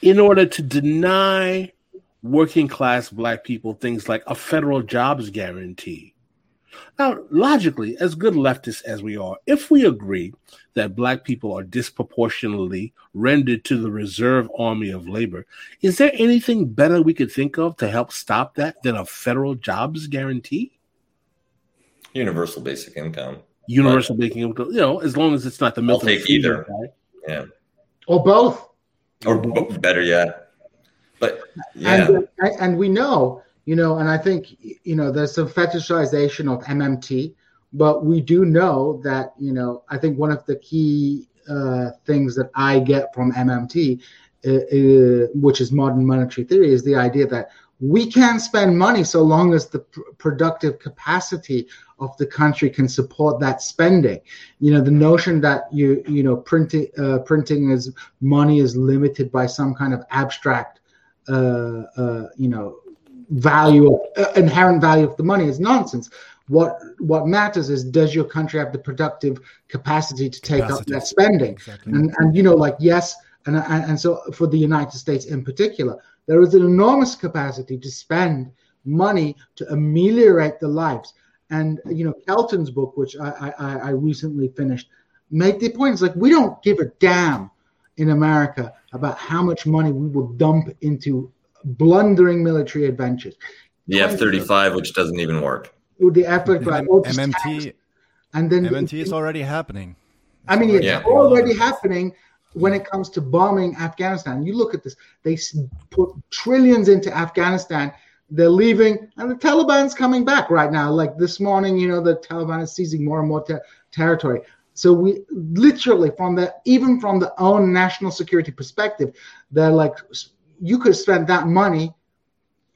in order to deny working class black people things like a federal jobs guarantee. Now, logically, as good leftists as we are, if we agree that black people are disproportionately rendered to the reserve army of labor, is there anything better we could think of to help stop that than a federal jobs guarantee? Universal basic income. Universal basic income, you know, as long as it's not the I'll take either. Yeah. Or both or both, better yet. But yeah, and, and we know, you know, and I think you know there's some fetishization of MMT, but we do know that you know I think one of the key uh, things that I get from MMT, uh, uh, which is modern monetary theory, is the idea that we can spend money so long as the pr- productive capacity of the country can support that spending. You know, the notion that you you know printing uh, printing is money is limited by some kind of abstract uh, uh, you know value of, uh, inherent value of the money is nonsense. What what matters is does your country have the productive capacity to take capacity. up that spending? Exactly. And and you know like yes and, and and so for the United States in particular there is an enormous capacity to spend money to ameliorate the lives. And you know, Kelton's book, which I, I, I recently finished, made the point. It's like we don't give a damn in America about how much money we will dump into blundering military adventures. The F thirty five, which doesn't even work. The F thirty five, MMT, and then MMT is already happening. I mean, it's yeah. already happening when it comes to bombing Afghanistan. You look at this, they put trillions into Afghanistan. They're leaving, and the Taliban's coming back right now. Like this morning, you know, the Taliban is seizing more and more ter- territory. So we literally, from the even from the own national security perspective, they're like, you could spend that money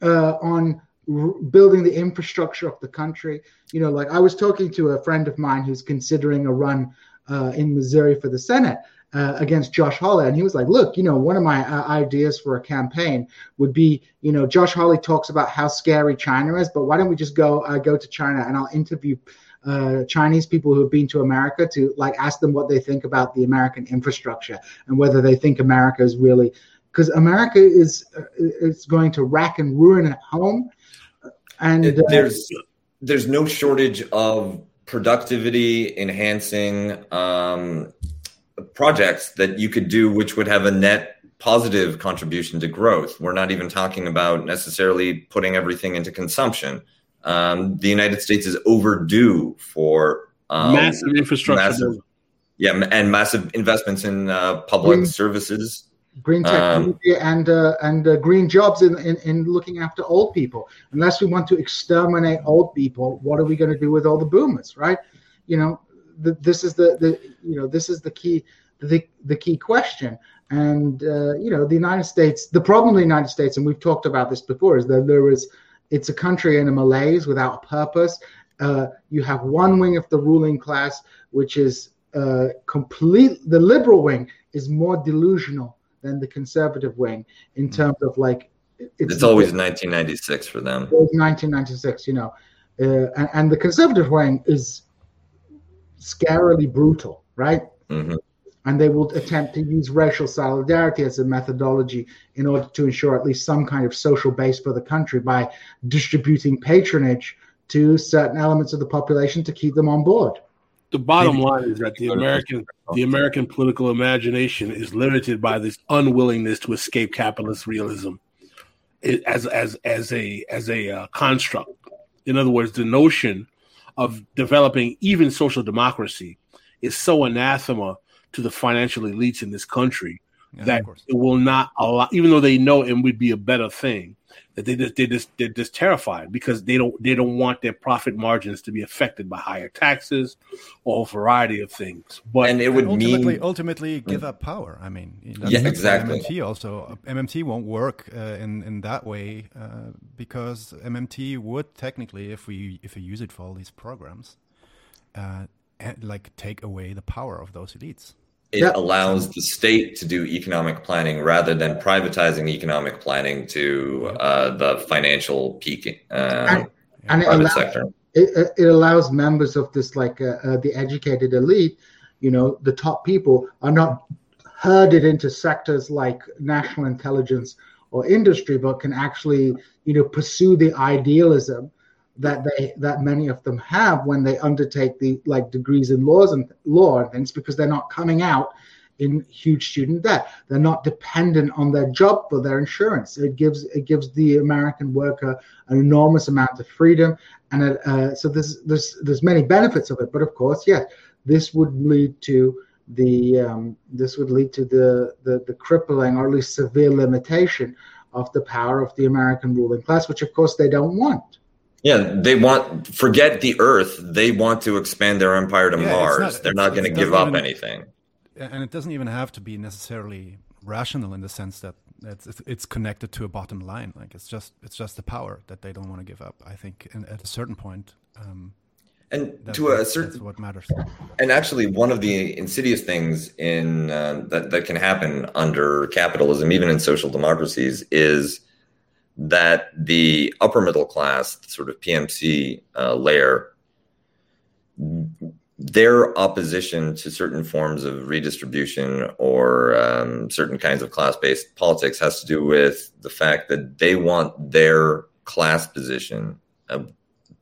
uh, on r- building the infrastructure of the country. You know, like I was talking to a friend of mine who's considering a run uh, in Missouri for the Senate, uh, against Josh Hawley, and he was like, "Look, you know, one of my uh, ideas for a campaign would be, you know, Josh Hawley talks about how scary China is, but why don't we just go uh, go to China and I'll interview." Uh, Chinese people who have been to America to like ask them what they think about the American infrastructure and whether they think America is really because America is uh, is going to rack and ruin at home. And uh, there's there's no shortage of productivity enhancing um, projects that you could do which would have a net positive contribution to growth. We're not even talking about necessarily putting everything into consumption. Um, the United States is overdue for um, massive infrastructure. Massive, yeah, and massive investments in uh, public green, services, green technology, um, and uh, and uh, green jobs in, in, in looking after old people. Unless we want to exterminate old people, what are we going to do with all the boomers, right? You know, the, this is the, the you know this is the key the the key question. And uh, you know the United States. The problem in the United States, and we've talked about this before, is that there is it's a country in a malaise without a purpose. Uh, you have one wing of the ruling class, which is uh, complete. The liberal wing is more delusional than the conservative wing in terms of like. It's, it's always 1996 for them. 1996, you know, uh, and, and, the conservative wing is scarily brutal, right? Mm-hmm. And they will attempt to use racial solidarity as a methodology in order to ensure at least some kind of social base for the country by distributing patronage to certain elements of the population to keep them on board. The bottom line is that the American the American political imagination is limited by this unwillingness to escape capitalist realism as as as a as a uh, construct. In other words, the notion of mm-hmm. developing even social democracy is so anathema to the financial elites in this country yeah, that it will not allow, even though they know it would be a better thing, that they just they just they're just terrified because they don't they don't want their profit margins to be affected by higher taxes or a variety of things. But and it would ultimately mean ultimately give up power. I mean, Yeah, exactly. MMT also MMT won't work uh, in in that way uh, because MMT would technically, if we if we use it for all these programs, uh, eh, like take away the power of those elites. It Yeah. allows the state to do economic planning rather than privatizing economic planning to uh, the financial peak uh, And- and it allows, sector. it, it- it allows members of this like uh, uh, the educated elite you know the top people are not herded into sectors like national intelligence or industry but can actually you know pursue the idealism that they that many of them have when they undertake the like degrees in laws and law and things because they're not coming out in huge student debt. They're not dependent on their job for their insurance. It gives it gives the American worker an enormous amount of freedom, and it, uh, so there's there's there's many benefits of it. But of course, yes, this would lead to the um, this would lead to the, the the crippling or at least severe limitation of the power of the American ruling class, which of course they don't want. Yeah, they want forget the Earth. They want to expand their empire to Yeah, Mars. not- They're not going to give up even- anything. and it doesn't even have to be necessarily rational in the sense that it's it's- connected to a bottom line. Like it's just it's just the power that they don't want to give up. I think, and at a certain point, um, And to a certain that's what matters. And actually, one of the insidious things in uh, that that can happen under capitalism, even in social democracies, is that the upper middle class, sort of PMC uh, layer, their opposition to certain forms of redistribution or um, certain kinds of class-based politics has to do with the fact that they want their class position uh,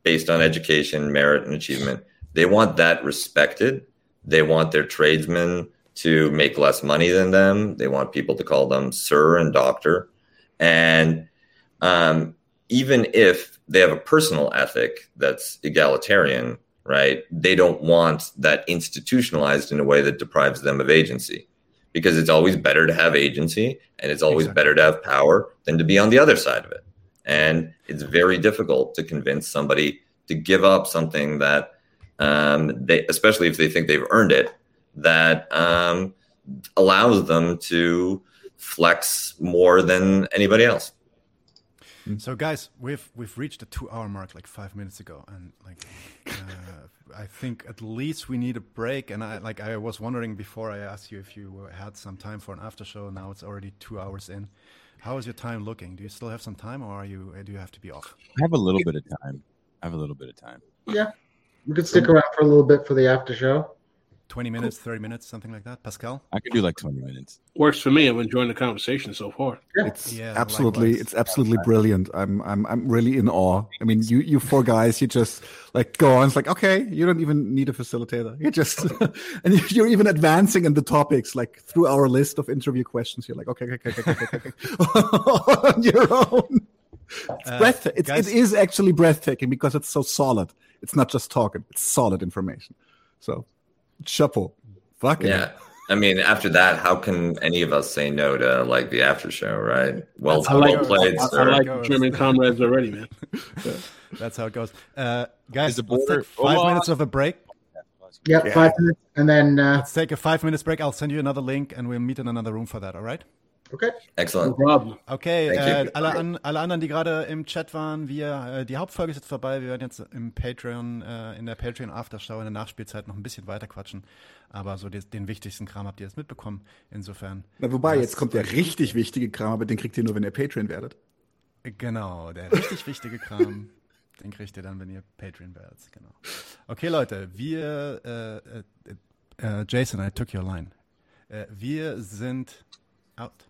based on education, merit, and achievement they want that respected. They want their tradesmen to make less money than them. They want people to call them sir and doctor. And um, even if they have a personal ethic that's egalitarian, right, they don't want that institutionalized in a way that deprives them of agency because it's always better to have agency and it's always Exactly. better to have power than to be on the other side of it. And it's very difficult to convince somebody to give up something that um, they, especially if they think they've earned it, that um, allows them to flex more than anybody else. So, guys, we've we've reached the two-hour mark like five minutes ago, and like, uh, I think at least we need a break. And I like I was wondering before I asked you if you had some time for an after show. Now it's already two hours in. How is your time looking? Do you still have some time, or are you do you have to be off? I have a little bit of time. I have a little bit of time. Yeah, we could stick around for a little bit for the after show. Twenty minutes, thirty minutes, something like that. Pascal. I could do like 20 minutes. Works for me. I'm enjoying the conversation so far. It's Yeah, absolutely, likewise. it's absolutely brilliant. I'm, I'm, I'm really in awe. I mean, you, you four guys, you just like go on. It's like, okay, you don't even need a facilitator. You just, and you're even advancing in the topics, like through our list of interview questions. You're like, okay, okay, okay, okay, okay, okay, on your own. It's Uh, breathtaking. It's, guys- it is actually breathtaking because it's so solid. It's not just talking; it's solid information. So, chapeau. Fucking Yeah. I mean, after that, how can any of us say no to like the after show, right? Well, That's I how like, it goes. played, I, I sir. like German comrades already, man. That's how it goes. Uh, guys, let's take five minutes of a break. Yeah, Yeah. five minutes, and then uh, Let's take a five minutes break. I'll send you another link, and we'll meet in another room for that. All right? Okay. Excellent. Okay, äh, alle, an, alle anderen, die gerade im Chat waren, wir, äh, die Hauptfolge ist jetzt vorbei. Wir werden jetzt im Patreon, äh, in der Patreon Aftershow in der Nachspielzeit noch ein bisschen weiter quatschen. Aber so des, den wichtigsten Kram habt ihr jetzt mitbekommen. Insofern. Na, wobei, jetzt kommt der richtig wichtige Kram, aber den kriegt ihr nur, wenn ihr Patreon werdet. Genau, der richtig wichtige Kram, den kriegt ihr dann, wenn ihr Patreon werdet. Genau. Okay, Leute, wir, äh, äh, äh, Jason, I took your line. Äh, wir sind out.